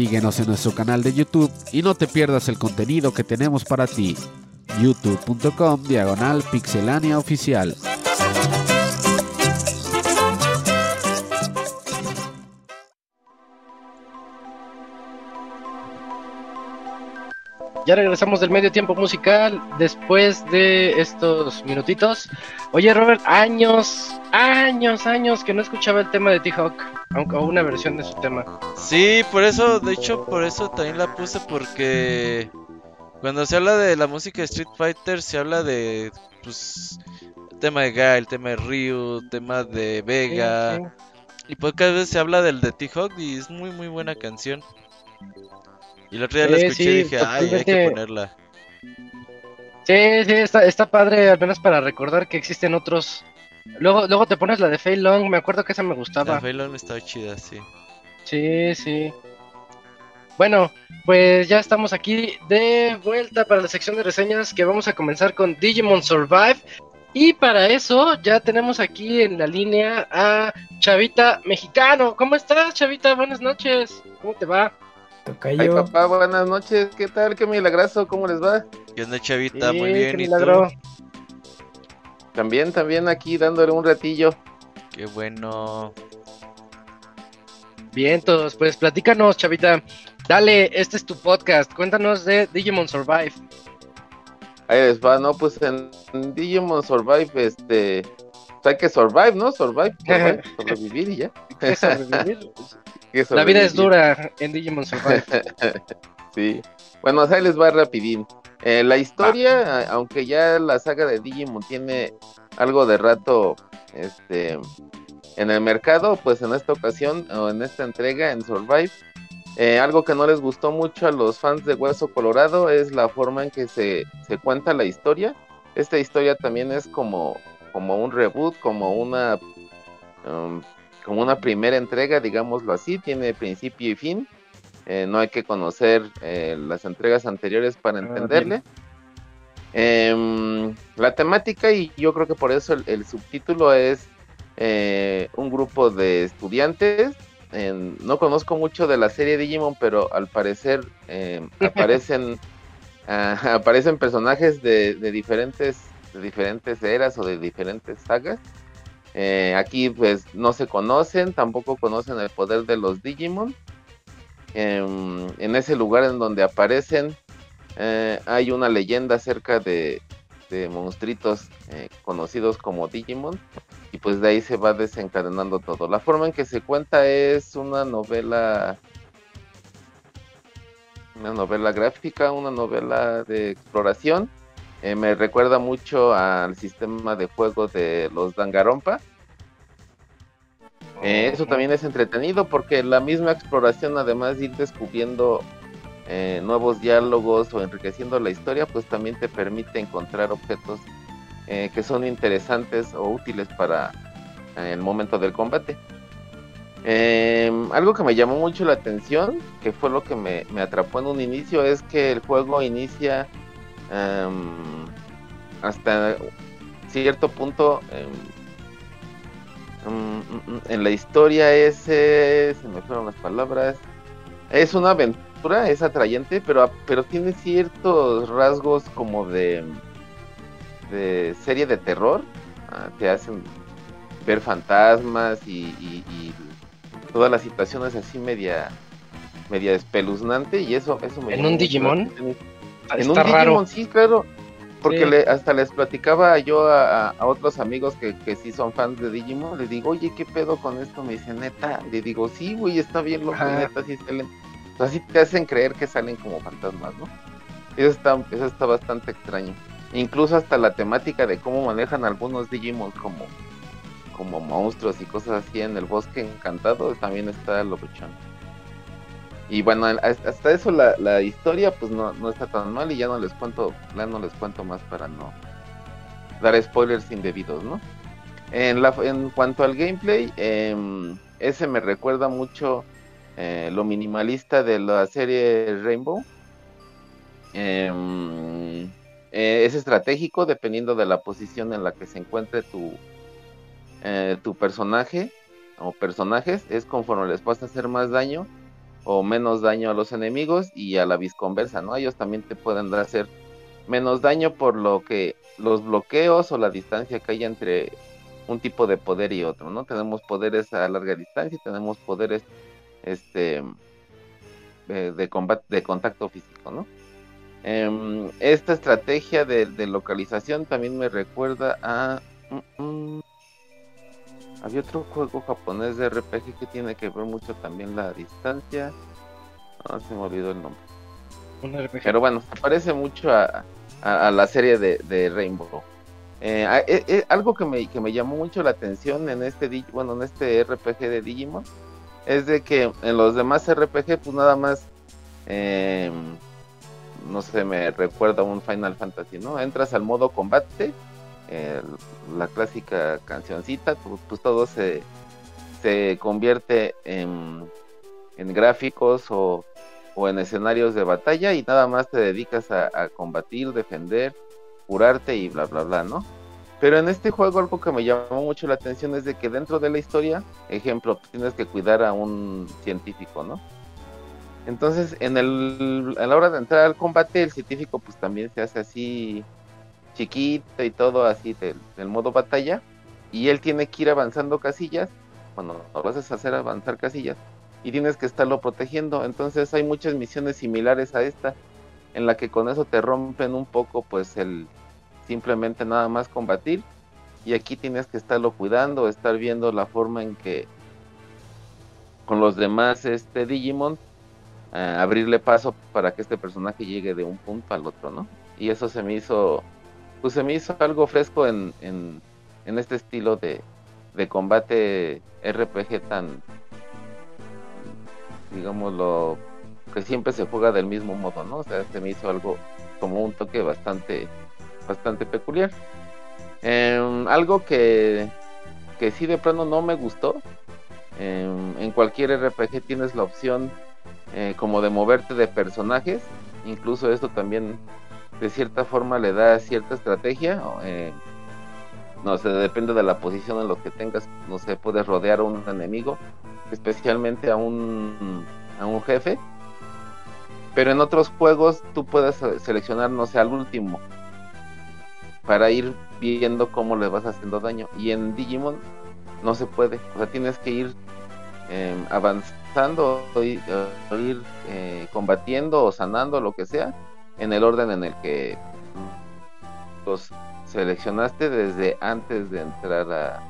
[SPEAKER 2] Síguenos en nuestro canal de YouTube y no te pierdas el contenido que tenemos para ti. youtube.com diagonal pixelania oficial.
[SPEAKER 1] Ya regresamos del medio tiempo musical después de estos minutitos. Oye, Robert, años, años, años que no escuchaba el tema de T-Hawk, aunque una versión de su tema.
[SPEAKER 7] Sí, por eso, de hecho, por eso también la puse porque cuando se habla de la música de Street Fighter se habla de pues tema de el tema de Ryu, el tema de Vega
[SPEAKER 1] Sí,
[SPEAKER 7] y pocas veces se habla del de T-Hawk y es muy muy buena canción. Y el otro día la escuché
[SPEAKER 1] sí,
[SPEAKER 7] y dije, ay, hay que ponerla.
[SPEAKER 1] Sí, sí, está, está padre, al menos para recordar que existen otros. Luego, luego te pones la de Fei Long, me acuerdo que esa me
[SPEAKER 7] La
[SPEAKER 1] gustaba.
[SPEAKER 7] Feilong estaba chida, sí.
[SPEAKER 1] Sí, sí. Bueno, pues ya estamos aquí de vuelta para la sección de reseñas que vamos a comenzar con Digimon Survive. Y para eso ya tenemos aquí en la línea a Chavita Mexicano. ¿Cómo estás, Chavita? Buenas noches. ¿Cómo te va?
[SPEAKER 8] Ay,
[SPEAKER 3] Tocayo.
[SPEAKER 8] papá, buenas noches. ¿Qué tal? ¿Qué milagroso? ¿Cómo les va?
[SPEAKER 7] ¿Qué onda, chavita?
[SPEAKER 1] Sí,
[SPEAKER 7] muy
[SPEAKER 1] qué
[SPEAKER 7] bien, ¿y
[SPEAKER 1] milagro.
[SPEAKER 7] tú?
[SPEAKER 8] También, también aquí dándole un ratillo.
[SPEAKER 7] Qué bueno.
[SPEAKER 1] Bien, todos, pues platícanos, Chavita. Dale, este es tu podcast. Cuéntanos de Digimon Survive.
[SPEAKER 8] Ahí les va, ¿no? Pues en Digimon Survive, este... pues hay que survive, ¿no? Survive, survive, sobrevivir y ya.
[SPEAKER 1] ¿Qué sobrevivir? La vida es dura en Digimon Survive.
[SPEAKER 8] sí. Bueno, ahí les va rapidín. Eh, la historia, aunque ya la saga de Digimon tiene algo de rato este, en el mercado, pues en esta ocasión, o en esta entrega, en Survive, eh, algo que no les gustó mucho a los fans de Hueso Colorado es la forma en que se, se cuenta la historia. Esta historia también es como, como un reboot, como una, um, como una primera entrega, digámoslo así, tiene principio y fin. Eh, no hay que conocer eh, las entregas anteriores para
[SPEAKER 1] Ah,
[SPEAKER 8] entenderle. Em, la temática, y yo creo que por eso el, el subtítulo es eh, un grupo de estudiantes. no conozco mucho de la serie Digimon, pero al parecer em, aparecen ah, aparecen personajes de, de diferentes de diferentes eras o de diferentes sagas. Eh, aquí pues no se conocen, tampoco conocen el poder de los Digimon. Em, en ese lugar en donde aparecen eh, hay una leyenda acerca de, de monstruitos eh, conocidos como Digimon y pues de ahí se va desencadenando todo. La forma en que se cuenta es una novela una novela gráfica, una novela de exploración. Eh, me recuerda mucho al sistema de juego de los Dangarompa. Eh, eso también es entretenido porque la misma exploración, además de ir descubriendo eh, nuevos diálogos o enriqueciendo la historia, pues también te permite encontrar objetos que son interesantes o útiles para el momento del combate. Eh, algo que me llamó mucho la atención, que fue lo que me, me atrapó en un inicio, es que el juego inicia em, hasta cierto punto em, mm, en la historia ese, se me fueron las palabras, es una aventura, es atrayente, pero, pero tiene ciertos rasgos como de, de serie de terror, ah, te hacen ver fantasmas y, y- y todas las situaciones así media media espeluznante y eso eso me
[SPEAKER 1] ¿En un Digimon?
[SPEAKER 8] En
[SPEAKER 1] Está
[SPEAKER 8] un
[SPEAKER 1] raro.
[SPEAKER 8] Digimon sí claro porque
[SPEAKER 1] Sí.
[SPEAKER 8] le- hasta les platicaba yo a, otros amigos que, que sí son fans de Digimon, les digo, oye, ¿qué pedo con esto? Me dice, neta, le digo, sí, güey, está bien loco,
[SPEAKER 1] Ajá.
[SPEAKER 8] neta, sí salen. O sea, sí te hacen creer que salen como fantasmas, ¿no? Eso está, eso está bastante extraño. Incluso hasta la temática de cómo manejan algunos Digimon como, como monstruos y cosas así en el bosque encantado, también está locochón. Y bueno, hasta eso la, la historia pues no, no está tan mal y ya no les cuento, ya no les cuento más para no dar spoilers indebidos, ¿no? En, la, en cuanto al gameplay, em, ese me recuerda mucho eh, lo minimalista de la serie Rainbow. Em, eh, es estratégico dependiendo de la posición en la que se encuentre tu, eh, tu personaje o personajes. Es conforme les vas a hacer más daño, o menos daño a los enemigos y a la visconversa, ¿no? Ellos también te pueden hacer menos daño por lo que los bloqueos o la distancia que hay entre un tipo de poder y otro, ¿no? Tenemos poderes a larga distancia y tenemos poderes este eh, de combate de contacto físico, ¿no? Em, esta estrategia de, localización también me recuerda a mm, mm, había otro juego japonés de RPG que tiene que ver mucho también la distancia. No, se me olvidó el nombre. Pero bueno, se parece mucho a, la serie de, Rainbow. Eh, eh, eh, algo que me, que me llamó mucho la atención en este bueno en este RPG de Digimon es de que en los demás RPG pues nada más em, no sé me recuerda a un Final Fantasy no entras al modo combate la clásica cancioncita, pues, pues, todo se, se convierte en, en gráficos o, en escenarios de batalla y nada más te dedicas a, combatir, defender, curarte y bla bla bla, ¿no? Pero en este juego algo que me llamó mucho la atención es de que dentro de la historia, ejemplo, tienes que cuidar a un científico, ¿no? Entonces, en el, a la hora de entrar al combate, el científico pues también se hace así chiquito y todo así del, modo batalla. Y él tiene que ir avanzando casillas. Cuando lo haces hacer avanzar casillas. Y tienes que estarlo protegiendo. Entonces hay muchas misiones similares a esta. En la que con eso te rompen un poco pues el simplemente nada más combatir. Y aquí tienes que estarlo cuidando, estar viendo la forma en que con los demás este Digimon eh, abrirle paso para que este personaje llegue de un punto al otro, ¿no? Y eso se me hizo pues se me hizo algo fresco en, en, este estilo de, de combate RPG tan, digámoslo, que siempre se juega del mismo modo, ¿no? O sea, se me hizo algo como un toque bastante, bastante peculiar. Em, algo que, que sí de plano no me gustó. Em, en cualquier RPG tienes la opción eh, como de moverte de personajes. Incluso esto también de cierta forma le da cierta estrategia. Eh, no sé, depende de la posición en lo que tengas. No sé, puedes rodear a un enemigo, especialmente a un, a un jefe. Pero en otros juegos tú puedes seleccionar, no sé, al último. Para ir viendo cómo le vas haciendo daño. Y en Digimon no se puede. O sea, tienes que ir em, avanzando o ir, eh, combatiendo o sanando, lo que sea en el orden en el que los seleccionaste desde antes de entrar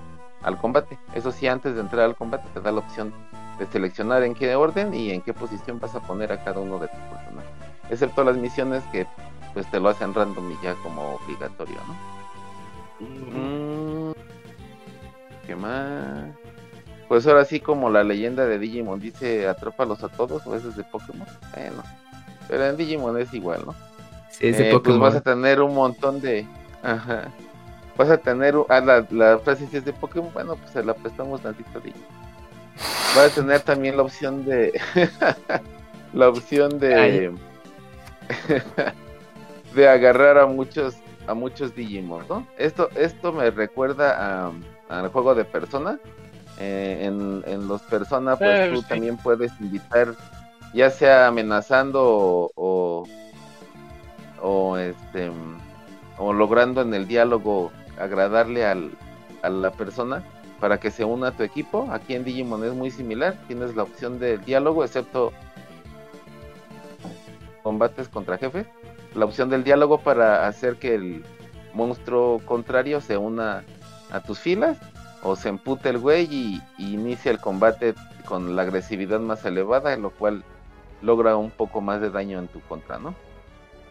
[SPEAKER 8] al combate. Eso sí, antes de entrar al combate te da la opción de seleccionar en qué orden y en qué posición vas a poner a cada uno de tus personajes. Excepto las misiones que pues te lo hacen random y ya como obligatorio, ¿no? Mm, ¿Qué más? Pues ahora sí como la leyenda de Digimon dice atrópalos a todos o es de Pokémon. Bueno. Pero en Digimon es igual, ¿no?
[SPEAKER 3] Sí, es de eh,
[SPEAKER 8] Pues vas a tener un montón de. Ajá. Vas a tener. Ah, la, la frase si es de Pokémon. Bueno, pues se la prestamos tantito de. Vas a tener también la opción de. la opción de. de agarrar a muchos a muchos Digimon, ¿no? Esto, esto me recuerda a, al juego de Persona. Eh, en, en los Persona, pues tú también puedes invitar ya sea amenazando o, o, este o logrando en el diálogo agradarle al, a la persona para que se una a tu equipo. Aquí en Digimon es muy similar, tienes la opción de diálogo, excepto combates contra jefes, la opción del diálogo para hacer que el monstruo contrario se una a tus filas o se empute el güey y, y inicia el combate con la agresividad más elevada, lo cual logra un poco más de daño en tu contra, ¿no?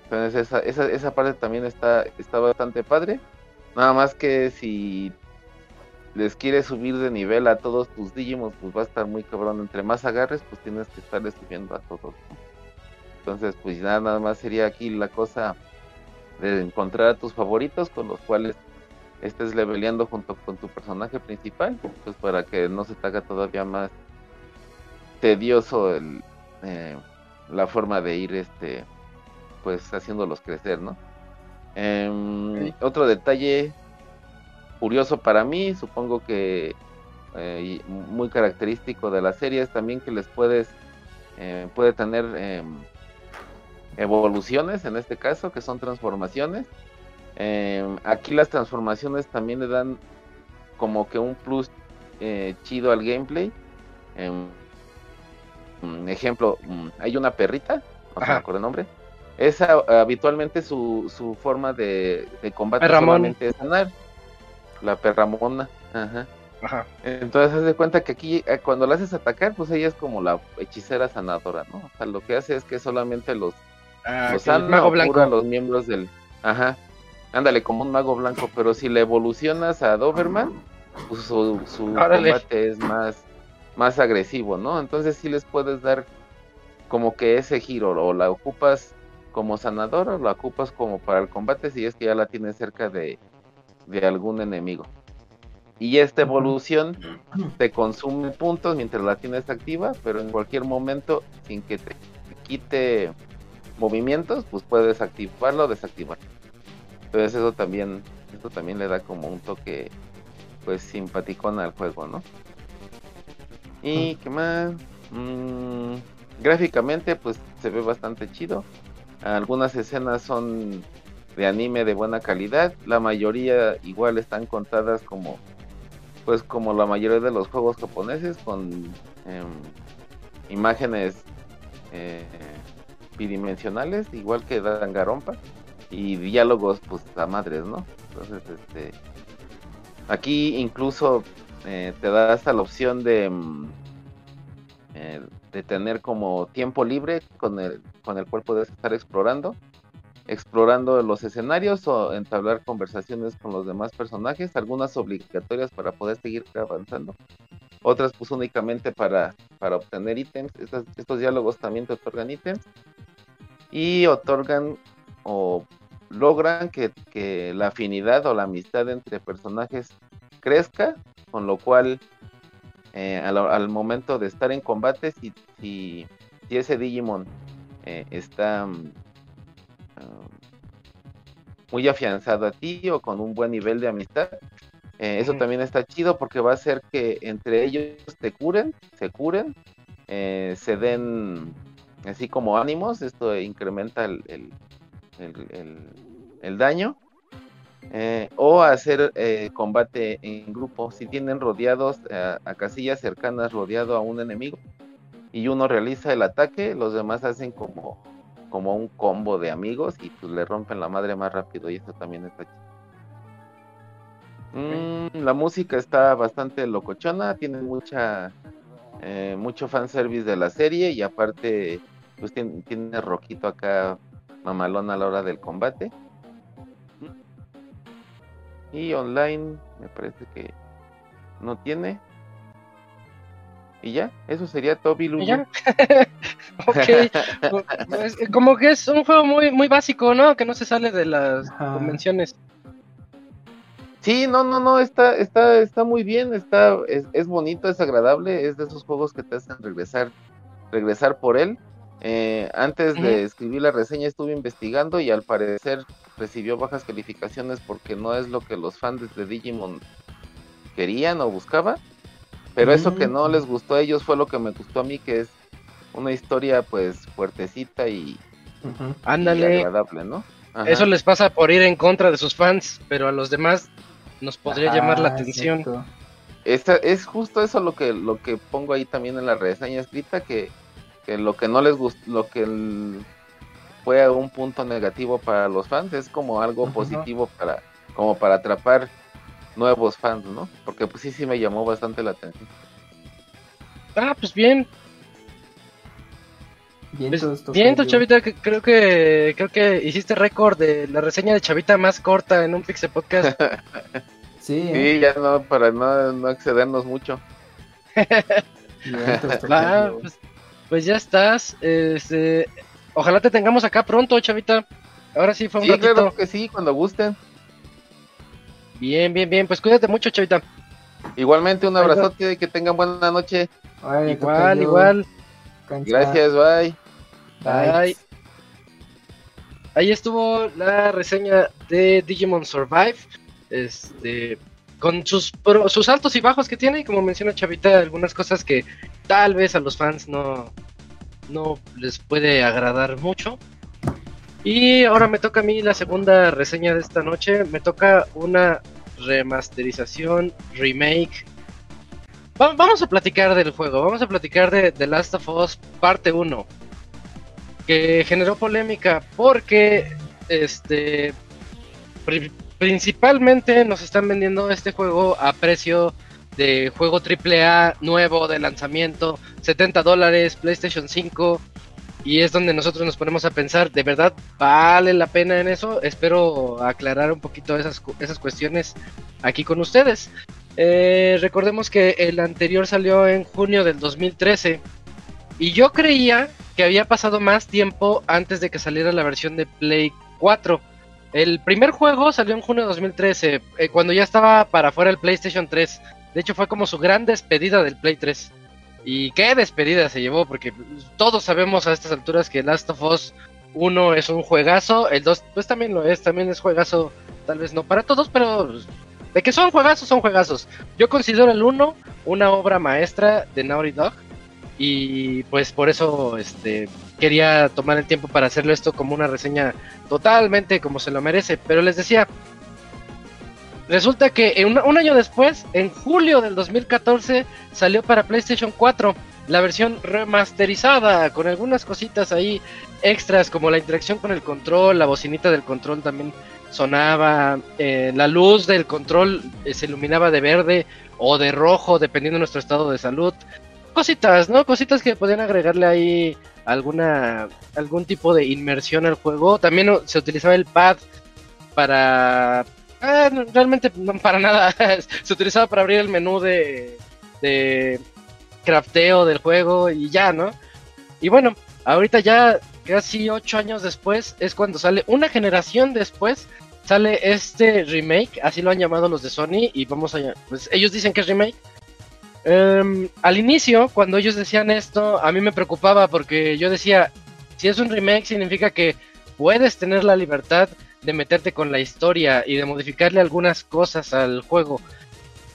[SPEAKER 8] Entonces esa, esa, esa parte también está, está bastante padre. Nada más que si les quieres subir de nivel a todos tus Digimon, pues va a estar muy cabrón. Entre más agarres, pues tienes que estarle subiendo a todos. Entonces, pues nada, nada más sería aquí la cosa de encontrar a tus favoritos con los cuales estés leveleando junto con tu personaje principal, pues para que no se te haga todavía más tedioso el, eh, la forma de ir este pues haciéndolos crecer, ¿no? Em, otro detalle curioso para mí, supongo que eh, muy característico de la serie es también que les puedes eh, puede tener em, evoluciones en este caso, que son transformaciones. Em, aquí las transformaciones también le dan como que un plus eh, chido al gameplay. Un ejemplo, mm, hay una perrita, no me acuerdo el nombre. Esa habitualmente su, su forma de, de combate solamente es sanar. La perramona. Ajá.
[SPEAKER 1] Ajá.
[SPEAKER 8] Entonces haz de cuenta que aquí eh, cuando la haces atacar, pues ella es como la hechicera sanadora, ¿no? O sea, lo que hace es que solamente los,
[SPEAKER 1] Ah,
[SPEAKER 8] los sana
[SPEAKER 1] mago
[SPEAKER 8] o cura los miembros del... Ajá. Ándale, como un mago blanco, pero si le evolucionas a Doberman, pues su, su combate es más, más agresivo, ¿no? Entonces sí les puedes dar como que ese giro, o la ocupas como sanador o la ocupas como para el combate si es que ya la tienes cerca de, de algún enemigo. Y esta evolución te consume puntos mientras la tienes activa, pero en cualquier momento, sin que te quite movimientos, pues puedes activarlo o desactivarlo. Entonces eso también, esto también le da como un toque pues simpaticón al juego, ¿no? Y qué más, Mm, gráficamente pues se ve bastante chido. Algunas escenas son de anime de buena calidad, la mayoría igual están contadas como pues como la mayoría de los juegos japoneses con em, imágenes eh, bidimensionales, igual que Danganronpa y diálogos pues a madres, ¿no? Entonces este aquí incluso eh, te da hasta la opción de mm, eh, de tener como tiempo libre con el con el cual puedes estar explorando explorando los escenarios o entablar conversaciones con los demás personajes, algunas obligatorias para poder seguir avanzando, otras pues únicamente para, para obtener ítems, Estas- estos diálogos también te otorgan ítems y otorgan o logran que, que la afinidad o la amistad entre personajes crezca, con lo cual eh, al, al momento de estar en combate, si, si, si ese Digimon eh, está ah, muy afianzado a ti o con un buen nivel de amistad. eh, eso también está chido porque va a hacer que entre ellos te curen, se curen, se den así como ánimos. Esto incrementa el- el- el daño. Eh, o hacer eh, combate en grupo. Si tienen rodeados eh, a casillas cercanas, rodeado a un enemigo, y uno realiza el ataque, los demás hacen como como un combo de amigos y pues le rompen la madre más rápido y eso también está chido. Mm, la música está bastante locochona, tiene mucha eh, mucho fanservice de la serie y aparte pues tiene, tiene roquito acá mamalón a la hora del combate. Y online me parece que no tiene. Y ya, eso sería Toby Lulu.
[SPEAKER 1] ¿Y ya? ok. Pues, como que es un juego muy, muy básico, ¿no? Que no se sale de las
[SPEAKER 3] Ajá.
[SPEAKER 1] convenciones.
[SPEAKER 8] Sí, no, no, no, está, está, está muy bien, está, es, es bonito, es agradable, es de esos juegos que te hacen regresar, regresar por él. Eh, antes de escribir la reseña estuve investigando y al parecer recibió bajas calificaciones porque no es lo que los fans de Digimon querían o buscaban. Pero eso que no
[SPEAKER 3] Mm.
[SPEAKER 8] les gustó a ellos fue lo que me gustó a mí, que es una historia pues fuertecita y,
[SPEAKER 3] Ujú.
[SPEAKER 8] y
[SPEAKER 1] Ándale.
[SPEAKER 8] agradable, ¿no? Ajá.
[SPEAKER 1] Eso les pasa por ir en contra de sus fans, pero a los demás nos podría llamar la atención.
[SPEAKER 8] Esta- es justo eso lo que lo que pongo ahí también en la reseña escrita que, que lo que no les gustó lo que el- fue un punto negativo para los fans es como algo positivo para como para atrapar nuevos fans no porque pues sí sí me llamó bastante la atención
[SPEAKER 1] Ah, pues bien.
[SPEAKER 3] Bien,
[SPEAKER 1] Pues, bien. Chavita, que- creo que creo que hiciste récord de la reseña de Chavita más corta en un Pixel Podcast.
[SPEAKER 3] Sí, ¿eh?
[SPEAKER 8] sí ya no para no, no excedernos mucho
[SPEAKER 3] Bien,
[SPEAKER 1] Ah, pues, pues ya estás. Este, ojalá te tengamos acá pronto, Chavita. Ahora sí fue un
[SPEAKER 8] sí
[SPEAKER 1] ratito.
[SPEAKER 8] claro que sí cuando gusten
[SPEAKER 1] Bien, bien, bien. Pues cuídate mucho, Chavita.
[SPEAKER 8] igualmente un abrazote que tengan buena noche
[SPEAKER 1] Igual, igual.
[SPEAKER 3] Cancha.
[SPEAKER 8] gracias bye
[SPEAKER 3] Bye.
[SPEAKER 1] Bye. Ahí estuvo la reseña de Digimon Survive. Este. Con sus, pro- sus altos y bajos que tiene, y como menciona Chavita, algunas cosas que tal vez a los fans no, no les puede agradar mucho. Y ahora me toca a mí la segunda reseña de esta noche. Me toca una remasterización, remake. Va- vamos a platicar del juego, vamos a platicar de The Last of Us parte 1. Que generó polémica porque este principalmente nos están vendiendo este juego a precio de juego AAA nuevo de lanzamiento, 70 dólares, PlayStation 5. Y es donde nosotros nos ponemos a pensar, ¿de verdad vale la pena en eso? Espero aclarar un poquito esas, esas cuestiones aquí con ustedes. Eh, recordemos que el anterior salió en junio del 2013 y yo creía que había pasado más tiempo antes de que saliera la versión de Play 4. El primer juego salió en junio de 2013, eh, cuando ya estaba para afuera el PlayStation 3. De hecho fue como su gran despedida del Play 3. Y qué despedida se llevó, porque todos sabemos a estas alturas que Last of Us 1 es un juegazo, el 2 pues también lo es, también es juegazo, tal vez no para todos, pero de que son juegazos, son juegazos. Yo considero el 1 una obra maestra de Naughty Dog y pues por eso este quería tomar el tiempo para hacerlo esto como una reseña totalmente como se lo merece, pero les decía, resulta que un, un año después, en julio del 2014, salió para PlayStation 4 la versión remasterizada con algunas cositas ahí extras como la interacción con el control, la bocinita del control también sonaba, eh, la luz del control eh, se iluminaba de verde o de rojo dependiendo de nuestro estado de salud. Cositas, ¿no? Cositas que podían agregarle ahí alguna algún tipo de inmersión al juego. También se utilizaba el pad para no, realmente no para nada. se utilizaba para abrir el menú de de crafteo del juego y ya, ¿no? Y bueno, ahorita ya casi ocho años después es cuando sale, una generación después sale este remake, así lo han llamado los de Sony y vamos a, pues ellos dicen que es remake. Em, al inicio, cuando ellos decían esto, a mí me preocupaba porque yo decía, si es un remake significa que puedes tener la libertad de meterte con la historia y de modificarle algunas cosas al juego.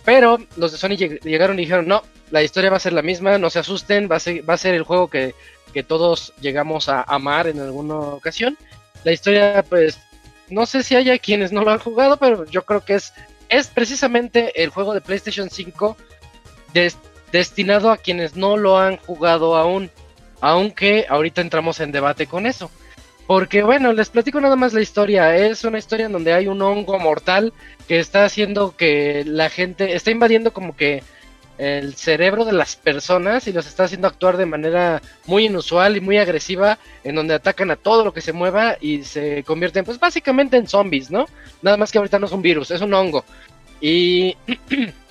[SPEAKER 1] Pero los de Sony lleg- llegaron y dijeron, no, la historia va a ser la misma, no se asusten, va a ser, va a ser el juego que, que todos llegamos a amar en alguna ocasión. La historia, pues, no sé si haya quienes no lo han jugado, pero yo creo que es, es precisamente el juego de PlayStation 5 des- destinado a quienes no lo han jugado aún. Aunque ahorita entramos en debate con eso. Porque bueno, les platico nada más la historia. Es una historia en donde hay un hongo mortal que está haciendo que la gente está invadiendo como que el cerebro de las personas y los está haciendo actuar de manera muy inusual y muy agresiva, en donde atacan a todo lo que se mueva y se convierten, pues básicamente en zombies, ¿no? Nada más que ahorita no es un virus, es un hongo. Y,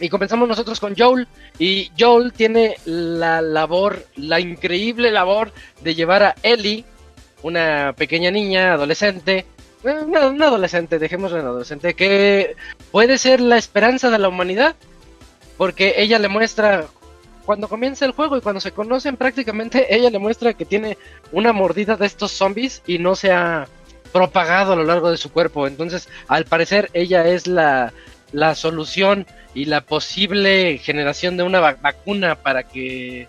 [SPEAKER 1] y comenzamos nosotros con Joel. Y Joel tiene la labor, la increíble labor de llevar a Ellie, una pequeña niña, adolescente, una, una adolescente, dejémosla en adolescente, que puede ser la esperanza de la humanidad porque ella le muestra cuando comienza el juego y cuando se conocen prácticamente ella le muestra que tiene una mordida de estos zombies y no se ha propagado a lo largo de su cuerpo entonces al parecer ella es la, la solución y la posible generación de una va- vacuna para que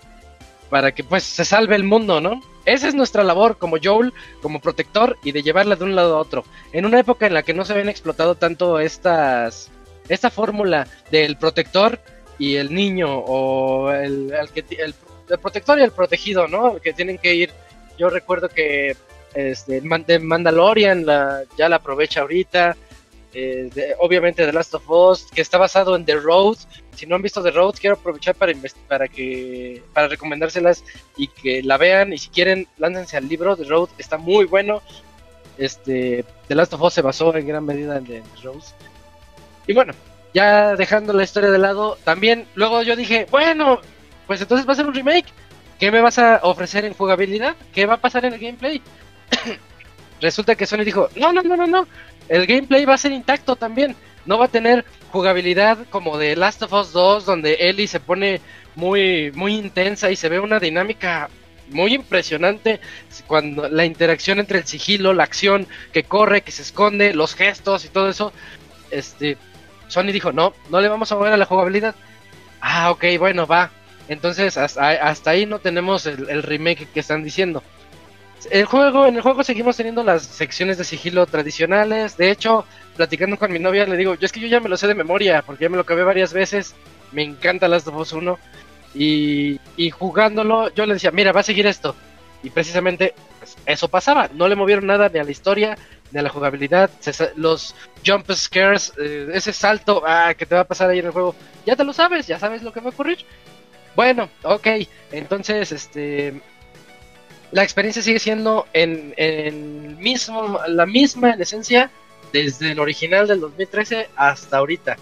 [SPEAKER 1] para que pues se salve el mundo no esa es nuestra labor como Joel como protector y de llevarla de un lado a otro en una época en la que no se habían explotado tanto estas esta fórmula del protector y el niño o el, el protector y el protegido, ¿no? Que tienen que ir. Yo recuerdo que este Mandalorian la, ya la aprovecha ahorita. Eh, de- obviamente The Last of Us, que está basado en The Road. Si no han visto The Road, quiero aprovechar para para que para recomendárselas y que la vean y si quieren láncense al libro The Road, está muy bueno. Este The Last of Us se basó en gran medida en The Road. Y bueno, ya dejando la historia de lado, también luego yo dije, bueno, pues entonces va a ser un remake. ¿Qué me vas a ofrecer en jugabilidad? ¿Qué va a pasar en el gameplay? Resulta que Sony dijo, no, no, no, no, no. El gameplay va a ser intacto también. No va a tener jugabilidad como de Last of Us 2, donde Ellie se pone muy, muy intensa y se ve una dinámica muy impresionante cuando la interacción entre el sigilo, la acción que corre, que se esconde, los gestos y todo eso. Este, Sony dijo, no, no le vamos a mover a la jugabilidad. Ah, ok, bueno, va. Entonces, hasta, hasta ahí no tenemos el, el remake que están diciendo. El juego, en el juego seguimos teniendo las secciones de sigilo tradicionales. De hecho, platicando con mi novia, le digo, yo es que yo ya me lo sé de memoria, porque ya me lo acabé varias veces. Me encanta Last of Us 1. Y, y jugándolo, yo le decía, mira, va a seguir esto. Y precisamente pues, eso pasaba. No le movieron nada ni a la historia, ni a la jugabilidad. Se los jump scares, eh, ese salto ah, que te va a pasar ahí en el juego, ya te lo sabes, ya sabes lo que va a ocurrir. Bueno, ok. Entonces, este. La experiencia sigue siendo en, mismo, la misma en esencia desde el original del 2013 hasta ahorita.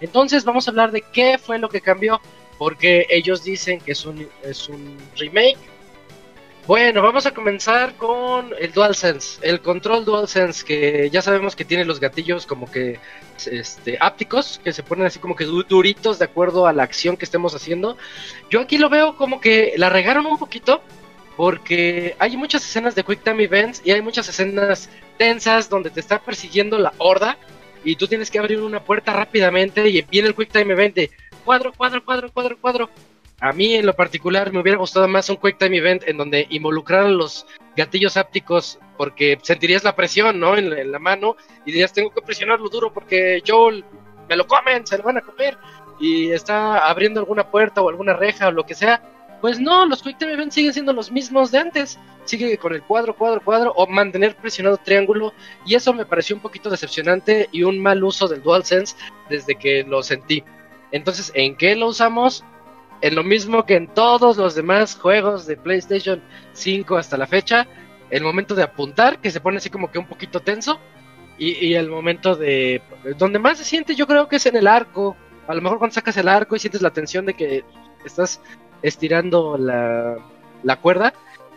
[SPEAKER 1] Entonces vamos a hablar de qué fue lo que cambió, porque ellos dicen que es un, es un remake. Bueno, vamos a comenzar con el DualSense, el control DualSense, que ya sabemos que tiene los gatillos como que este, ápticos, que se ponen así como que du- duritos de acuerdo a la acción que estemos haciendo. Yo aquí lo veo como que la regaron un poquito, porque hay muchas escenas de Quick Time Events y hay muchas escenas tensas donde te está persiguiendo la horda y tú tienes que abrir una puerta rápidamente y viene el Quick Time Event de cuadro, cuadro, cuadro, cuadro, cuadro. A mí en lo particular me hubiera gustado más un Quick Time Event en donde involucraran los gatillos ápticos porque sentirías la presión, ¿no? En en la mano y dirías, tengo que presionarlo duro porque Joel me lo comen, se lo van a comer y está abriendo alguna puerta o alguna reja o lo que sea. Pues no, los Quick Time siguen siendo los mismos de antes. Sigue con el cuadro, cuadro, cuadro o mantener presionado triángulo y eso me pareció un poquito decepcionante y un mal uso del DualSense desde que lo sentí. Entonces, ¿en qué lo usamos? En lo mismo que en todos los demás juegos de PlayStation 5 hasta la fecha, el momento de apuntar, que se pone así como que un poquito tenso, y, y el momento de... Donde más se siente yo creo que es en el arco. A lo mejor cuando sacas el arco y sientes la tensión de que estás estirando la, la cuerda,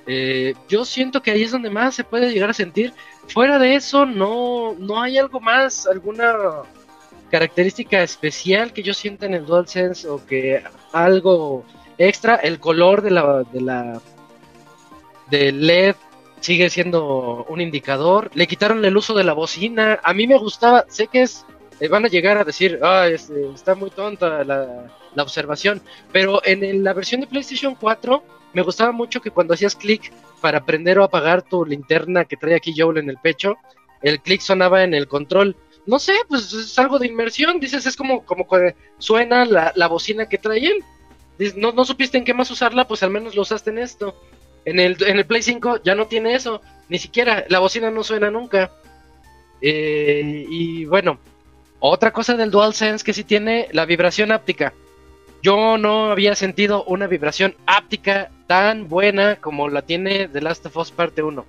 [SPEAKER 1] eh, yo siento que ahí es donde más se puede llegar a sentir. Fuera de eso, no, no hay algo más, alguna característica especial que yo sienta en el DualSense o que algo extra. El color de la, de la del LED sigue siendo un indicador. Le quitaron el uso de la bocina. A mí me gustaba, sé que es eh, van a llegar a decir, ah, este, está muy tonta la, observación, pero en la versión de PlayStation 4 me gustaba mucho que cuando hacías clic para prender o apagar tu linterna que trae aquí Joel en el pecho, el clic sonaba en el control. No sé, pues es algo de inmersión, dices, es como, como suena la, la bocina que trae él. No, no supiste en qué más usarla, pues al menos lo usaste en esto. En el, en el Play 5 ya no tiene eso, ni siquiera, la bocina no suena nunca. Eh, y bueno, otra cosa del DualSense que sí tiene la vibración áptica. Yo no había sentido una vibración áptica tan buena como la tiene The Last of Us Parte 1.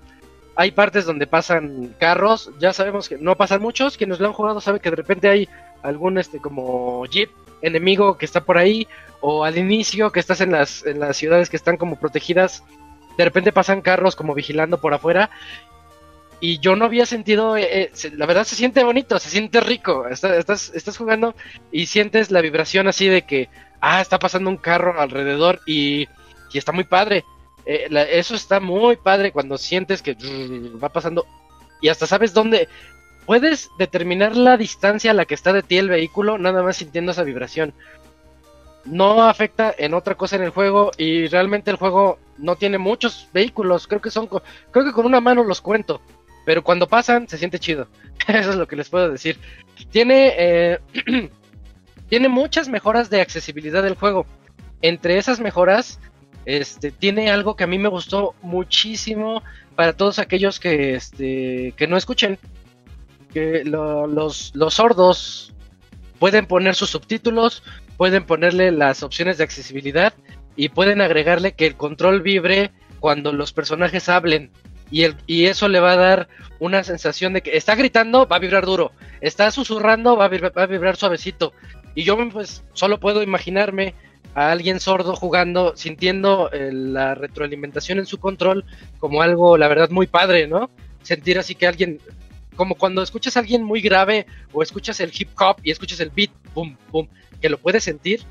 [SPEAKER 1] Hay partes donde pasan carros, ya sabemos que no pasan muchos, quienes lo han jugado saben que de repente hay algún este como jeep enemigo que está por ahí o al inicio que estás en las en las ciudades que están como protegidas, de repente pasan carros como vigilando por afuera y yo no había sentido, eh, eh, la verdad se siente bonito, se siente rico, Está- estás, estás jugando y sientes la vibración así de que, ah, está pasando un carro alrededor y, y está muy padre. Eh, eso está muy padre cuando sientes que va pasando y hasta sabes dónde, puedes determinar la distancia a la que está de ti el vehículo nada más sintiendo esa vibración. No afecta en otra cosa en el juego y realmente el juego no tiene muchos vehículos, creo que son, creo que con una mano los cuento. Pero cuando pasan, se siente chido. Eso es lo que les puedo decir. Tiene, eh, tiene muchas mejoras de accesibilidad del juego. Entre esas mejoras, este, tiene algo que a mí me gustó muchísimo para todos aquellos que, este, que no escuchen. Que lo- los, los sordos pueden poner sus subtítulos, pueden ponerle las opciones de accesibilidad y pueden agregarle que el control vibre cuando los personajes hablen. Y, el, y eso le va a dar una sensación de que está gritando, va a vibrar duro. Está susurrando, va a vibrar, va a vibrar suavecito. Y yo pues solo puedo imaginarme a alguien sordo jugando, sintiendo eh, la retroalimentación en su control como algo, la verdad, muy padre, ¿no? Sentir así que alguien, como cuando escuchas a alguien muy grave o escuchas el hip hop y escuchas el beat, boom, boom, que lo puedes sentir,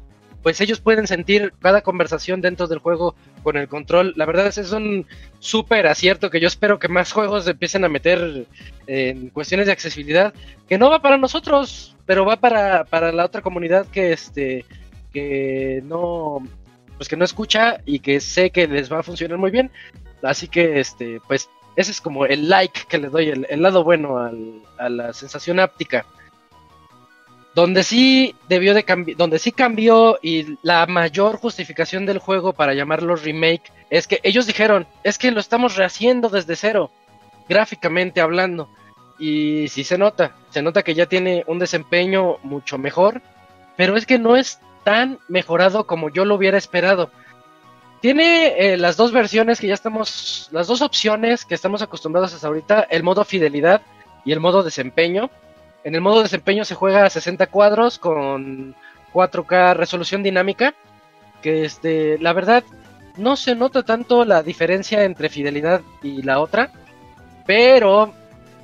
[SPEAKER 1] pues ellos pueden sentir cada conversación dentro del juego con el control. La verdad es, es un súper acierto que yo espero que más juegos empiecen a meter en cuestiones de accesibilidad, que no va para nosotros, pero va para, para la otra comunidad que este que no pues que no escucha y que sé que les va a funcionar muy bien. Así que este, pues ese es como el like que le doy, el, el lado bueno al- a la sensación áptica. Donde sí debió de donde sí cambió y la mayor justificación del juego para llamarlo remake es que ellos dijeron, es que lo estamos rehaciendo desde cero, gráficamente hablando. Y sí se nota, se nota que ya tiene un desempeño mucho mejor, pero es que no es tan mejorado como yo lo hubiera esperado. Tiene eh, las dos versiones que ya estamos, las dos opciones que estamos acostumbrados hasta ahorita, el modo fidelidad y el modo desempeño. En el modo desempeño se juega a 60 cuadros con 4K resolución dinámica, que este, la verdad no se nota tanto la diferencia entre fidelidad y la otra, pero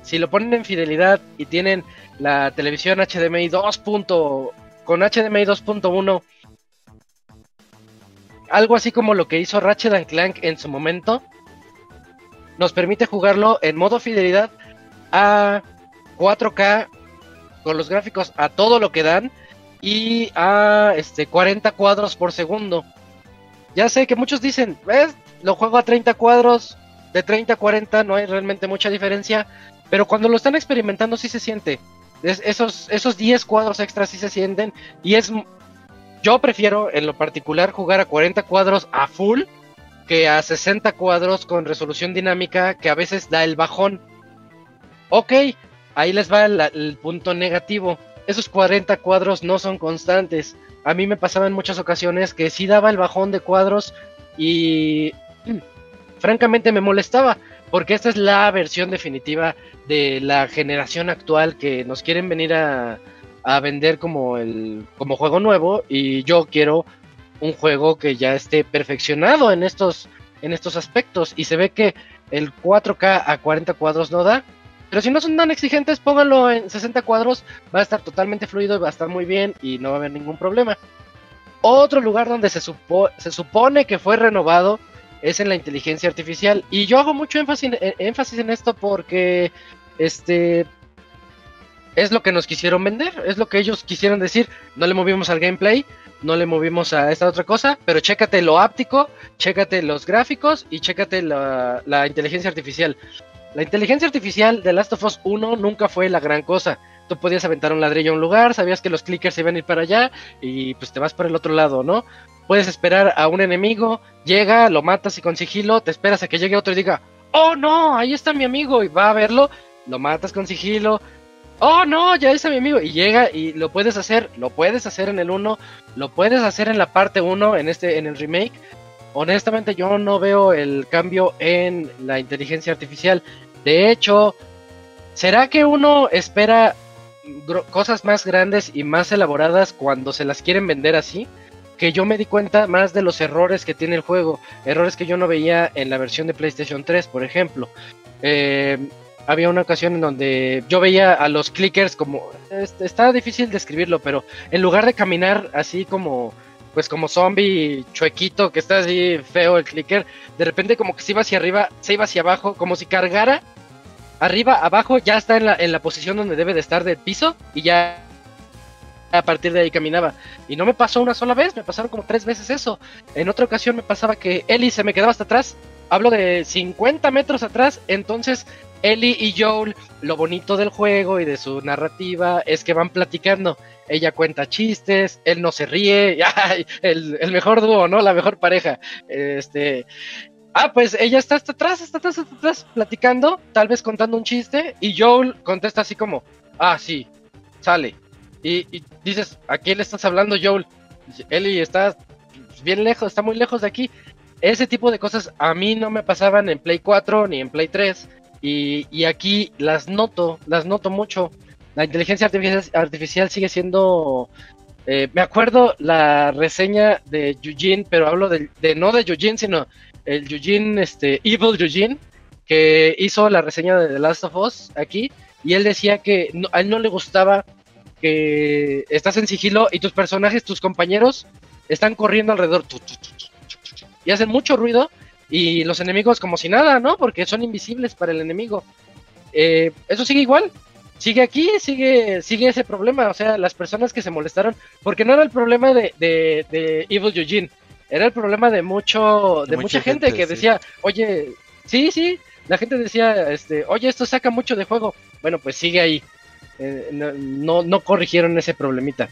[SPEAKER 1] si lo ponen en fidelidad y tienen la televisión HDMI 2. punto- con HDMI 2.1 algo así como lo que hizo Ratchet Clank en su momento, nos permite jugarlo en modo fidelidad a 4K con los gráficos a todo lo que dan y a este 40 cuadros por segundo. Ya sé que muchos dicen, ¿ves? Lo juego a 30 cuadros, de 30 a 40 no hay realmente mucha diferencia, pero cuando lo están experimentando sí se siente. Es- esos, esos 10 cuadros extras sí se sienten y es yo prefiero en lo particular jugar a 40 cuadros a full que a 60 cuadros con resolución dinámica que a veces da el bajón. Ok, ahí les va el, punto negativo. Esos 40 cuadros no son constantes. A mí me pasaba en muchas ocasiones que sí daba el bajón de cuadros y mm, francamente me molestaba porque esta es la versión definitiva de la generación actual que nos quieren venir a, a vender como el como juego nuevo y yo quiero un juego que ya esté perfeccionado en estos en estos aspectos y se ve que el 4K a 40 cuadros no da pero si no son tan exigentes pónganlo en 60 cuadros va a estar totalmente fluido va a estar muy bien y no va a haber ningún problema otro lugar donde se, supo- se supone que fue renovado es en la inteligencia artificial y yo hago mucho énfasis en, esto porque este es lo que nos quisieron vender, es lo que ellos quisieron decir. No le movimos al gameplay, no le movimos a esta otra cosa, pero chécate lo áptico, chécate los gráficos y chécate la inteligencia artificial. La inteligencia artificial de Last of Us 1 nunca fue la gran cosa. Tú podías aventar un ladrillo a un lugar, sabías que los clickers iban a ir para allá y pues te vas por el otro lado, ¿no? Puedes esperar a un enemigo, llega, lo matas y con sigilo, te esperas a que llegue otro y diga, oh no, ahí está mi amigo y va a verlo, lo matas con sigilo, oh no, ya está mi amigo. Y llega y lo puedes hacer, lo puedes hacer en el 1, lo puedes hacer en la parte 1, en este, en el remake. Honestamente, yo no veo el cambio en la inteligencia artificial. De hecho, ¿será que uno espera cosas más grandes y más elaboradas cuando se las quieren vender así? Que yo me di cuenta más de los errores que tiene el juego, errores que yo no veía en la versión de PlayStation 3, por ejemplo. Eh, había una ocasión en donde yo veía a los clickers como es- está difícil describirlo, pero en lugar de caminar así como pues como zombie chuequito que está así feo el clicker, de repente como que se iba hacia arriba, se iba hacia abajo, como si cargara arriba, abajo, ya está en la, en la posición donde debe de estar del piso y ya a partir de ahí caminaba. Y no me pasó una sola vez, me pasaron como tres veces eso. En otra ocasión me pasaba que Ellie se me quedaba hasta atrás, hablo de 50 metros atrás, entonces Ellie y Joel, lo bonito del juego y de su narrativa es que van platicando. Ella cuenta chistes, él no se ríe, el, el mejor dúo, ¿no? La mejor pareja. Este. Ah, pues ella está hasta atrás, hasta atrás, hasta atrás, platicando, tal vez contando un chiste, y Joel contesta así como, ah, sí, sale. Y, dices, ¿a quién le estás hablando, Joel? Ellie está bien lejos, está muy lejos de aquí. Ese tipo de cosas a mí no me pasaban en Play 4 ni en Play 3. Y, y aquí las noto, las noto mucho. La inteligencia artificial, sigue siendo... eh, me acuerdo la reseña de Eugene, pero hablo de, no de Eugene, sino el Eugene, este, Evil Eugene, que hizo la reseña de The Last of Us aquí. Y él decía que a él no le gustaba que estás en sigilo y tus personajes, tus compañeros, están corriendo alrededor y hacen mucho ruido y los enemigos como si nada, ¿no? Porque son invisibles para el enemigo. Eh, eso sigue igual, sigue aquí, sigue, sigue ese problema, o sea, las personas que se molestaron, porque no era el problema de, de, de Evil Eugene, era el problema de mucho, de
[SPEAKER 7] De
[SPEAKER 1] mucha,
[SPEAKER 7] mucha
[SPEAKER 1] gente,
[SPEAKER 7] gente,
[SPEAKER 1] que
[SPEAKER 7] sí.
[SPEAKER 1] decía, oye, sí, sí, la gente decía, este, oye, esto saca mucho de juego. Bueno, pues sigue ahí. Eh, no, no, no corrigieron ese problemita.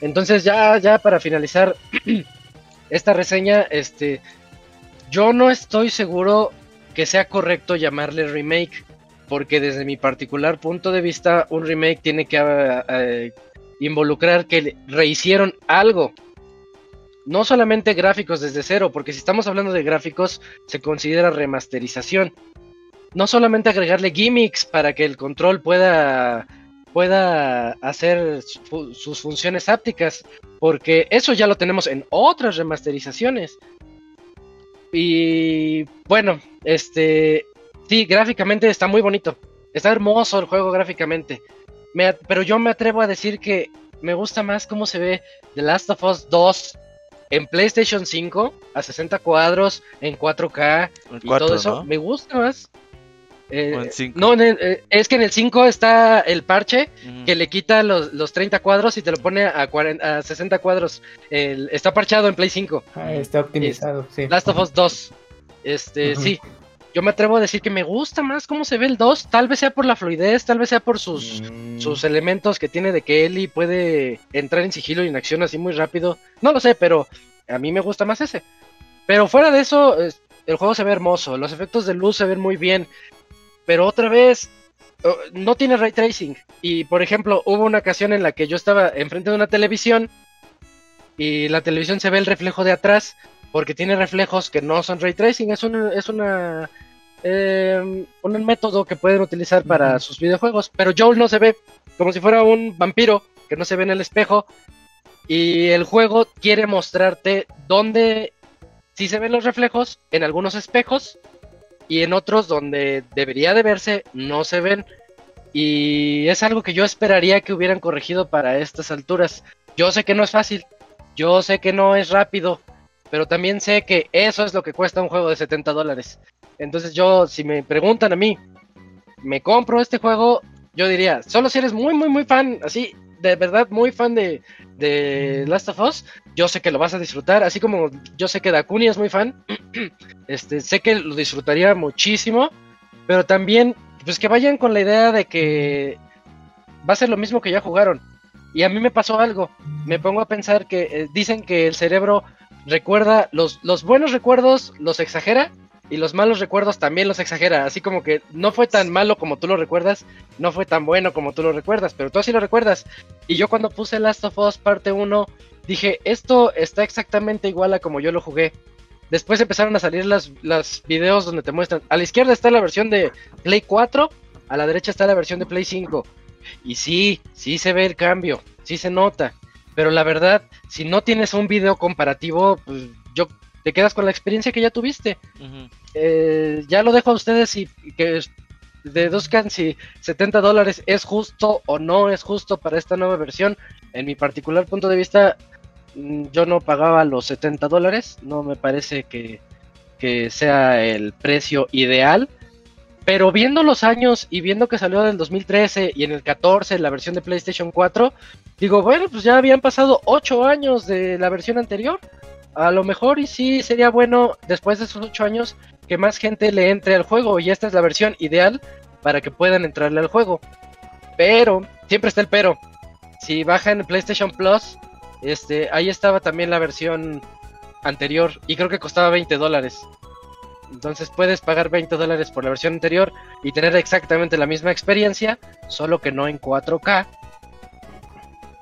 [SPEAKER 1] Entonces ya, ya para finalizar esta reseña, este, yo no estoy seguro que sea correcto llamarle remake, porque desde mi particular punto de vista, un remake tiene que ah, eh, involucrar que rehicieron algo. No solamente gráficos desde cero, porque si estamos hablando de gráficos, se considera remasterización. No solamente agregarle gimmicks para que el control pueda, pueda hacer su- sus funciones ápticas, porque eso ya lo tenemos en otras remasterizaciones. Y bueno, este, sí, gráficamente está muy bonito. Está hermoso el juego gráficamente. Me pero yo me atrevo a decir que me gusta más cómo se ve The Last of Us 2 en PlayStation 5 a 60 cuadros, en 4K
[SPEAKER 7] El
[SPEAKER 1] y
[SPEAKER 7] 4,
[SPEAKER 1] todo eso.
[SPEAKER 7] ¿no?
[SPEAKER 1] Me gusta más. Eh,
[SPEAKER 7] en 5.
[SPEAKER 1] no, en el- eh, es que en el 5 está el parche que le quita los, los 30 cuadros y te lo pone a, 40 a 60 cuadros. El- está parchado en Play 5.
[SPEAKER 3] Ah, está optimizado, sí.
[SPEAKER 1] Last of Us 2. Este,
[SPEAKER 3] Ujú.
[SPEAKER 1] sí. Yo me atrevo a decir que me gusta más cómo se ve el 2. Tal vez sea por la fluidez, tal vez sea por sus,
[SPEAKER 3] Mm,
[SPEAKER 1] sus elementos que tiene de que Ellie puede entrar en sigilo y en acción así muy rápido. No lo sé, pero a mí me gusta más ese. Pero fuera de eso, es- el juego se ve hermoso. Los efectos de luz se ven muy bien. Pero otra vez, no tiene ray tracing. Y por ejemplo, hubo una ocasión en la que yo estaba enfrente de una televisión y la televisión se ve el reflejo de atrás porque tiene reflejos que no son ray tracing. Es una, es una eh, un método que pueden utilizar para sus videojuegos. Pero Joel no se ve como si fuera un vampiro que no se ve en el espejo. Y el juego quiere mostrarte dónde sí se ven los reflejos en algunos espejos y en otros donde debería de verse no se ven. Y es algo que yo esperaría que hubieran corregido para estas alturas. Yo sé que no es fácil, yo sé que no es rápido, pero también sé que eso es lo que cuesta un juego de 70 dólares. Entonces yo, si me preguntan a mí, ¿me compro este juego? Yo diría, solo si eres muy, muy, muy fan, así, de verdad, muy fan de, de Last of Us, yo sé que lo vas a disfrutar, así como yo sé que Dakuni es muy fan, este, sé que lo disfrutaría muchísimo, pero también, pues que vayan con la idea de que va a ser lo mismo que ya jugaron. Y a mí me pasó algo, me pongo a pensar que eh, dicen que el cerebro recuerda, los, los buenos recuerdos los exagera y los malos recuerdos también los exagera, así como que no fue tan malo como tú lo recuerdas, no fue tan bueno como tú lo recuerdas, pero tú así lo recuerdas. Y yo cuando puse Last of Us parte 1, dije, esto está exactamente igual a como yo lo jugué. Después empezaron a salir las, las videos donde te muestran, a la izquierda está la versión de Play 4, a la derecha está la versión de Play 5. Y sí, sí se ve el cambio, sí se nota. Pero la verdad, si no tienes un video comparativo, pues yo te quedas con la experiencia que ya tuviste. Eh, ya lo dejo a ustedes y que deduzcan si 70 dólares es justo o no es justo para esta nueva versión. En mi particular punto de vista, mm, yo no pagaba los 70 dólares, no me parece que, que sea el precio ideal. Pero viendo los años y viendo que salió en el 2013 y en el 14 la versión de PlayStation 4, digo, bueno, pues ya habían pasado 8 años de la versión anterior. A lo mejor y sí sería bueno después de esos 8 años que más gente le entre al juego y esta es la versión ideal para que puedan entrarle al juego. Pero, siempre está el pero. Si bajan en PlayStation Plus, este, ahí estaba también la versión anterior y creo que costaba 20 dólares. Entonces puedes pagar 20 dólares por la versión anterior y tener exactamente la misma experiencia, solo que no en 4K.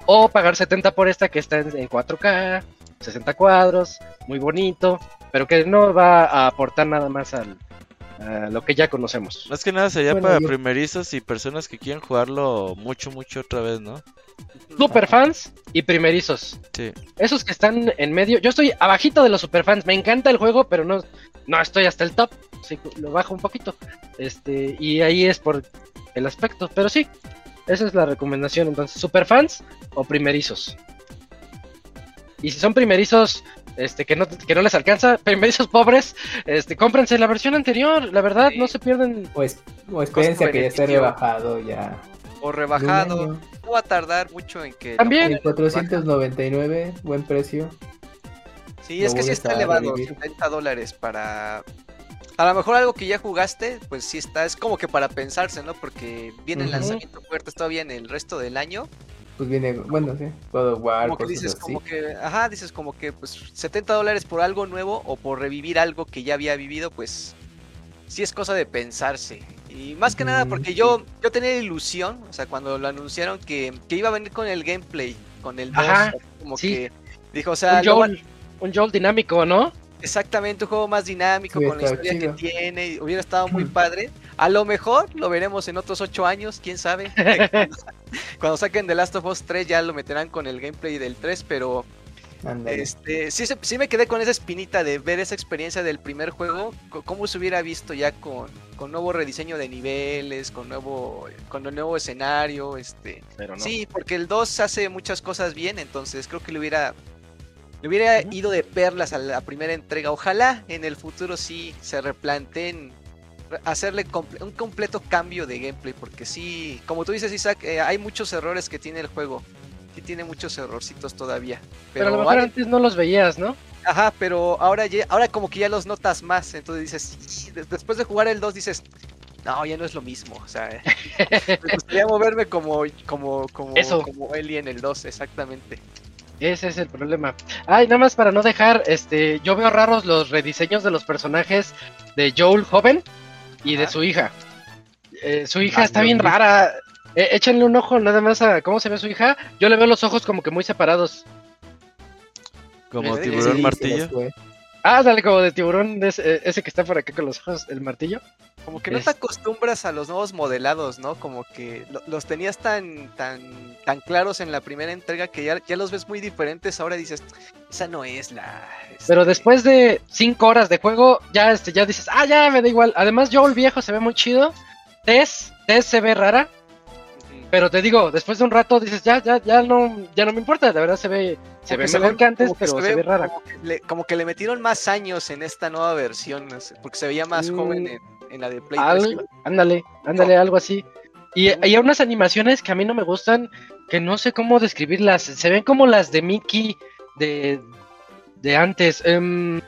[SPEAKER 1] O pagar 70 por esta que está en en 4K, 60 cuadros, muy bonito, pero que no va a aportar nada más al, a lo que ya conocemos.
[SPEAKER 7] Más que nada sería
[SPEAKER 3] Bueno,
[SPEAKER 7] para
[SPEAKER 3] yo-
[SPEAKER 7] primerizos y personas que quieren jugarlo mucho, mucho otra vez, ¿no?
[SPEAKER 1] Super fans y primerizos.
[SPEAKER 7] Sí.
[SPEAKER 1] Esos que están en medio, yo estoy abajito de los superfans, me encanta el juego, pero no, no estoy hasta el top, sí, lo bajo un poquito. Este, y ahí es por el aspecto, pero sí, esa es la recomendación entonces, superfans o primerizos. Y si son primerizos este que no que no les alcanza, primerizos pobres, este cómprense la versión anterior, la verdad,
[SPEAKER 6] Sí.
[SPEAKER 1] no se pierden
[SPEAKER 3] O, es, o espérense a que ya esté rebajado ya.
[SPEAKER 4] O rebajado. No va a tardar mucho en que.
[SPEAKER 1] También.
[SPEAKER 4] rebaja.
[SPEAKER 3] 499, buen precio.
[SPEAKER 4] Sí, es que sí está elevado,
[SPEAKER 3] revivir.
[SPEAKER 4] 70 dólares para... A lo mejor algo que ya jugaste, pues sí está, es como que para pensarse, ¿no? Porque viene el lanzamiento fuerte todavía en el resto del año.
[SPEAKER 3] Pues viene, bueno, sí, God of War,
[SPEAKER 4] Como que dices,
[SPEAKER 3] así.
[SPEAKER 4] como que, ajá, dices como que pues 70 dólares por algo nuevo o por revivir algo que ya había vivido, pues sí es cosa de pensarse. Y más que nada porque
[SPEAKER 3] sí.
[SPEAKER 4] yo, yo tenía ilusión, o sea, cuando lo anunciaron que, que iba a venir con el gameplay, con el 2,
[SPEAKER 1] Ajá,
[SPEAKER 4] como
[SPEAKER 1] sí.
[SPEAKER 4] que dijo, o sea,
[SPEAKER 1] un
[SPEAKER 4] van-
[SPEAKER 1] Joel, un Joel dinámico, ¿no?
[SPEAKER 4] Exactamente, un juego más dinámico
[SPEAKER 3] Sí,
[SPEAKER 4] con la historia
[SPEAKER 3] chido.
[SPEAKER 4] que tiene. y Hubiera estado muy padre. A lo mejor lo veremos en otros ocho años, quién sabe. Cuando saquen The Last of Us 3 ya lo meterán con el gameplay del 3, pero este sí, me quedé con esa espinita de ver esa experiencia del primer juego, cómo se hubiera visto ya con, con nuevo rediseño de niveles, con nuevo con un nuevo escenario, este
[SPEAKER 1] Pero no.
[SPEAKER 4] Sí, porque el 2 hace muchas cosas bien, entonces creo que le hubiera le hubiera ido de perlas a la primera entrega. Ojalá en el futuro sí se replanteen re- hacerle comple- un completo cambio de gameplay, porque sí, como tú dices Isaac, eh, hay muchos errores que tiene el juego. Sí tiene muchos errorcitos todavía.
[SPEAKER 1] Pero,
[SPEAKER 4] Pero,
[SPEAKER 1] a lo mejor antes no los veías, ¿no?
[SPEAKER 4] ajá, pero ahora ya, ahora como que ya los notas más, entonces dices, después de jugar el 2 dices, no, ya no es lo mismo, o sea, me gustaría moverme como como como
[SPEAKER 1] Eso.
[SPEAKER 4] como Ellie en el 2, exactamente.
[SPEAKER 1] Ese es el problema. Ay, nada más para no dejar, este, yo veo raros los rediseños de los personajes de Joel joven y de su hija. Eh, su hija
[SPEAKER 3] Ah,
[SPEAKER 1] está bien rara. Eh, échenle un ojo nada más a cómo se ve su hija. Yo le veo los ojos como que muy separados.
[SPEAKER 7] Como
[SPEAKER 4] Sí,
[SPEAKER 7] tiburón
[SPEAKER 3] Sí,
[SPEAKER 7] martillo.
[SPEAKER 1] Ah, dale, como de tiburón, de ese, eh, ese que está por acá con los ojos, el martillo.
[SPEAKER 4] Como que no
[SPEAKER 1] Es-
[SPEAKER 4] te acostumbras a los nuevos modelados, ¿no? Como que lo- los tenías tan, tan, tan claros en la primera entrega que ya, ya los ves muy diferentes. Ahora dices, esa no es la.
[SPEAKER 1] Pero
[SPEAKER 4] este,
[SPEAKER 1] después de cinco horas de juego, ya este, ya dices, ah, ya me da igual. Además, Joel viejo se ve muy chido. Tess, Tess se ve rara. Pero te digo, después de un rato dices, ya, ya, ya no, ya no me importa, la verdad se ve, se ve mejor
[SPEAKER 4] ve-
[SPEAKER 1] que antes, pero se ve rara.
[SPEAKER 4] Como que, le, como que le metieron más años en esta nueva versión, no sé, porque se veía más
[SPEAKER 1] Mm,
[SPEAKER 4] joven en, en la de Play
[SPEAKER 1] Al-
[SPEAKER 4] 3.
[SPEAKER 1] ándale, ándale, algo así. Y hay unas animaciones que a mí no me gustan, que no sé cómo describirlas. Se ven como las de Mickey de, de antes. Em,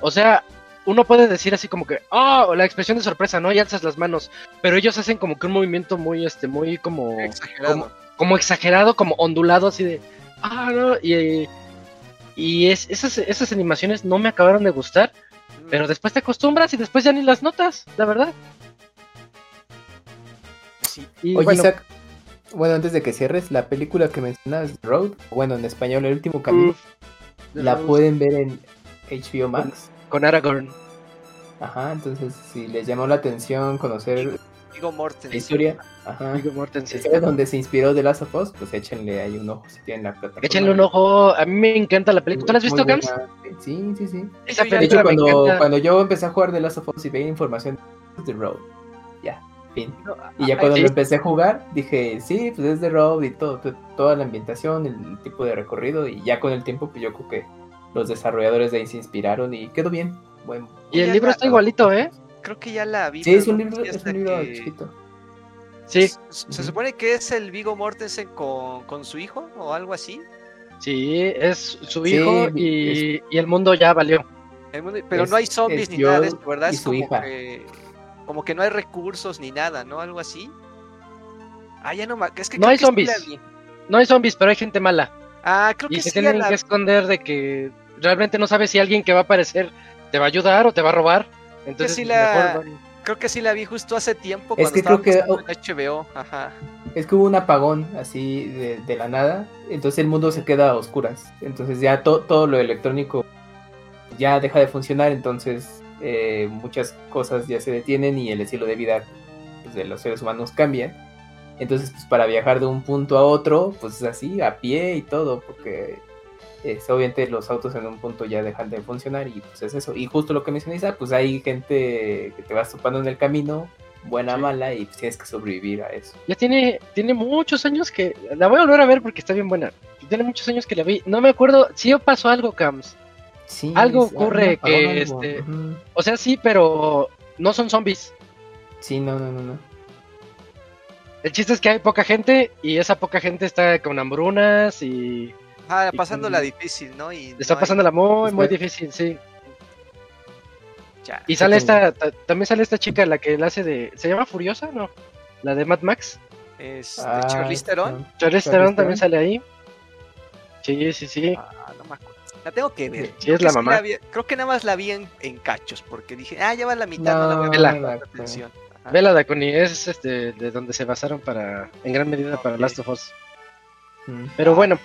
[SPEAKER 1] o sea, uno puede decir así como que, oh, la expresión de sorpresa, ¿no? Y alzas las manos. Pero ellos hacen como que un movimiento muy, este, muy como,
[SPEAKER 4] Exagerado.
[SPEAKER 1] como exagerado, como ondulado, así de, ah, no. Y, y es, esas, esas animaciones no me acabaron de gustar.
[SPEAKER 4] Mm.
[SPEAKER 1] Pero después te acostumbras y después ya ni las notas, la verdad.
[SPEAKER 4] Sí.
[SPEAKER 1] Y
[SPEAKER 3] Oye,
[SPEAKER 1] bueno,
[SPEAKER 3] Isaac, bueno, antes de que cierres, la película que mencionas, Road, bueno, en español, El último camino, la
[SPEAKER 1] Rose
[SPEAKER 3] pueden ver en HBO Max.
[SPEAKER 1] Con Aragorn.
[SPEAKER 3] Ajá, entonces si les llamó la atención conocer
[SPEAKER 4] Viggo Mortensen.
[SPEAKER 3] la historia, ajá,
[SPEAKER 1] Viggo Mortensen.
[SPEAKER 3] dónde se inspiró The Last of Us, pues échenle ahí un ojo si tienen la plataforma.
[SPEAKER 1] Échenle un ojo, a mí me encanta la película. ¿Tú la has visto, Cams?
[SPEAKER 3] Sí, sí, sí.
[SPEAKER 1] Esa
[SPEAKER 3] De hecho, cuando, cuando yo empecé a jugar The Last of Us y veía información de Road, ya, fin. Y ya cuando
[SPEAKER 1] sí.
[SPEAKER 3] lo empecé a jugar, dije, sí, pues es de Road y todo, to- toda la ambientación, el tipo de recorrido, y ya con el tiempo, pues yo creo que los desarrolladores de ahí se inspiraron y quedó bien. Bueno,
[SPEAKER 1] Y el libro
[SPEAKER 4] la-
[SPEAKER 1] está igualito, ¿eh?
[SPEAKER 4] Creo que ya la vi.
[SPEAKER 3] sí, es un libro, es un libro
[SPEAKER 4] que-
[SPEAKER 3] chiquito.
[SPEAKER 1] Sí,
[SPEAKER 4] Se, se supone que es el Vigo Mortensen con, con su hijo o algo así.
[SPEAKER 1] sí, es su
[SPEAKER 3] Sí,
[SPEAKER 1] hijo y, y el mundo ya valió.
[SPEAKER 4] El mundo- pero
[SPEAKER 3] Es-
[SPEAKER 4] no hay zombies
[SPEAKER 3] es
[SPEAKER 4] ni nada de
[SPEAKER 3] Joel
[SPEAKER 4] eso, ¿verdad?
[SPEAKER 3] y
[SPEAKER 4] Es
[SPEAKER 3] su
[SPEAKER 4] como
[SPEAKER 3] hija.
[SPEAKER 4] que, como que no hay recursos ni nada, ¿no? Algo así. Ah, ya no me... Es que
[SPEAKER 1] No hay
[SPEAKER 4] que
[SPEAKER 1] zombies. No hay zombies, pero hay gente mala.
[SPEAKER 4] Ah, creo
[SPEAKER 1] Y
[SPEAKER 4] que
[SPEAKER 1] se
[SPEAKER 4] sí.
[SPEAKER 1] tienen
[SPEAKER 4] la-
[SPEAKER 1] que esconder de que realmente no sabes si alguien que va a aparecer te va a ayudar o te va a robar. Entonces,
[SPEAKER 4] sí la-
[SPEAKER 1] mejor van-
[SPEAKER 4] Creo que sí la vi justo hace tiempo
[SPEAKER 3] Es
[SPEAKER 4] cuando
[SPEAKER 3] que creo que-
[SPEAKER 4] en HBO. Ajá.
[SPEAKER 3] Es que hubo un apagón así de, de la nada, entonces el mundo se queda a oscuras. Entonces ya to- todo lo electrónico ya deja de funcionar, entonces eh, muchas cosas ya se detienen y el estilo de vida pues, de los seres humanos cambia. Entonces, pues para viajar de un punto a otro, pues así, a pie y todo, porque este, obviamente los autos en un punto ya dejan de funcionar y pues es eso. Y justo lo que mencioné, Isa, pues hay gente que te vas topando en el camino, buena,
[SPEAKER 1] Sí.
[SPEAKER 3] mala, y pues tienes que sobrevivir a eso.
[SPEAKER 1] Ya tiene, tiene muchos años que. La voy a volver a ver porque está bien buena. Tiene muchos años que la vi. No me acuerdo. Sí pasó algo, Cams.
[SPEAKER 3] Sí,
[SPEAKER 1] Algo ocurre que,
[SPEAKER 3] algo,
[SPEAKER 1] este. O sea, sí, pero no son zombies.
[SPEAKER 3] Sí, no, no, no, no.
[SPEAKER 1] El chiste es que hay poca gente y esa poca gente está con hambrunas y
[SPEAKER 4] Ah,
[SPEAKER 3] Y
[SPEAKER 4] pasándola
[SPEAKER 3] con-
[SPEAKER 4] difícil, ¿no? Y
[SPEAKER 1] Está
[SPEAKER 4] no hay-
[SPEAKER 1] pasándola muy, muy difícil, sí.
[SPEAKER 4] ya.
[SPEAKER 1] Y sale esta, ta- también sale esta chica, la que la hace de, ¿se llama Furiosa? No, la de Mad Max.
[SPEAKER 4] Este,
[SPEAKER 3] Ah,
[SPEAKER 4] Charlize Theron.
[SPEAKER 3] está.
[SPEAKER 1] Charlize Theron también sale ahí. Sí, sí, sí.
[SPEAKER 4] Ah, no me acuerdo. La tengo que ver.
[SPEAKER 1] Sí,
[SPEAKER 4] Creo
[SPEAKER 1] es
[SPEAKER 4] que
[SPEAKER 1] la mamá.
[SPEAKER 4] vi- creo que nada más la vi en, en cachos, porque dije, ah, ya va la mitad, no, la voy a
[SPEAKER 1] Vela.
[SPEAKER 4] tanta atención.
[SPEAKER 1] Bella Daconi es este de donde se basaron para, en gran medida para. Last of Us.
[SPEAKER 3] Mm.
[SPEAKER 1] Pero bueno.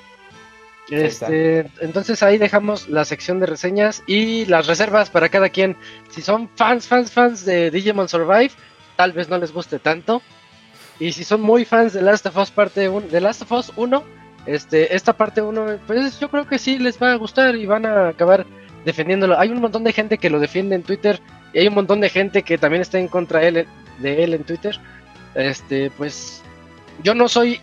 [SPEAKER 1] Este, entonces ahí dejamos la sección de reseñas y las reservas para cada quien. Si son fans, fans, fans de Digimon Survive, tal vez no les guste tanto. Y si son muy fans de Last of Us parte 1, de Last of Us 1, este, esta parte 1, pues yo creo que sí les va a gustar y van a acabar defendiéndolo. Hay un montón de gente que lo defiende en Twitter y hay un montón de gente que también está en contra de él, de él en Twitter. Este, pues yo no soy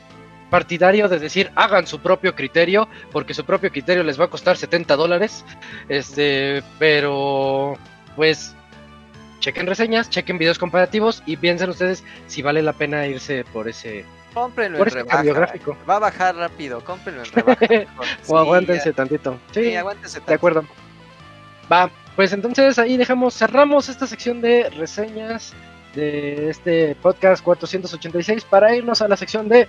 [SPEAKER 1] partidario de decir hagan su propio criterio, porque su propio criterio les va a costar 70 dólares. Este, pero pues chequen reseñas, chequen videos comparativos y piensen ustedes si vale la pena irse por ese
[SPEAKER 4] Cómprenlo
[SPEAKER 1] por
[SPEAKER 4] en
[SPEAKER 1] ese
[SPEAKER 4] rebaja.
[SPEAKER 1] cambio gráfico.
[SPEAKER 4] Va a bajar rápido, cómprenlo en rebaja. mejor. Sí,
[SPEAKER 1] o aguántense
[SPEAKER 4] ya.
[SPEAKER 1] tantito.
[SPEAKER 4] Sí,
[SPEAKER 1] Sí,
[SPEAKER 4] aguántense
[SPEAKER 1] de
[SPEAKER 4] tanto.
[SPEAKER 1] acuerdo. Va, pues entonces ahí dejamos, cerramos esta sección de reseñas de este podcast 486 para irnos a la sección de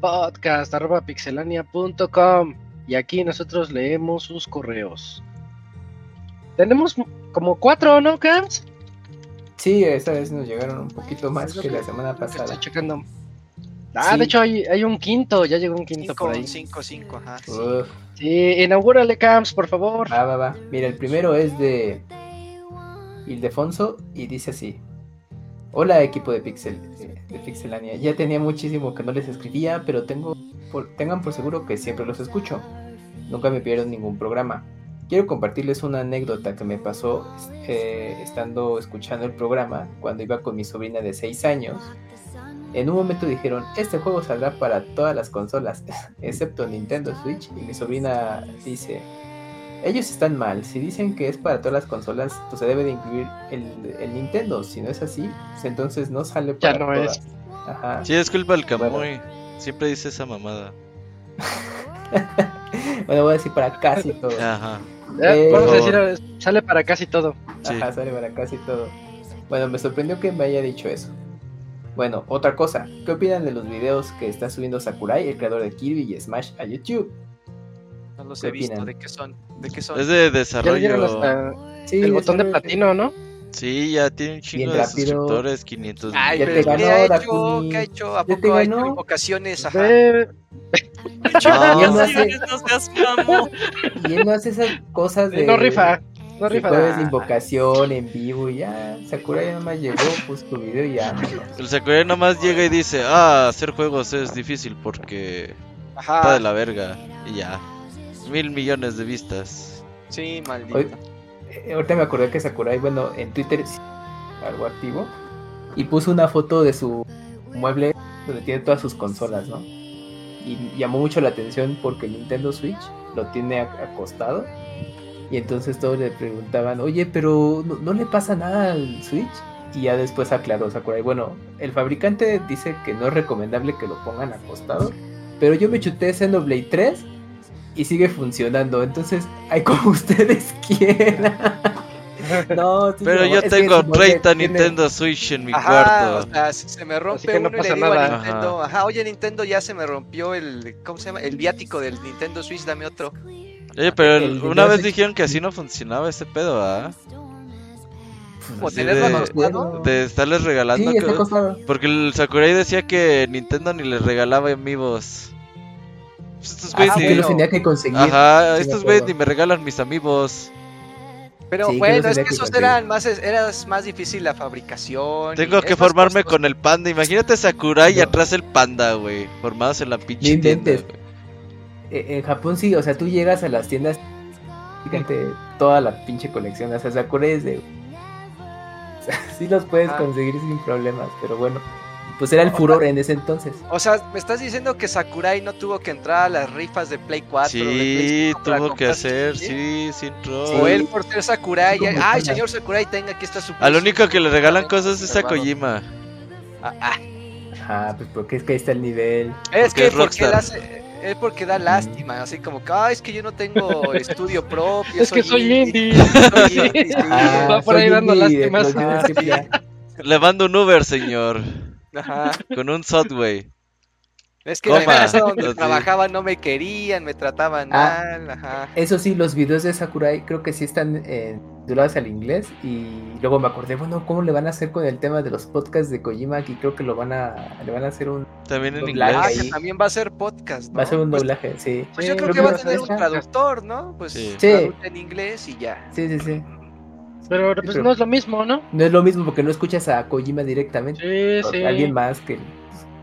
[SPEAKER 1] podcast arroba pixelania.com y aquí nosotros leemos sus correos. Tenemos como cuatro, ¿no, Cams?
[SPEAKER 3] Sí, esta vez nos llegaron un poquito más que la semana pasada.
[SPEAKER 1] Estoy checando. Ah,
[SPEAKER 3] Sí.
[SPEAKER 1] de hecho hay, hay un quinto, ya llegó un quinto por
[SPEAKER 4] 5,
[SPEAKER 1] ahí.
[SPEAKER 4] 5, 5, ajá. sí.
[SPEAKER 1] Sí, inaugúrale, Cams, por favor.
[SPEAKER 3] va, va, va. Mira, el primero es de Ildefonso y dice así. Hola equipo de Pixel, de Pixelania. Ya tenía muchísimo que no les escribía, pero tengo por- tengan por seguro que siempre los escucho. Nunca me pierdo ningún programa. Quiero compartirles una anécdota que me pasó eh, estando escuchando el programa cuando iba con mi sobrina de 6 años. En un momento dijeron, este juego saldrá para todas las consolas, excepto Nintendo Switch. Y mi sobrina dice, ellos están mal. Si dicen que es para todas las consolas, pues se debe de incluir el, el Nintendo. Si no es así, pues entonces no sale
[SPEAKER 1] Ya
[SPEAKER 3] para
[SPEAKER 1] no
[SPEAKER 3] todas.
[SPEAKER 1] es.
[SPEAKER 3] Ajá.
[SPEAKER 7] Sí, es culpa del Camuy.
[SPEAKER 3] Bueno.
[SPEAKER 7] Siempre dice esa mamada.
[SPEAKER 3] bueno, voy a decir para casi todo.
[SPEAKER 7] Ajá.
[SPEAKER 1] Ya,
[SPEAKER 3] Eh,
[SPEAKER 1] vamos a
[SPEAKER 7] por
[SPEAKER 1] decir, sale para casi todo.
[SPEAKER 7] Sí.
[SPEAKER 3] Ajá, sale para casi todo. Bueno, me sorprendió que me haya dicho eso. Bueno, otra cosa. ¿Qué opinan de los videos que está subiendo Sakurai, el creador de Kirby y Smash, a YouTube?
[SPEAKER 4] No los
[SPEAKER 3] ¿Qué
[SPEAKER 4] he visto.
[SPEAKER 3] opinan?
[SPEAKER 4] ¿De qué son? ¿De qué son?
[SPEAKER 7] Es de
[SPEAKER 1] Ya
[SPEAKER 7] desarrollo.
[SPEAKER 1] hasta
[SPEAKER 3] Sí,
[SPEAKER 1] el botón de platino, ¿no?
[SPEAKER 7] Sí, ya tiene un chingo de suscriptores, 500
[SPEAKER 4] Ay,
[SPEAKER 3] Ya
[SPEAKER 4] pero ¿qué ha hecho? ¿Qué ha hecho? ¿A
[SPEAKER 3] Ya
[SPEAKER 4] poco ha hecho
[SPEAKER 3] ganó.
[SPEAKER 4] invocaciones? Ajá.
[SPEAKER 1] Ve-
[SPEAKER 7] No.
[SPEAKER 3] Y él no hace,
[SPEAKER 6] No
[SPEAKER 3] y él no hace esas cosas de...
[SPEAKER 1] no rifa, no rifa.
[SPEAKER 3] jueves invocación en vivo y ya. Sakurai nada más llegó, puso tu video y ya.
[SPEAKER 7] El Sakurai nomás llega y dice, ah, hacer juegos es difícil porque está
[SPEAKER 4] Ajá.
[SPEAKER 7] de la verga. Y ya. Mil millones de vistas.
[SPEAKER 4] Sí, maldito.
[SPEAKER 3] Hoy- eh, ahorita me acordé que Sakurai, bueno, en Twitter sí, algo activo y puso una foto de su mueble donde tiene todas sus consolas, ¿no? Y llamó mucho la atención porque el Nintendo Switch lo tiene ac- acostado y entonces todos le preguntaban, oye, pero ¿no, no le pasa nada al Switch? Y ya después aclaró Sakurai, bueno, el fabricante dice que no es recomendable que lo pongan acostado, pero yo me chuté Xenoblade 3 y sigue funcionando, entonces hay como ustedes quieran. No, sí,
[SPEAKER 7] Pero
[SPEAKER 3] no,
[SPEAKER 7] yo tengo
[SPEAKER 3] su mueble
[SPEAKER 7] 30
[SPEAKER 3] tiene-
[SPEAKER 7] Nintendo Switch en mi
[SPEAKER 4] Ajá,
[SPEAKER 7] cuarto.
[SPEAKER 4] o sea, si se me rompe
[SPEAKER 1] que no
[SPEAKER 4] uno y le a. Nintendo, ajá. oye Nintendo, ya se me rompió el, ¿cómo se llama? El viático del Nintendo Switch, dame otro.
[SPEAKER 7] Oye, pero
[SPEAKER 3] El
[SPEAKER 7] una vez dijeron que así no funcionaba ese pedo, ¿ah?
[SPEAKER 4] Como
[SPEAKER 7] Así
[SPEAKER 4] tenerlo
[SPEAKER 7] de-. De estarles regalando.
[SPEAKER 3] Sí.
[SPEAKER 7] Porque el Sakurai decía que Nintendo ni les regalaba amigos. Pues estos
[SPEAKER 3] Ah,
[SPEAKER 7] güeyes ni-
[SPEAKER 3] los tenía que conseguir.
[SPEAKER 7] Ajá,
[SPEAKER 3] Sí, me
[SPEAKER 7] estos güeyes ni me regalan mis amigos.
[SPEAKER 4] Pero
[SPEAKER 3] Sí,
[SPEAKER 4] bueno, es que
[SPEAKER 3] que
[SPEAKER 4] esos
[SPEAKER 3] conseguir.
[SPEAKER 4] eran más, era más difícil la fabricación.
[SPEAKER 7] Tengo que formarme con el panda. Imagínate Sakurai y
[SPEAKER 3] No.
[SPEAKER 7] atrás el panda, güey. Formados en la pinche tienda,
[SPEAKER 3] eh, en Japón sí, o sea, tú llegas a las tiendas, fíjate, toda la pinche colección, o sea, Sakura es de... O sea, sí los puedes
[SPEAKER 4] Ah.
[SPEAKER 3] conseguir sin problemas, pero bueno, pues era el furor en ese entonces.
[SPEAKER 4] O sea, me estás diciendo que Sakurai no tuvo que entrar a las rifas de Play 4. de Play
[SPEAKER 7] Sí,
[SPEAKER 4] 5 para
[SPEAKER 7] tuvo que hacer,
[SPEAKER 4] sus-
[SPEAKER 7] sí, sin
[SPEAKER 4] O él por ser Sakurai.
[SPEAKER 3] Sí,
[SPEAKER 4] Ay, señor Sakurai, tenga, aquí está su.
[SPEAKER 7] Al único que le regalan cosas es a. Kojima.
[SPEAKER 4] Ah, ah,
[SPEAKER 3] Ajá, pues porque es que ahí está el nivel.
[SPEAKER 4] Es
[SPEAKER 7] Porque
[SPEAKER 4] que
[SPEAKER 7] es
[SPEAKER 4] porque él hace. Es porque da lástima, así como que, ay, es que yo no tengo estudio propio.
[SPEAKER 1] Es que soy indie.
[SPEAKER 4] Soy indie, sí.
[SPEAKER 3] Ajá,
[SPEAKER 1] Va por ahí
[SPEAKER 3] soy
[SPEAKER 1] dando lástimas.
[SPEAKER 4] Ah, sí.
[SPEAKER 7] Le mando un Uber, señor.
[SPEAKER 4] Ajá.
[SPEAKER 7] Con un Subway.
[SPEAKER 4] Es que en la empresa donde trabajaba no me querían, me trataban
[SPEAKER 3] Ah.
[SPEAKER 4] mal, ajá.
[SPEAKER 3] Eso sí, los videos de Sakurai creo que sí están eh, doblados al inglés y luego me acordé, bueno, ¿cómo le van a hacer con el tema de los podcasts de Kojima? Aquí creo que lo van a, le van a hacer un,
[SPEAKER 7] También en
[SPEAKER 3] Doblaje.
[SPEAKER 4] Ah,
[SPEAKER 7] inglés.
[SPEAKER 4] que
[SPEAKER 3] ahí.
[SPEAKER 4] también va a ser podcast, ¿no?
[SPEAKER 3] va a ser un
[SPEAKER 4] Pues-
[SPEAKER 3] doblaje, sí.
[SPEAKER 4] Pues yo creo que va a tener un traductor, ¿no? Pues
[SPEAKER 7] Sí.
[SPEAKER 3] Sí.
[SPEAKER 4] traduce en inglés y ya.
[SPEAKER 3] Sí, sí, sí.
[SPEAKER 1] Pero pues
[SPEAKER 3] pero-
[SPEAKER 1] no es lo mismo, ¿no?
[SPEAKER 3] No es lo mismo porque no escuchas a Kojima directamente.
[SPEAKER 1] Sí, sí.
[SPEAKER 3] Alguien más que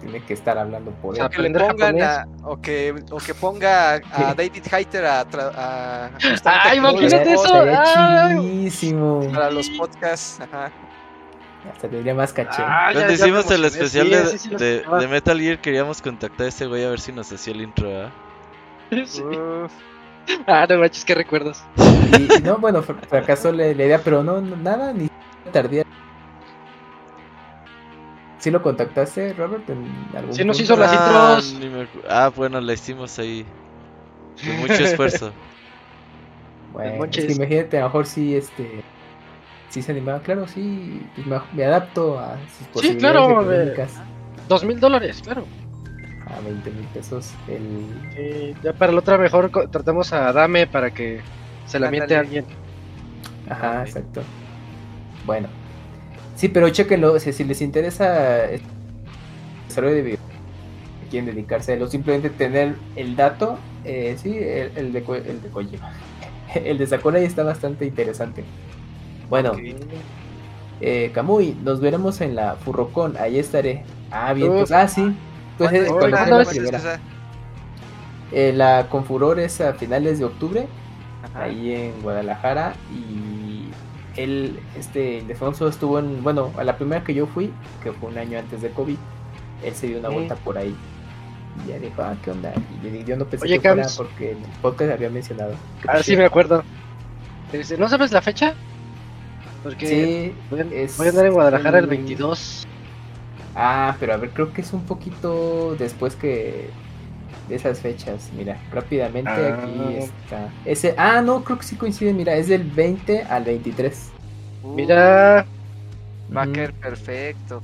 [SPEAKER 3] tiene que estar hablando por
[SPEAKER 1] O sea,
[SPEAKER 3] él.
[SPEAKER 4] Que pongan a, o que o que ponga a David Hayter a, tra- a justamente
[SPEAKER 1] Ay,
[SPEAKER 4] a
[SPEAKER 1] imagínate eso. Ay.
[SPEAKER 3] chidísimo.
[SPEAKER 4] para los podcasts, ajá.
[SPEAKER 3] Hasta tendría más caché.
[SPEAKER 1] Ah, ya-
[SPEAKER 7] Cuando
[SPEAKER 1] ya
[SPEAKER 7] hicimos el especial
[SPEAKER 1] Sí,
[SPEAKER 7] de,
[SPEAKER 1] sí, sí
[SPEAKER 7] de- de Metal Gear, queríamos contactar a este güey a ver si nos hacía el intro, ¿ah?
[SPEAKER 1] Sí.
[SPEAKER 4] Uf.
[SPEAKER 1] Ah, no manches, qué recuerdos.
[SPEAKER 3] Y, y no, bueno, fr- fracasó la, la idea, pero no, no, nada, ni tardía. ¿Sí lo contactaste, Robert? En algún
[SPEAKER 1] Sí, nos
[SPEAKER 3] punto?
[SPEAKER 1] hizo las
[SPEAKER 7] ah,
[SPEAKER 1] intros.
[SPEAKER 7] me ah, bueno, la hicimos ahí. Con mucho esfuerzo.
[SPEAKER 3] Bueno, es
[SPEAKER 1] Monches.
[SPEAKER 3] que imagínate, a lo mejor sí, este. Sí se animaba, claro, sí. pues me, me adapto a sus posibilidades
[SPEAKER 1] claro, ver.
[SPEAKER 3] económicas.
[SPEAKER 1] Dos mil dólares, claro.
[SPEAKER 3] A 20 mil pesos. El...
[SPEAKER 1] Sí, ya para la otra mejor tratamos a Dame para que se la miente a alguien.
[SPEAKER 3] Ajá, exacto. Bueno. Sí, pero chéquenlo, o sea, si les interesa el desarrollo de video, quieren dedicarse a simplemente tener el dato, eh, sí, el, el de, el de Kojima. El de Sakurai está bastante interesante. Bueno,
[SPEAKER 4] Ok.
[SPEAKER 3] eh, Kamui, nos veremos en la Furrocon, ahí estaré. Ah, bien, pues, ah, sí. Pues eh,
[SPEAKER 4] ¿Cuándo-
[SPEAKER 3] sea
[SPEAKER 1] no,
[SPEAKER 3] la
[SPEAKER 1] es-
[SPEAKER 4] esa?
[SPEAKER 3] Eh, la Confuror es a finales de octubre,
[SPEAKER 4] Ajá.
[SPEAKER 3] ahí en Guadalajara y él, este, Ildefonso estuvo en, bueno, a la primera que yo fui, que fue un año antes de COVID, él se dio una
[SPEAKER 1] Sí.
[SPEAKER 3] vuelta por ahí y ya dijo, ah, ¿qué onda? Y yo, no pensé
[SPEAKER 1] Oye,
[SPEAKER 3] que fuera porque en el podcast había mencionado. que
[SPEAKER 1] Ah,
[SPEAKER 3] pues,
[SPEAKER 1] sí, me acuerdo. Dice, ¿No sabes la fecha? Porque
[SPEAKER 3] Sí,
[SPEAKER 1] voy, a,
[SPEAKER 3] es
[SPEAKER 1] voy a andar en Guadalajara el
[SPEAKER 3] el-
[SPEAKER 1] 22.
[SPEAKER 3] Ah, pero a ver, creo que es un poquito después que de esas fechas, mira, rápidamente
[SPEAKER 1] Ah.
[SPEAKER 3] aquí está. Ese, ah, no, creo que sí coincide, mira, es del 20 al 23.
[SPEAKER 4] Uh,
[SPEAKER 1] Mira,
[SPEAKER 4] Va a
[SPEAKER 3] Ujú.
[SPEAKER 4] caer perfecto.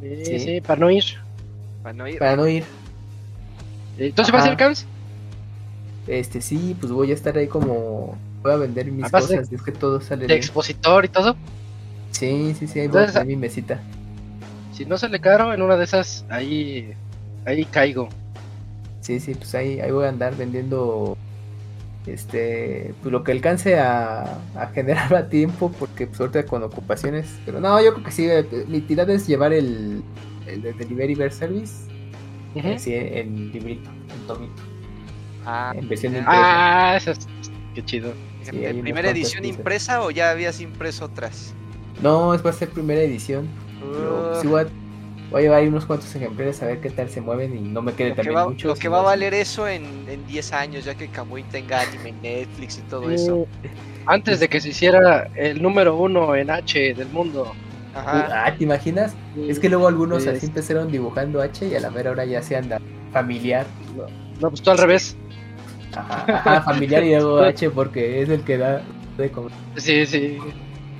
[SPEAKER 1] sí,
[SPEAKER 3] Sí.
[SPEAKER 1] sí, para no ir.
[SPEAKER 4] Para no ir.
[SPEAKER 3] Para no ir.
[SPEAKER 1] Entonces vas a ir,
[SPEAKER 3] Ajá.
[SPEAKER 1] Cams?
[SPEAKER 3] Este, sí, pues voy a estar ahí como. Voy a vender mis
[SPEAKER 1] Además de-
[SPEAKER 3] cosas, es que todo sale
[SPEAKER 1] De
[SPEAKER 3] bien.
[SPEAKER 1] expositor y todo.
[SPEAKER 3] Sí, sí, sí, ahí voy a tener mi mesita.
[SPEAKER 1] Si no sale caro, en una de esas, ahí, ahí caigo.
[SPEAKER 3] Sí, sí, pues ahí, ahí voy a andar vendiendo. Este, pues lo que alcance a, a generar a tiempo, porque pues ahorita con ocupaciones. Pero no, yo creo que sí, eh, mi tirada es llevar el, el de Delivery Bear Service.
[SPEAKER 1] Ujú.
[SPEAKER 3] Así en librito, en tomito.
[SPEAKER 4] Ah,
[SPEAKER 3] en versión impresa.
[SPEAKER 1] Ah, eso es, qué chido.
[SPEAKER 3] sí,
[SPEAKER 4] ¿En
[SPEAKER 3] hay unas
[SPEAKER 4] primera edición impresa o ya habías impreso otras?
[SPEAKER 3] No, es va a ser primera edición. Pero
[SPEAKER 4] Uh,
[SPEAKER 3] sí voy a, voy a llevar ahí unos cuantos ejemplares a ver qué tal se mueven y no me quede también
[SPEAKER 4] va,
[SPEAKER 3] mucho.
[SPEAKER 4] lo que va a valer eso en, en 10 años, ya que Kamui tenga anime en Netflix y todo eso.
[SPEAKER 1] Antes de que se hiciera el número uno en H del mundo.
[SPEAKER 4] Ajá.
[SPEAKER 3] Ah, ¿te imaginas? Es que luego algunos
[SPEAKER 1] Sí,
[SPEAKER 3] así empezaron dibujando H y a la mera hora ya se anda familiar.
[SPEAKER 1] No, pues tú al revés.
[SPEAKER 3] Ajá, ajá, familiar y luego H porque es el que da de comer.
[SPEAKER 1] Sí, sí.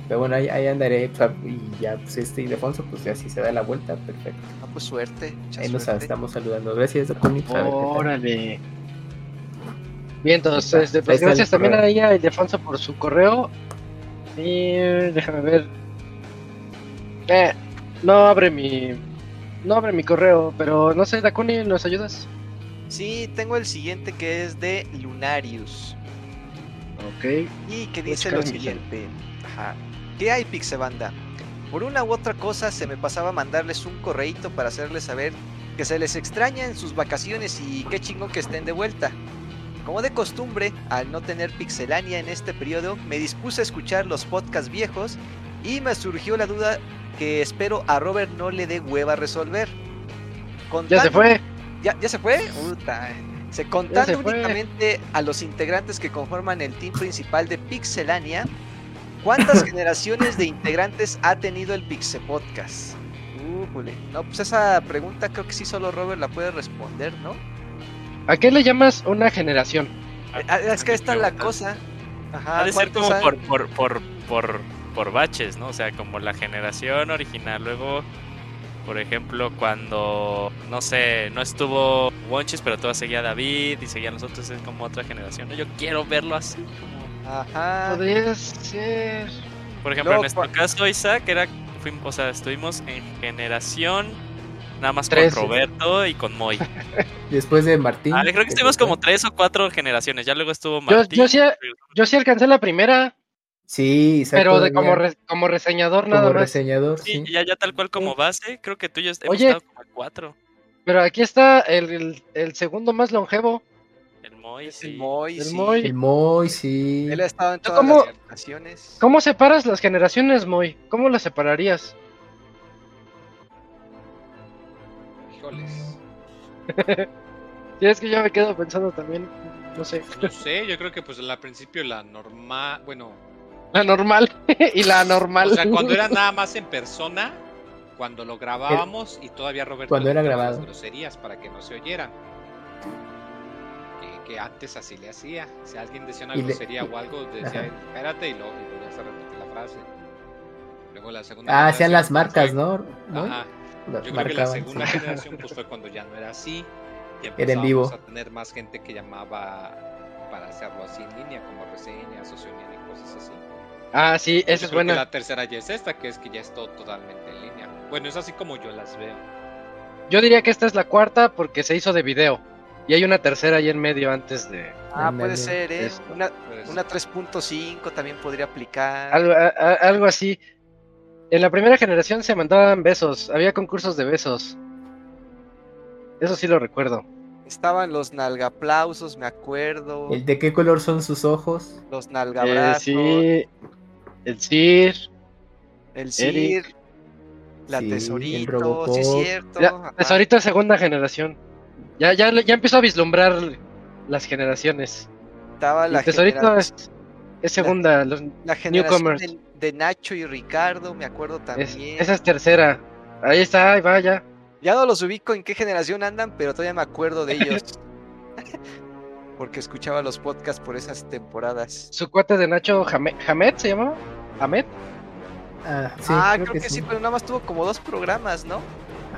[SPEAKER 3] Pero bueno, ahí, ahí andaré pues, y ya pues este Ildefonso pues ya si se da la vuelta, perfecto.
[SPEAKER 4] Ah, pues suerte. mucha
[SPEAKER 3] Ahí nos
[SPEAKER 4] suerte.
[SPEAKER 3] estamos saludando. Gracias, pues, tal.
[SPEAKER 1] Órale. Bien, entonces, este,
[SPEAKER 3] está
[SPEAKER 1] pues gracias también
[SPEAKER 3] correo.
[SPEAKER 1] a Ildefonso por su correo. Y déjame ver. Eh, no abre mi. No abre mi correo, pero no sé, Dakuni, ¿nos ayudas?
[SPEAKER 4] Sí, tengo el siguiente que es de Lunarius.
[SPEAKER 1] Ok.
[SPEAKER 4] Y que
[SPEAKER 1] a
[SPEAKER 4] dice lo siguiente. Ajá. ¿Qué hay, Pixebanda? Por una u otra cosa se me pasaba mandarles un correíto para hacerles saber que se les extraña en sus vacaciones y qué chingón que estén de vuelta. Como de costumbre, al no tener pixelania en este periodo, me dispuse a escuchar los podcasts viejos y me surgió la duda que espero a Robert no le dé hueva a resolver.
[SPEAKER 1] Ya se fue.
[SPEAKER 4] ¿Ya, ya se fue? Se contando
[SPEAKER 1] se
[SPEAKER 4] únicamente a los integrantes que conforman el team principal de Pixelania, ¿cuántas generaciones de integrantes ha tenido el Pixel Podcast? Újule. No, pues esa pregunta creo que sí solo Robert la puede responder, ¿no?
[SPEAKER 1] ¿A qué le llamas una generación?
[SPEAKER 4] Ah, Es que esta es la cosa. Ajá,
[SPEAKER 6] Ha de ser
[SPEAKER 4] ¿cuántos
[SPEAKER 6] como por, por, por, por, por baches, ¿no? O sea, como la generación original. Luego, por ejemplo, cuando, no sé, no estuvo Wonchis, pero todavía seguía David y seguía nosotros, es como otra generación. ¿no? Yo quiero verlo así. Como...
[SPEAKER 4] Ajá.
[SPEAKER 1] Podría ser.
[SPEAKER 6] Por ejemplo,
[SPEAKER 4] Luego,
[SPEAKER 6] en nuestro caso, Isaac, era, fuimos, o sea, estuvimos en generación nada más con Roberto y con Moy.
[SPEAKER 3] Después de Martín.
[SPEAKER 6] Ah, creo que estuvimos como tres o cuatro generaciones. Ya luego estuvo Martín.
[SPEAKER 1] yo, sí, yo sí alcancé la primera,
[SPEAKER 3] Sí, Isaac
[SPEAKER 1] pero de como, re- como reseñador nada
[SPEAKER 3] como
[SPEAKER 1] más.
[SPEAKER 3] reseñador,
[SPEAKER 6] Sí,
[SPEAKER 3] sí.
[SPEAKER 6] ya, ya tal cual como base, creo que tú y yo hemos
[SPEAKER 1] Oye.
[SPEAKER 6] estado como en cuatro.
[SPEAKER 1] Pero aquí está el, el- el segundo más longevo.
[SPEAKER 6] El Moy, sí.
[SPEAKER 4] el Moy,
[SPEAKER 1] El
[SPEAKER 4] sí.
[SPEAKER 1] Moy.
[SPEAKER 3] El Moy, sí.
[SPEAKER 4] Él ha estado en
[SPEAKER 1] ¿Tú
[SPEAKER 4] todas
[SPEAKER 1] cómo-
[SPEAKER 4] las generaciones.
[SPEAKER 1] ¿Cómo separas las generaciones, Moy? ¿Cómo las separarías?
[SPEAKER 5] Híjoles.
[SPEAKER 1] Sí, es que yo me quedo pensando también, no sé,
[SPEAKER 5] No sé, yo creo que pues al principio la normal, bueno,
[SPEAKER 1] la normal y la anormal.
[SPEAKER 5] o sea, cuando era nada más en persona, cuando lo grabábamos y todavía Roberto
[SPEAKER 3] Cuando era grabado.
[SPEAKER 5] las groserías para que no se oyeran. Que, que antes así le hacía. Si alguien decía una
[SPEAKER 3] Y le-
[SPEAKER 5] grosería o algo, decía,
[SPEAKER 3] Ajá.
[SPEAKER 5] espérate y lo y volvías a repetir la frase. Luego la segunda
[SPEAKER 3] Ah, hacían las
[SPEAKER 5] generación,
[SPEAKER 3] marcas,
[SPEAKER 5] fue-
[SPEAKER 3] ¿no? Moy?
[SPEAKER 5] Ajá.
[SPEAKER 3] Las
[SPEAKER 5] Yo creo que la
[SPEAKER 3] marcaban,
[SPEAKER 5] segunda
[SPEAKER 3] sí.
[SPEAKER 5] generación pues fue cuando ya no era así. Y
[SPEAKER 3] Era en vivo.
[SPEAKER 5] empezamos a tener más gente que llamaba para hacerlo así en línea, como reseñas, o se unían y cosas así.
[SPEAKER 1] Ah, sí, esa es buena.
[SPEAKER 5] la tercera ya es esta, que es que ya es todo totalmente en línea. Bueno, es así como yo las veo.
[SPEAKER 1] Yo diría que esta es la cuarta porque se hizo de video. Y hay una tercera ahí en medio antes de...
[SPEAKER 4] Ah,
[SPEAKER 3] Ándale.
[SPEAKER 4] puede ser, ¿eh? Una, una 3.5 también podría aplicar.
[SPEAKER 1] Algo, a- a- algo así. En la primera generación se mandaban besos. Había concursos de besos. Eso sí lo recuerdo.
[SPEAKER 4] Estaban los nalgaplausos, me acuerdo.
[SPEAKER 3] ¿El de qué color son sus ojos?
[SPEAKER 4] Los
[SPEAKER 1] Eh,
[SPEAKER 4] nalgabrazos.
[SPEAKER 1] sí. El CIR.
[SPEAKER 4] El CIR. La
[SPEAKER 3] Sí,
[SPEAKER 4] tesorito. Sí, es cierto. Ajá.
[SPEAKER 1] Tesorito es segunda generación. Ya, ya, ya empiezo a vislumbrar las generaciones.
[SPEAKER 4] Estaba la,
[SPEAKER 1] El Tesorito
[SPEAKER 4] genera-
[SPEAKER 1] es, es segunda. los-
[SPEAKER 4] la generación
[SPEAKER 1] Newcomers.
[SPEAKER 4] de, de Nacho y Ricardo, me acuerdo
[SPEAKER 1] es-
[SPEAKER 4] también.
[SPEAKER 1] esa es tercera. Ahí está, ahí va ya.
[SPEAKER 4] Ya no los ubico en qué generación andan, pero todavía me acuerdo de ellos. Porque escuchaba los podcasts por esas temporadas.
[SPEAKER 1] Su cuate de Nacho Hamed, Hamed se llamaba. Hamed.
[SPEAKER 3] Ah, sí,
[SPEAKER 4] ah,
[SPEAKER 3] creo, que, sí.
[SPEAKER 4] pero nada más tuvo como dos programas, ¿no?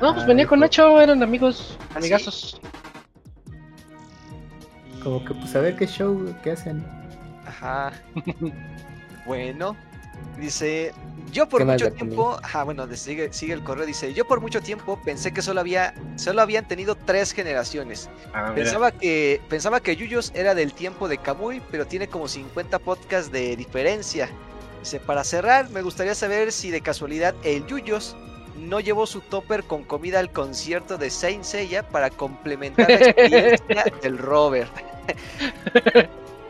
[SPEAKER 1] No, pues venía con Nacho, eran amigos,
[SPEAKER 4] ¿Ah, sí?
[SPEAKER 1] amigazos.
[SPEAKER 3] Como que pues a ver qué show, qué hacen.
[SPEAKER 4] Ajá. bueno, dice, yo por
[SPEAKER 3] ¿Qué más
[SPEAKER 4] mucho tiempo, ajá, bueno, sigue, sigue el correo, dice, yo por mucho tiempo pensé que solo había, solo habían tenido tres generaciones.
[SPEAKER 1] Ah.
[SPEAKER 4] Pensaba que, pensaba que Yuyos era del tiempo de Kamui, pero tiene como 50 podcasts de diferencia. Dice, para cerrar, me gustaría saber si de casualidad el Yuyos no llevó su topper con comida al concierto de Saint Seiya para complementar la experiencia del Robert.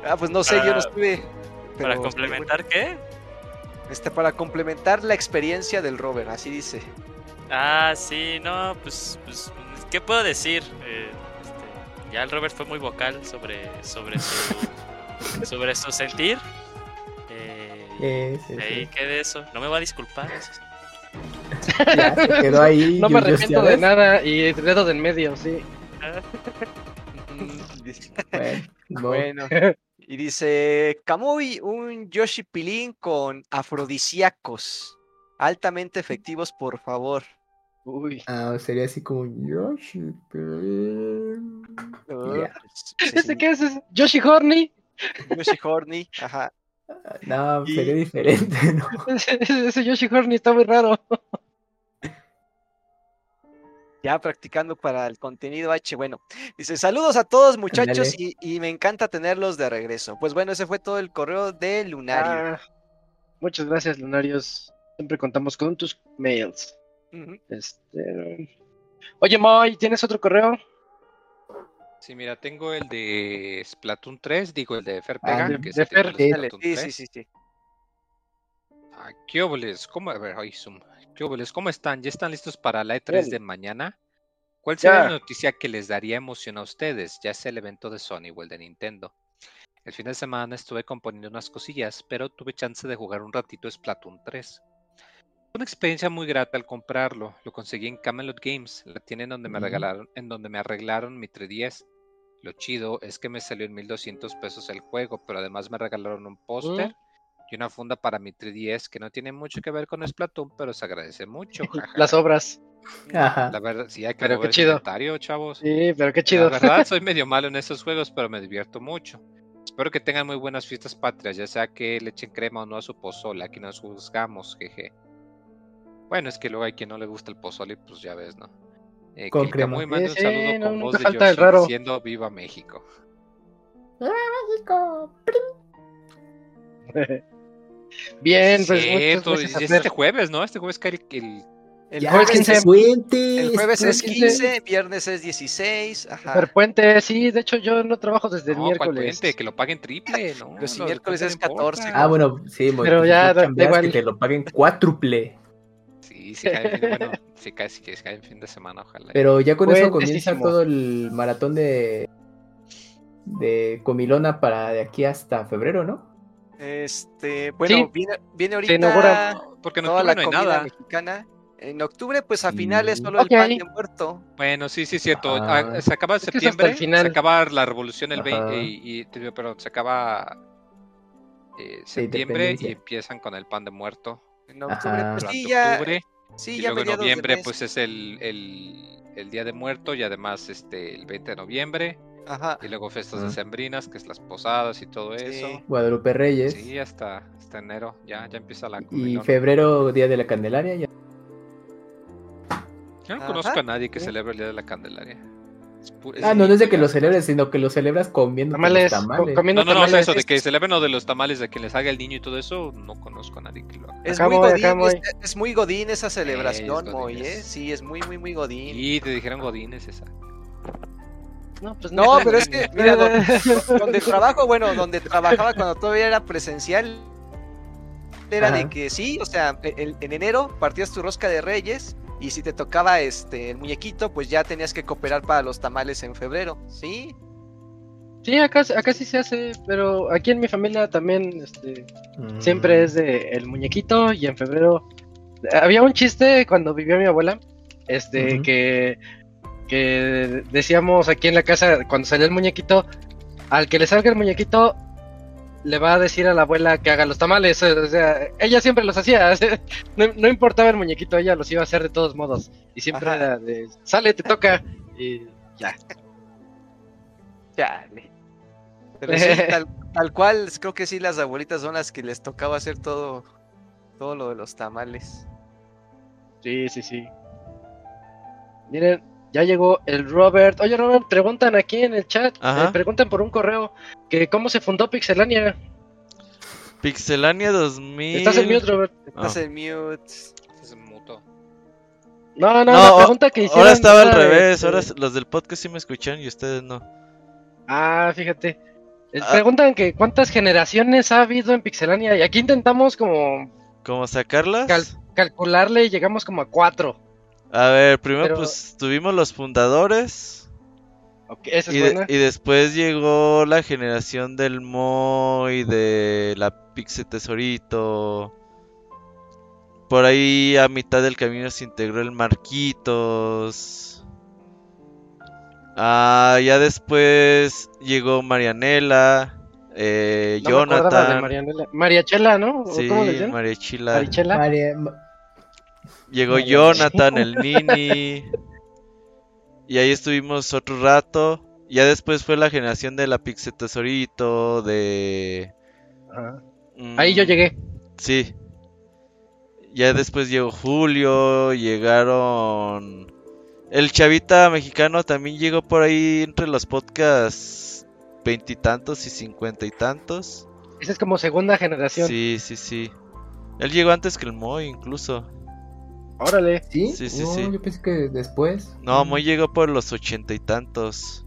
[SPEAKER 4] ah, pues no sé, yo no
[SPEAKER 6] Para-
[SPEAKER 4] estuve.
[SPEAKER 6] ¿Para complementar qué?
[SPEAKER 4] Este, para complementar la experiencia del Robert, así dice.
[SPEAKER 6] Ah, sí, no, pues, pues ¿qué puedo decir? Eh, este, ya el Robert fue muy vocal sobre, sobre su, sobre su sentir. Eh,
[SPEAKER 3] sí,
[SPEAKER 6] de ahí
[SPEAKER 3] sí.
[SPEAKER 6] quede eso. No me va a disculpar. eso sí.
[SPEAKER 3] Ya se quedó ahí.
[SPEAKER 1] No me arrepiento
[SPEAKER 3] ¿ya
[SPEAKER 1] de nada y dedo de en medio, sí.
[SPEAKER 3] Bueno, no.
[SPEAKER 4] Bueno. Y dice, Kamui, un Yoshi Pilín con afrodisíacos. Altamente efectivos, por favor.
[SPEAKER 1] Uy.
[SPEAKER 3] Ah, sería así como Yoshi.
[SPEAKER 4] Sí,
[SPEAKER 1] ¿Este
[SPEAKER 4] sí,
[SPEAKER 1] qué es? ¿Es Yoshi Horny?
[SPEAKER 4] Yoshi Horny, ajá.
[SPEAKER 3] No,
[SPEAKER 4] Y-
[SPEAKER 3] sería diferente, ¿no?
[SPEAKER 1] Ese, Yoshi Horny está muy raro.
[SPEAKER 4] Ya practicando para el contenido H. Bueno, dice, saludos a todos muchachos y, y me encanta tenerlos de regreso. Pues bueno, ese fue todo el correo de Lunario.
[SPEAKER 1] Ah, muchas gracias, Lunarios. Siempre contamos con tus mails.
[SPEAKER 4] Ujú.
[SPEAKER 1] Este. Oye, Moy, ¿tienes otro correo?
[SPEAKER 5] Sí, mira, tengo el de Splatoon 3, digo el de Fer
[SPEAKER 3] Ah,
[SPEAKER 5] que es
[SPEAKER 1] de
[SPEAKER 5] el tema
[SPEAKER 1] Fer,
[SPEAKER 5] de
[SPEAKER 3] sí.
[SPEAKER 5] Splatoon
[SPEAKER 4] Sí,
[SPEAKER 5] 3.
[SPEAKER 4] sí, sí, sí.
[SPEAKER 5] Ah, ¿Qué óboles? ¿Cómo? A ver, ay, zoom. ¿Qué? ¿Cómo están? ¿Ya están listos para la E3
[SPEAKER 1] Bien.
[SPEAKER 5] de mañana? ¿Cuál sería
[SPEAKER 1] Ya.
[SPEAKER 5] la noticia que les daría emoción a ustedes, ya sea el evento de Sony o el de Nintendo? El fin de semana estuve componiendo unas cosillas, pero tuve chance de jugar un ratito Splatoon 3. Una experiencia muy grata al comprarlo. Lo conseguí en Camelot Games, la tienda en donde me regalaron, en donde me arreglaron mi 3DS. Lo chido es que me salió en 1200 pesos el juego, pero además me regalaron un póster y una funda para mi 3DS que no tiene mucho que ver con Splatoon, pero se agradece mucho.
[SPEAKER 1] Las obras.
[SPEAKER 3] Ajá.
[SPEAKER 5] La verdad, sí hay que
[SPEAKER 1] Pero qué chido.
[SPEAKER 5] chavos.
[SPEAKER 1] Sí, pero qué chido.
[SPEAKER 5] La verdad, soy medio malo en esos juegos, pero me divierto mucho. Espero que tengan muy buenas fiestas patrias, ya sea que le echen crema o no a su pozole. Aquí nos juzgamos, jeje. Bueno, es que luego hay quien no le gusta el pozole, pues ya ves, ¿no? Eh,
[SPEAKER 3] Con
[SPEAKER 5] que el
[SPEAKER 3] crema.
[SPEAKER 5] Camuy mande
[SPEAKER 1] Sí,
[SPEAKER 5] un saludo
[SPEAKER 1] no,
[SPEAKER 5] con
[SPEAKER 1] nunca
[SPEAKER 5] voz de
[SPEAKER 1] falta el raro.
[SPEAKER 5] diciendo Viva México.
[SPEAKER 1] Bien,
[SPEAKER 5] Sí,
[SPEAKER 1] pues
[SPEAKER 5] cierto, es este jueves, ¿no? Este jueves cae el, el-
[SPEAKER 4] El
[SPEAKER 3] Ya,
[SPEAKER 4] jueves,
[SPEAKER 3] que se
[SPEAKER 4] es,
[SPEAKER 3] cuente.
[SPEAKER 4] el jueves es
[SPEAKER 1] 15.
[SPEAKER 4] 15, viernes es 16. Ajá.
[SPEAKER 1] Superpuente, sí, de hecho yo no trabajo desde el
[SPEAKER 5] No, ¿cuál
[SPEAKER 1] miércoles.
[SPEAKER 5] puente? Que lo paguen triple, ¿no?
[SPEAKER 4] Pero si miércoles
[SPEAKER 5] puente
[SPEAKER 4] es
[SPEAKER 5] no importa.
[SPEAKER 4] 14,
[SPEAKER 3] Ah, bueno, sí,
[SPEAKER 1] Pero
[SPEAKER 3] pues,
[SPEAKER 1] ya, da- igual.
[SPEAKER 3] que te lo paguen cuádruple.
[SPEAKER 5] Sí, sí cae, en- bueno, cae, en fin de semana, ojalá.
[SPEAKER 3] Pero ya con eso comienza todo el maratón de de comilona para de aquí hasta febrero, ¿no?
[SPEAKER 4] Este, bueno,
[SPEAKER 1] Sí.
[SPEAKER 4] viene, viene
[SPEAKER 1] Se
[SPEAKER 4] ahorita
[SPEAKER 1] inaugura.
[SPEAKER 5] Porque en
[SPEAKER 4] toda
[SPEAKER 5] octubre
[SPEAKER 4] la
[SPEAKER 5] no hay
[SPEAKER 4] comida
[SPEAKER 5] nada.
[SPEAKER 4] mexicana. En octubre, pues a finales solo
[SPEAKER 1] Ok.
[SPEAKER 4] el pan de muerto.
[SPEAKER 5] Bueno, sí, sí, es cierto.
[SPEAKER 3] Ah.
[SPEAKER 5] Ah, se acaba
[SPEAKER 1] Es que es hasta
[SPEAKER 5] septiembre,
[SPEAKER 1] el final.
[SPEAKER 5] se acaba la revolución el
[SPEAKER 3] Ajá.
[SPEAKER 5] 20 y, y- te digo, pero se acaba eh, septiembre y empiezan con el pan de muerto
[SPEAKER 4] En octubre,
[SPEAKER 3] Ajá.
[SPEAKER 4] pues
[SPEAKER 5] durante
[SPEAKER 4] sí, ya,
[SPEAKER 5] octubre
[SPEAKER 4] sí,
[SPEAKER 5] y
[SPEAKER 4] ya
[SPEAKER 5] luego en
[SPEAKER 4] de
[SPEAKER 5] noviembre pues es el, el, el día de muerto y además este el 20 de noviembre
[SPEAKER 4] Ajá.
[SPEAKER 5] y luego festas
[SPEAKER 3] Ah.
[SPEAKER 5] decembrinas que es las posadas y todo
[SPEAKER 4] Sí.
[SPEAKER 5] eso.
[SPEAKER 3] Guadalupe Reyes
[SPEAKER 5] Sí, hasta, hasta enero ya, ya empieza la
[SPEAKER 3] y
[SPEAKER 5] comilona.
[SPEAKER 3] febrero Día de la Candelaria. Ya.
[SPEAKER 5] Yo no
[SPEAKER 4] Ajá.
[SPEAKER 5] conozco a nadie que celebre el día de la Candelaria. Es pu-
[SPEAKER 3] Ah, no, no es de que lo celebres, sino que lo celebras comiendo
[SPEAKER 1] Tamales,
[SPEAKER 3] tamales.
[SPEAKER 1] co- comiendo
[SPEAKER 5] No, no, no, o sea,
[SPEAKER 1] tamales.
[SPEAKER 5] eso de que celebren lo de los tamales, de que les haga el niño y todo eso, no conozco a nadie que lo haga.
[SPEAKER 4] Es
[SPEAKER 1] Acá
[SPEAKER 4] muy,
[SPEAKER 1] voy,
[SPEAKER 4] godín, es, es muy godín esa celebración,
[SPEAKER 5] es
[SPEAKER 4] Moy,
[SPEAKER 5] godín,
[SPEAKER 4] ¿eh?
[SPEAKER 5] es-
[SPEAKER 4] Sí, es muy, muy, muy godín.
[SPEAKER 5] Y te dijeron Godines esa.
[SPEAKER 1] No, pues
[SPEAKER 4] No, pero es que, mira, donde, donde trabajo, bueno, donde trabajaba cuando todavía era presencial, era de que sí, o sea, en, en enero partías tu rosca de reyes y si te tocaba este el muñequito, pues ya tenías que cooperar para los tamales en febrero, ¿sí?
[SPEAKER 1] Sí, acá, acá sí se hace, pero aquí en mi familia también este,
[SPEAKER 3] Mm.
[SPEAKER 1] siempre es de el muñequito y en febrero había un chiste cuando vivió mi abuela, este que que decíamos aquí en la casa cuando salía el muñequito, al que le salga el muñequito le va a decir a la abuela que haga los tamales, o sea, ella siempre los hacía, no, no importaba el muñequito, ella los iba a hacer de todos modos y siempre
[SPEAKER 4] Ajá.
[SPEAKER 1] era de sale, te toca y ya.
[SPEAKER 4] Chale. Pero sí, tal, tal cual, creo que sí, las abuelitas son las que les tocaba hacer todo, todo lo de los tamales.
[SPEAKER 1] Sí, sí, sí. Miren, ya llegó el Robert. Oye, Robert, preguntan aquí en el chat, eh, preguntan por un correo, que cómo se fundó Pixelania.
[SPEAKER 7] Pixelania 2000.
[SPEAKER 1] Estás en mute, Robert.
[SPEAKER 4] Estás
[SPEAKER 7] Ah.
[SPEAKER 4] en mute.
[SPEAKER 5] Es muto.
[SPEAKER 1] No, no,
[SPEAKER 7] No,
[SPEAKER 1] la pregunta que hicieron.
[SPEAKER 7] ahora estaba al revés.
[SPEAKER 1] de-
[SPEAKER 7] Ahora los del podcast sí me escuchan y ustedes no.
[SPEAKER 1] Ah, fíjate. Eh,
[SPEAKER 7] Ah.
[SPEAKER 1] Preguntan que cuántas generaciones ha habido en Pixelania y aquí intentamos como
[SPEAKER 7] ¿Cómo sacarlas?
[SPEAKER 1] cal- calcularle y llegamos como a cuatro.
[SPEAKER 7] A ver, primero
[SPEAKER 1] Pero-
[SPEAKER 7] pues tuvimos los fundadores.
[SPEAKER 1] Esa es
[SPEAKER 7] Y, de- y después llegó la generación del Moy, de la Pixel Tesorito. Por ahí a mitad del camino se integró el Marquitos. Ah, ya después llegó Marianela, eh,
[SPEAKER 1] No me acordaba de
[SPEAKER 7] Jonathan.
[SPEAKER 1] Marianela. Mariachela, ¿no? ¿O
[SPEAKER 7] Sí,
[SPEAKER 1] ¿Cómo le decían?
[SPEAKER 7] María Chila. Llegó Jonathan, el mini. Y ahí estuvimos otro rato. Ya después fue la generación de la Pixel Tesorito, de...
[SPEAKER 1] Ajá.
[SPEAKER 7] mm,
[SPEAKER 1] Ahí yo llegué.
[SPEAKER 7] Sí. Ya después llegó Julio, llegaron... El chavita mexicano también llegó por ahí entre los podcasts veintitantos y cincuenta y tantos.
[SPEAKER 1] Esa es como segunda generación.
[SPEAKER 7] Sí, sí, sí. Él llegó antes que el Moy incluso.
[SPEAKER 1] Órale.
[SPEAKER 3] ¿Sí?
[SPEAKER 7] Sí, sí,
[SPEAKER 3] no,
[SPEAKER 7] sí.
[SPEAKER 3] yo pensé que después.
[SPEAKER 7] No, Moy llegó por los ochenta y tantos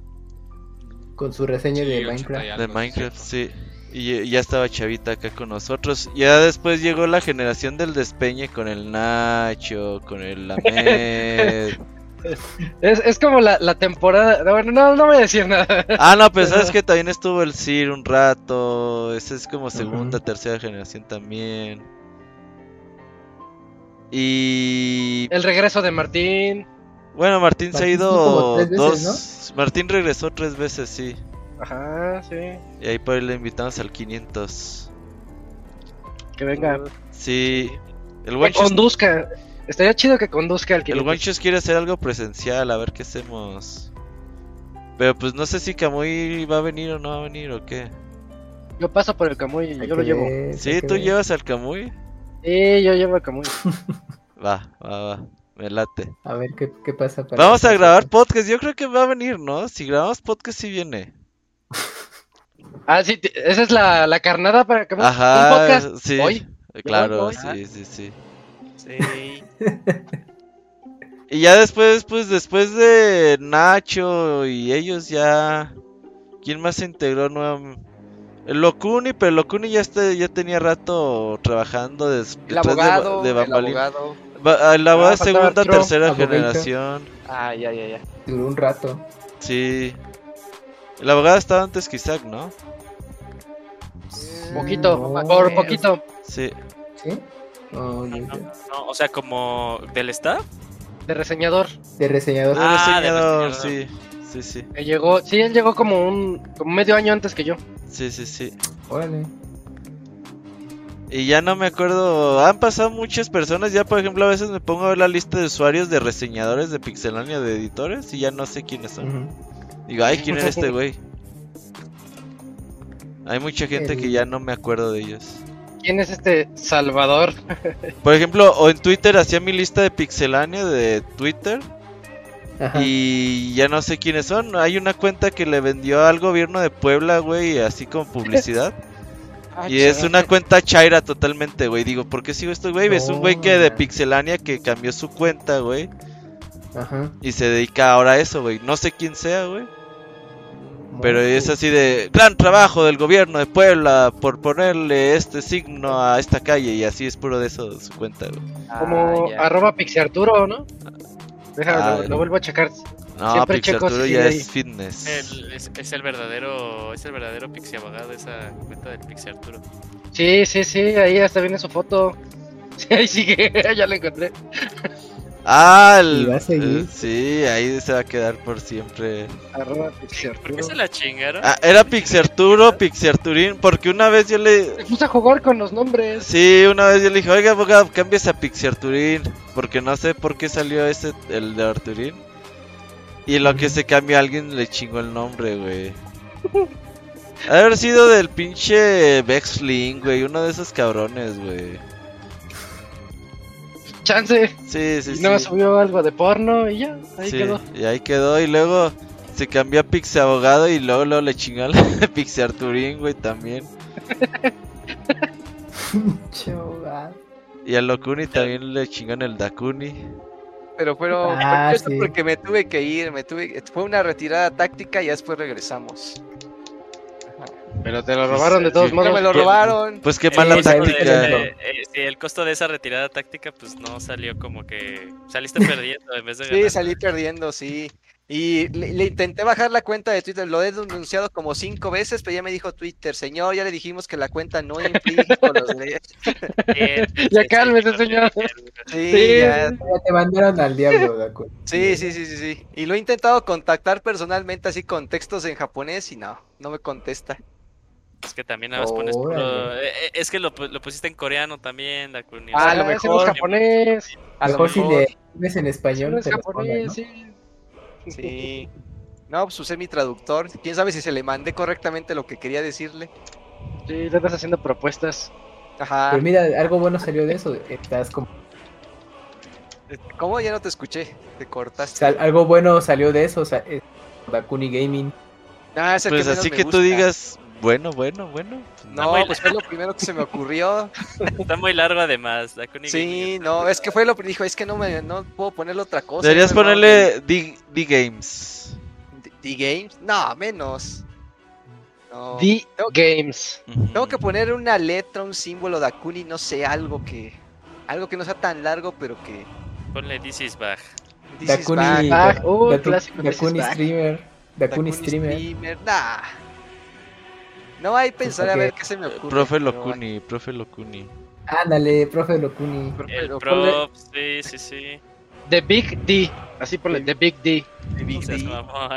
[SPEAKER 3] Con su reseña
[SPEAKER 5] Sí,
[SPEAKER 3] de
[SPEAKER 5] 80 y
[SPEAKER 3] Minecraft.
[SPEAKER 5] algo,
[SPEAKER 7] de
[SPEAKER 5] sí,
[SPEAKER 7] Minecraft, sí. Y ya- estaba Chavita acá con nosotros. Ya después llegó la generación del despeñe con el Nacho, con el Lamed.
[SPEAKER 1] Es, es como la, la temporada. no, Bueno, no, no voy a decir nada.
[SPEAKER 7] Ah, no, pero sabes que también estuvo el Sir un rato. Ese es como segunda, tercera generación también. Y
[SPEAKER 1] El regreso de Martín.
[SPEAKER 7] bueno, Martín se ha ido
[SPEAKER 3] veces,
[SPEAKER 7] dos. Martín regresó tres veces, sí.
[SPEAKER 1] Ajá, sí.
[SPEAKER 7] Y ahí por ahí le invitamos al 500.
[SPEAKER 1] Que venga.
[SPEAKER 7] Sí. El
[SPEAKER 1] Que conduzca. Estaría chido que conduzca al
[SPEAKER 7] el
[SPEAKER 1] 500.
[SPEAKER 7] Wanchos quiere hacer algo presencial, a ver qué hacemos. Pero pues no sé si Kamui va a venir o no va a venir o qué.
[SPEAKER 1] Yo paso por el Camuy, yo lo llevo.
[SPEAKER 7] Sí, tú llevas al Kamui.
[SPEAKER 1] Sí, yo llevo Camuy.
[SPEAKER 7] Va, va, va. Me late.
[SPEAKER 3] A ver qué, qué pasa. para
[SPEAKER 7] Vamos a grabar podcast. Yo creo que va a venir, ¿no? Si grabamos podcast, sí viene.
[SPEAKER 1] Ah, sí, esa es la, la carnada para que un
[SPEAKER 7] Ajá,
[SPEAKER 1] podcast.
[SPEAKER 7] sí.
[SPEAKER 1] Hoy.
[SPEAKER 7] Claro,
[SPEAKER 1] hoy.
[SPEAKER 7] sí, sí, sí.
[SPEAKER 4] Sí.
[SPEAKER 7] Y ya después, pues después de Nacho y ellos ya... ¿Quién más se integró nuevamente? El Locuni, pero el Locuni ya, está, ya tenía rato trabajando des-
[SPEAKER 4] El
[SPEAKER 7] detrás de-
[SPEAKER 4] abogado,
[SPEAKER 7] de,
[SPEAKER 4] el abogado.
[SPEAKER 7] Ba- El abogado
[SPEAKER 1] Ah,
[SPEAKER 7] de
[SPEAKER 1] faltaba
[SPEAKER 7] segunda,
[SPEAKER 1] Arturo,
[SPEAKER 7] tercera generación.
[SPEAKER 4] Ah, ya, ya, ya.
[SPEAKER 3] Duró un rato.
[SPEAKER 7] Sí. El abogado estaba antes que Isaac, ¿no?
[SPEAKER 1] Poquito,
[SPEAKER 3] No,
[SPEAKER 1] por
[SPEAKER 3] eh,
[SPEAKER 1] poquito.
[SPEAKER 7] Sí.
[SPEAKER 3] ¿Sí? Oh,
[SPEAKER 6] No, o sea, como del staff.
[SPEAKER 1] De reseñador.
[SPEAKER 3] De reseñador.
[SPEAKER 7] De
[SPEAKER 6] Ah, de
[SPEAKER 7] reseñador, sí.
[SPEAKER 6] reseñador.
[SPEAKER 7] Sí, sí.
[SPEAKER 1] Que llegó, sí, él llegó como un como medio año antes que yo.
[SPEAKER 7] Sí, sí, sí.
[SPEAKER 3] Órale.
[SPEAKER 7] Y ya no me acuerdo, han pasado muchas personas, ya por ejemplo a veces me pongo a ver la lista de usuarios de reseñadores de Pixelania de editores y ya no sé quiénes son. Digo, ay, ¿quién era este güey? Hay mucha gente que ya no me acuerdo de ellos.
[SPEAKER 1] ¿Quién es este Salvador?
[SPEAKER 7] Por ejemplo, o en Twitter hacía mi lista de Pixelania de Twitter
[SPEAKER 3] Ajá.
[SPEAKER 7] y ya no sé quiénes son. Hay una cuenta que le vendió al gobierno de Puebla, güey, así como publicidad.
[SPEAKER 4] Ah,
[SPEAKER 7] Y es una cuenta chaira totalmente, güey. Digo, ¿por qué sigo esto, güey? Es un güey que de
[SPEAKER 3] No.
[SPEAKER 7] Pixelania que cambió su cuenta, güey.
[SPEAKER 3] Ajá.
[SPEAKER 7] Y se dedica ahora a eso, güey. No sé quién sea, güey. Pero es así de gran trabajo del gobierno de Puebla por ponerle este signo a esta calle. Y así es puro de eso su cuenta, güey.
[SPEAKER 1] Como
[SPEAKER 4] Ah, ya.
[SPEAKER 1] arroba pixiarturo, ¿no? Déjame,
[SPEAKER 7] Ah,
[SPEAKER 1] lo, lo vuelvo a checar.
[SPEAKER 7] No,
[SPEAKER 1] Siempre checo
[SPEAKER 7] Pixarturo
[SPEAKER 1] si
[SPEAKER 7] ya es fitness.
[SPEAKER 6] El- es, es el verdadero, es el verdadero Pixie abogado esa cuenta del Pixie Arturo.
[SPEAKER 1] Sí, sí, sí, ahí hasta viene su foto. Sí, ahí sigue, ya la encontré.
[SPEAKER 7] Ah, el,
[SPEAKER 3] Y va a seguir.
[SPEAKER 7] el- sí, ahí se va a quedar por siempre.
[SPEAKER 1] Arroba
[SPEAKER 6] ¿Por qué se la chingaron?
[SPEAKER 7] Ah, era Pixarturo, Pixarturín, porque una vez yo le...
[SPEAKER 1] Se puso a jugar con los nombres.
[SPEAKER 7] Sí, una vez yo le dije, oiga, abogado, cambies a Pixarturín, porque no sé por qué salió ese, el de Arturín. Y lo que se cambió, alguien le chingó el nombre, güey. Ha de haber sido del pinche Vexling, güey, uno de esos cabrones, güey.
[SPEAKER 1] Chance.
[SPEAKER 7] Sí, sí,
[SPEAKER 1] y
[SPEAKER 7] sí.
[SPEAKER 1] no subió algo de porno y ya, ahí
[SPEAKER 7] Sí,
[SPEAKER 1] quedó.
[SPEAKER 7] Y ahí quedó, y luego se cambió a Pixie Abogado y luego, luego le chingó al Pixie Arturín, güey, también. Y a Locuni también le chingó en el Dakuni.
[SPEAKER 4] Pero fueron
[SPEAKER 3] Ah, sí.
[SPEAKER 4] porque me tuve que ir, me tuve fue una retirada táctica y ya después regresamos.
[SPEAKER 1] Pero te lo robaron de todos
[SPEAKER 7] Sí.
[SPEAKER 1] modos.
[SPEAKER 4] No me lo robaron.
[SPEAKER 7] Pues qué
[SPEAKER 6] El
[SPEAKER 7] mala
[SPEAKER 6] de-
[SPEAKER 7] táctica.
[SPEAKER 6] eh, eh, el costo de esa retirada táctica, pues no salió como que saliste perdiendo en vez de
[SPEAKER 4] Sí,
[SPEAKER 6] ganar.
[SPEAKER 4] salí perdiendo, sí. Y le, le intenté bajar la cuenta de Twitter, lo he denunciado como cinco veces, pero ya me dijo Twitter, señor, ya le dijimos que la cuenta no infringe con los derechos.
[SPEAKER 1] Ya cálmese, señor.
[SPEAKER 4] Sí,
[SPEAKER 1] Sí.
[SPEAKER 4] ya-
[SPEAKER 3] Ya te mandaron al diablo, Daku.
[SPEAKER 4] sí, sí, sí, sí, sí. Y lo he intentado contactar personalmente así con textos en japonés y no, no me contesta.
[SPEAKER 6] Es que también nada más pones puro- eh, eh, Es que lo, lo pusiste en coreano también, Dakuni.
[SPEAKER 4] Ah, a lo mejor.
[SPEAKER 1] es japonés.
[SPEAKER 4] A lo
[SPEAKER 3] Mejor si le ves en español,
[SPEAKER 1] es japonés,
[SPEAKER 3] ¿no?
[SPEAKER 1] sí.
[SPEAKER 4] Sí. No, pues usé mi traductor. Quién sabe si se le mandé correctamente lo que quería decirle.
[SPEAKER 1] Sí, le estás haciendo propuestas.
[SPEAKER 4] Ajá.
[SPEAKER 3] Pero mira, algo bueno salió de eso. Estás como...
[SPEAKER 4] ¿Cómo? Ya no te escuché. Te cortaste.
[SPEAKER 3] sal- algo bueno salió de eso. O sea, es Dakuni Gaming.
[SPEAKER 4] Ah, es el
[SPEAKER 7] Pues así
[SPEAKER 4] me
[SPEAKER 7] que tú digas Bueno, bueno, bueno.
[SPEAKER 4] No,
[SPEAKER 6] muy
[SPEAKER 4] pues fue lo primero que se me ocurrió.
[SPEAKER 6] Está muy largo además. Dakuni
[SPEAKER 4] Sí, no, es que fue lo que dijo, es que no me no puedo ponerle otra cosa.
[SPEAKER 7] Deberías
[SPEAKER 4] no
[SPEAKER 7] ponerle D, D Games.
[SPEAKER 4] mames. D Games. No, menos. No.
[SPEAKER 1] The
[SPEAKER 4] Tengo,
[SPEAKER 1] Games.
[SPEAKER 7] Ujú.
[SPEAKER 4] tengo que poner una letra, un símbolo de Akuni, no sé, algo que algo que no sea tan largo, pero que.
[SPEAKER 6] Ponle This is Bag.
[SPEAKER 4] This is
[SPEAKER 3] Dakuni,
[SPEAKER 4] back,
[SPEAKER 1] back.
[SPEAKER 3] Da-
[SPEAKER 1] Uh,
[SPEAKER 3] Datu-
[SPEAKER 1] clásico, is
[SPEAKER 3] Dakuni. Streamer. Dakuni
[SPEAKER 4] Dakuni
[SPEAKER 3] Streamer.
[SPEAKER 4] Streamer, nah. No hay pensar a
[SPEAKER 3] ok.
[SPEAKER 4] ver qué se me ocurre.
[SPEAKER 7] Profe
[SPEAKER 4] pero
[SPEAKER 7] Locuni, profe Locuni.
[SPEAKER 3] Ándale, profe Locuni.
[SPEAKER 4] Profe,
[SPEAKER 6] El
[SPEAKER 4] lo-
[SPEAKER 6] Prop, sí, sí, sí.
[SPEAKER 1] The Big D. Así ponle, The Big D.
[SPEAKER 4] ponle Big D.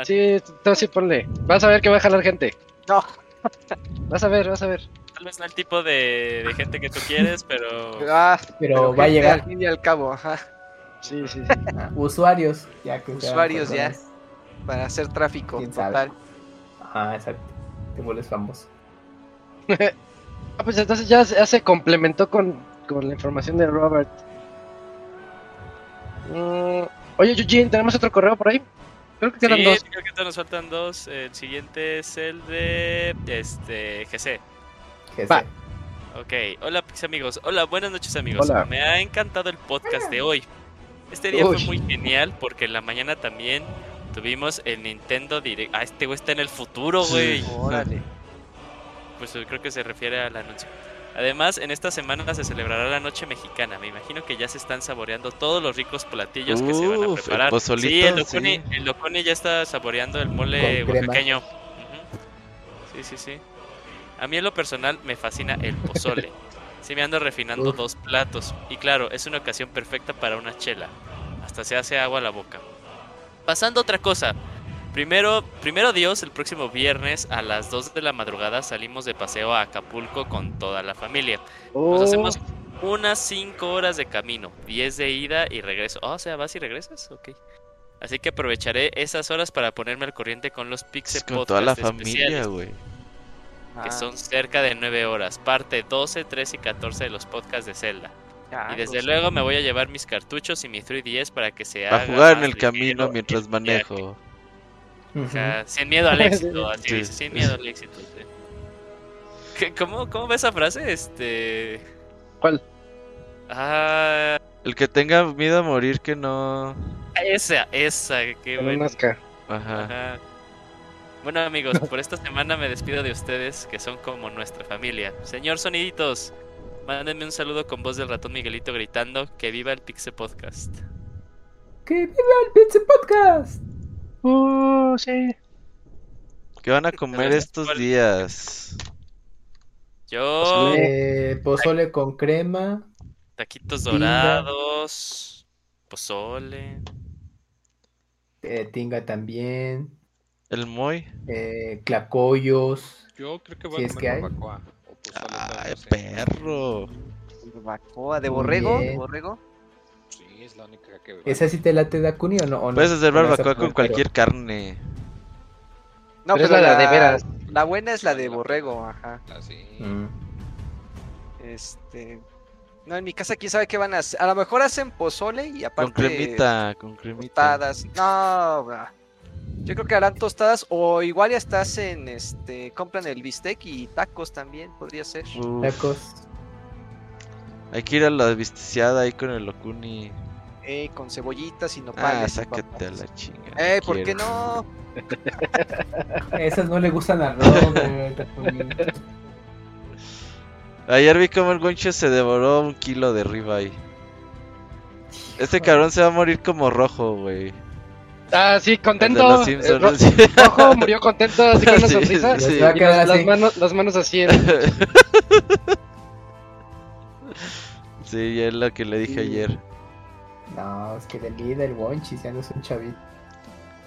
[SPEAKER 1] Sí, tú así ponle. Vas a ver que va a jalar gente.
[SPEAKER 4] No.
[SPEAKER 1] Vas a ver, vas a ver.
[SPEAKER 6] Tal vez no el tipo de, de gente que tú quieres, pero.
[SPEAKER 4] Ah,
[SPEAKER 3] Pero va a llegar.
[SPEAKER 4] Al fin y al cabo, ajá,
[SPEAKER 1] Sí, sí, sí.
[SPEAKER 3] Ah, usuarios. Ya que
[SPEAKER 4] Usuarios, ya. para hacer tráfico total.
[SPEAKER 3] Ah, exacto. Te vuelves famoso.
[SPEAKER 1] Ah, pues entonces ya, se- ya se complementó con, con la información de Robert. Mm, oye, Eugene, ¿tenemos otro correo por ahí? Creo que quedan
[SPEAKER 6] sí,
[SPEAKER 1] dos.
[SPEAKER 6] creo que todavía nos faltan dos. El siguiente es el de. Este. GC.
[SPEAKER 1] Va.
[SPEAKER 3] sé.
[SPEAKER 6] Ok, hola Pix amigos, hola, buenas noches amigos.
[SPEAKER 1] Hola.
[SPEAKER 6] Me ha encantado el podcast de hoy. Este día
[SPEAKER 1] Uy.
[SPEAKER 6] fue muy genial porque en la mañana también tuvimos el Nintendo Direct. Ah, este güey está en el futuro, güey.
[SPEAKER 7] Sí.
[SPEAKER 4] Órale.
[SPEAKER 6] Pues eh, creo que se refiere al anuncio. Además, en esta semana se celebrará la noche mexicana. Me imagino que ya se están saboreando todos los ricos platillos que se van a
[SPEAKER 7] Uf, el
[SPEAKER 6] preparar.
[SPEAKER 7] pozolito,
[SPEAKER 6] sí, el Locuni,
[SPEAKER 7] sí.
[SPEAKER 6] el Locuni ya está saboreando el mole oaxaqueño. Ujú. Sí, sí, sí. A mí en lo personal me fascina el pozole. Sí me ando refinando
[SPEAKER 3] Uf.
[SPEAKER 6] dos platos. Y claro, es una ocasión perfecta para una chela. Hasta se hace agua a la boca. Pasando a otra cosa. Primero, primero Dios, el próximo viernes a las 2 de la madrugada salimos de paseo a Acapulco con toda la familia. Nos
[SPEAKER 1] Oh,
[SPEAKER 6] hacemos unas 5 horas de camino, 10 de ida y regreso. Ah, o sea, ¿vas y regresas? Ok. Así que aprovecharé esas horas para ponerme al corriente con los Pixel
[SPEAKER 7] Es con toda la
[SPEAKER 6] Podcast
[SPEAKER 7] familia,
[SPEAKER 6] especiales,
[SPEAKER 7] güey.
[SPEAKER 6] que
[SPEAKER 4] Ah,
[SPEAKER 6] son cerca de 9 horas, parte 12, 13 y 14 de los podcasts de Zelda.
[SPEAKER 4] ya,
[SPEAKER 6] y desde
[SPEAKER 4] pues,
[SPEAKER 6] luego me voy a llevar mis cartuchos y mi 3DS para que se
[SPEAKER 7] A
[SPEAKER 6] haga
[SPEAKER 7] jugar en el camino mientras
[SPEAKER 6] el Ajá, sin miedo al éxito, así
[SPEAKER 7] Sí.
[SPEAKER 6] dice, sin miedo al éxito. sí. ¿Qué- ¿Cómo, ¿Cómo ves esa frase? Este.
[SPEAKER 1] ¿Cuál?
[SPEAKER 6] Ah,
[SPEAKER 7] El que tenga miedo a morir que no.
[SPEAKER 6] esa, esa, qué
[SPEAKER 1] con
[SPEAKER 6] bueno.
[SPEAKER 7] Ajá.
[SPEAKER 6] Ajá. Bueno amigos, por esta semana me despido de ustedes, que son como nuestra familia. Señor Soniditos, mándenme un saludo con voz del ratón Miguelito gritando que viva el Pixel Podcast.
[SPEAKER 3] ¡Que viva el Pizza Podcast!
[SPEAKER 1] Uh, sí.
[SPEAKER 7] ¿Qué van a comer estos
[SPEAKER 6] ¿Cuál?
[SPEAKER 7] días?
[SPEAKER 6] Yo,
[SPEAKER 1] Pozole.
[SPEAKER 3] Eh, pozole con crema.
[SPEAKER 6] taquitos
[SPEAKER 3] Tinga.
[SPEAKER 6] dorados, pozole.
[SPEAKER 3] eh, tinga también.
[SPEAKER 7] ¿El Moy?
[SPEAKER 3] eh, clacoyos.
[SPEAKER 5] Yo creo que voy
[SPEAKER 3] Si
[SPEAKER 5] a
[SPEAKER 3] es
[SPEAKER 5] comer
[SPEAKER 3] que hay.
[SPEAKER 5] barbacoa. O pozole,
[SPEAKER 7] ¡Ay, perro!
[SPEAKER 4] barbacoa de borrego, de borrego.
[SPEAKER 5] Sí, es la única que.
[SPEAKER 3] ¿Esa sí te late Dakuni o no? o no?
[SPEAKER 7] Puedes hacer
[SPEAKER 3] ¿O le vas a
[SPEAKER 7] barbacoa con cualquier carne.
[SPEAKER 4] No,
[SPEAKER 1] Pero la de veras.
[SPEAKER 4] La buena es la de borrego, ajá.
[SPEAKER 5] Así.
[SPEAKER 3] pero? Mm.
[SPEAKER 4] Este. No, en mi casa, quién sabe qué van a hacer. A lo mejor hacen pozole y
[SPEAKER 7] Con
[SPEAKER 4] aparte.
[SPEAKER 7] cremita, con cremita.
[SPEAKER 4] Tostadas. No. Yo creo que harán tostadas o igual ya estás en este. Compran el bistec y tacos también, podría ser.
[SPEAKER 7] Uf,
[SPEAKER 3] Tacos.
[SPEAKER 7] Hay que ir a la visticiada ahí con el Okuni.
[SPEAKER 4] Eh, con cebollitas y
[SPEAKER 7] Ah,
[SPEAKER 4] nopales. y
[SPEAKER 7] sácate a la chinga.
[SPEAKER 4] Eh,
[SPEAKER 7] no
[SPEAKER 4] ¿por qué no?
[SPEAKER 3] Esas no le gustan a Robert.
[SPEAKER 7] Ayer vi como el Goncho se devoró un kilo de ribeye. Este cabrón se va a morir como rojo, güey.
[SPEAKER 1] Ah, sí, contento.
[SPEAKER 7] los
[SPEAKER 1] eh, ro- rojo murió contento, así con una
[SPEAKER 7] Sí,
[SPEAKER 1] sonrisa.
[SPEAKER 7] sí,
[SPEAKER 1] Y las, las manos, las manos así.
[SPEAKER 7] Sí, es lo que le dije
[SPEAKER 1] Sí.
[SPEAKER 7] ayer.
[SPEAKER 3] No, es que de el Wonchi, ya no es un chavito.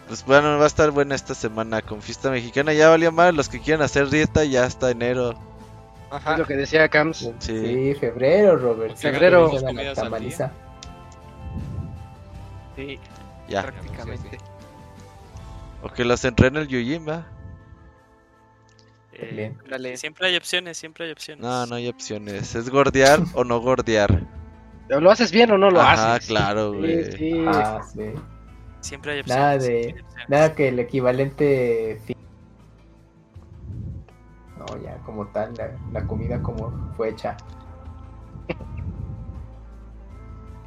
[SPEAKER 7] Pues bueno, va a estar buena esta semana con fiesta mexicana. Ya valió más los que quieran hacer dieta, ya hasta enero.
[SPEAKER 4] Ajá.
[SPEAKER 1] Es lo que decía Cams.
[SPEAKER 7] Sí.
[SPEAKER 3] Sí, febrero, Robert.
[SPEAKER 1] Febrero.
[SPEAKER 3] la tamaliza.
[SPEAKER 4] Sí,
[SPEAKER 7] Ya.
[SPEAKER 4] prácticamente.
[SPEAKER 7] O que los entrene el Yujin, va.
[SPEAKER 6] Eh,
[SPEAKER 3] Bien.
[SPEAKER 4] Dale.
[SPEAKER 6] siempre hay opciones, siempre hay opciones.
[SPEAKER 7] No, no hay opciones. ¿Es gordear o no gordear?
[SPEAKER 1] ¿Lo haces bien o no lo
[SPEAKER 7] Ajá,
[SPEAKER 1] haces?
[SPEAKER 7] claro, güey.
[SPEAKER 1] sí.
[SPEAKER 3] Ah, sí.
[SPEAKER 6] Siempre hay opciones.
[SPEAKER 3] Nada
[SPEAKER 6] siempre
[SPEAKER 3] de.
[SPEAKER 6] hay opciones.
[SPEAKER 3] Nada que el equivalente. No, ya como tal, la, la comida como fue hecha.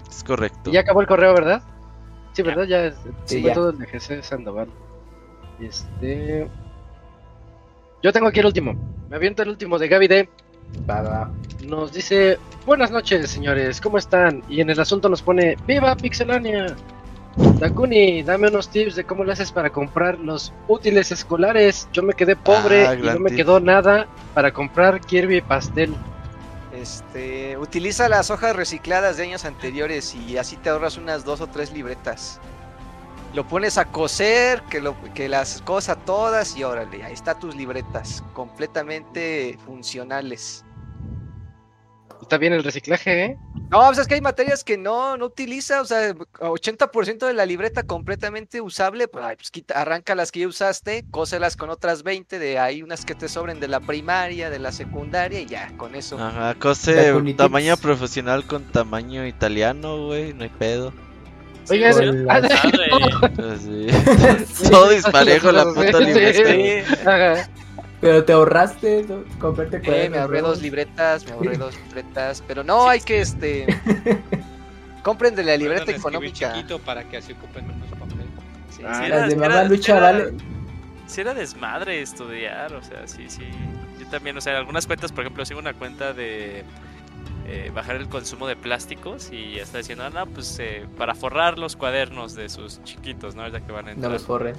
[SPEAKER 7] Es correcto.
[SPEAKER 1] Y ya acabó el correo, ¿verdad? Sí, ¿verdad? Ya, es-
[SPEAKER 3] Sí,
[SPEAKER 1] fue
[SPEAKER 3] ya.
[SPEAKER 1] todo el de Sandoval. Este. Yo tengo aquí el último. Me aviento el último de Gaby D. Nos dice: Buenas noches, señores, ¿cómo están? Y en el asunto nos pone: ¡Viva Pixelania! Dakuni, dame unos tips de cómo le haces para comprar los útiles escolares. Yo me quedé pobre
[SPEAKER 7] Ah,
[SPEAKER 1] y no me
[SPEAKER 7] tip.
[SPEAKER 1] quedó nada para comprar Kirby Pastel.
[SPEAKER 4] Este, utiliza las hojas recicladas de años anteriores y así te ahorras unas dos o tres libretas. Lo pones a coser, que, lo, que las cosa todas y órale, ahí está tus libretas, completamente funcionales.
[SPEAKER 1] Está bien el reciclaje, ¿eh?
[SPEAKER 4] No, pues es que hay materias que no, no utiliza, o sea, 80% de la libreta completamente usable, pues, ay, pues quita, arranca las que ya usaste, cóselas con otras 20, de ahí unas que te sobren de la primaria, de la secundaria y ya, con eso.
[SPEAKER 7] Ajá, cose tamaño profesional con tamaño italiano, güey, no hay pedo.
[SPEAKER 1] Oiga,
[SPEAKER 3] con
[SPEAKER 1] ese-
[SPEAKER 3] las-
[SPEAKER 6] Madre.
[SPEAKER 7] Así. Todo disparejo la puta libreta.
[SPEAKER 3] Pero te ahorraste ¿no? comprarte
[SPEAKER 4] Eh, me ahorré dos libretas, me ahorré dos libretas, pero no hay que este compren de la libreta económica.
[SPEAKER 5] chiquito para que así ocupen menos papel.
[SPEAKER 4] Sí,
[SPEAKER 1] Ah,
[SPEAKER 3] Las de mamá
[SPEAKER 6] era-
[SPEAKER 3] lucha,
[SPEAKER 6] era-
[SPEAKER 3] vale.
[SPEAKER 6] Sí era desmadre estudiar, o sea, sí, sí. Yo también, o sea, algunas cuentas, por ejemplo, sigo una cuenta de eh, bajar el consumo de plásticos y está diciendo, ah, no, pues eh, para forrar los cuadernos de sus chiquitos, ¿no? Ya que van a entrar.
[SPEAKER 3] los forren.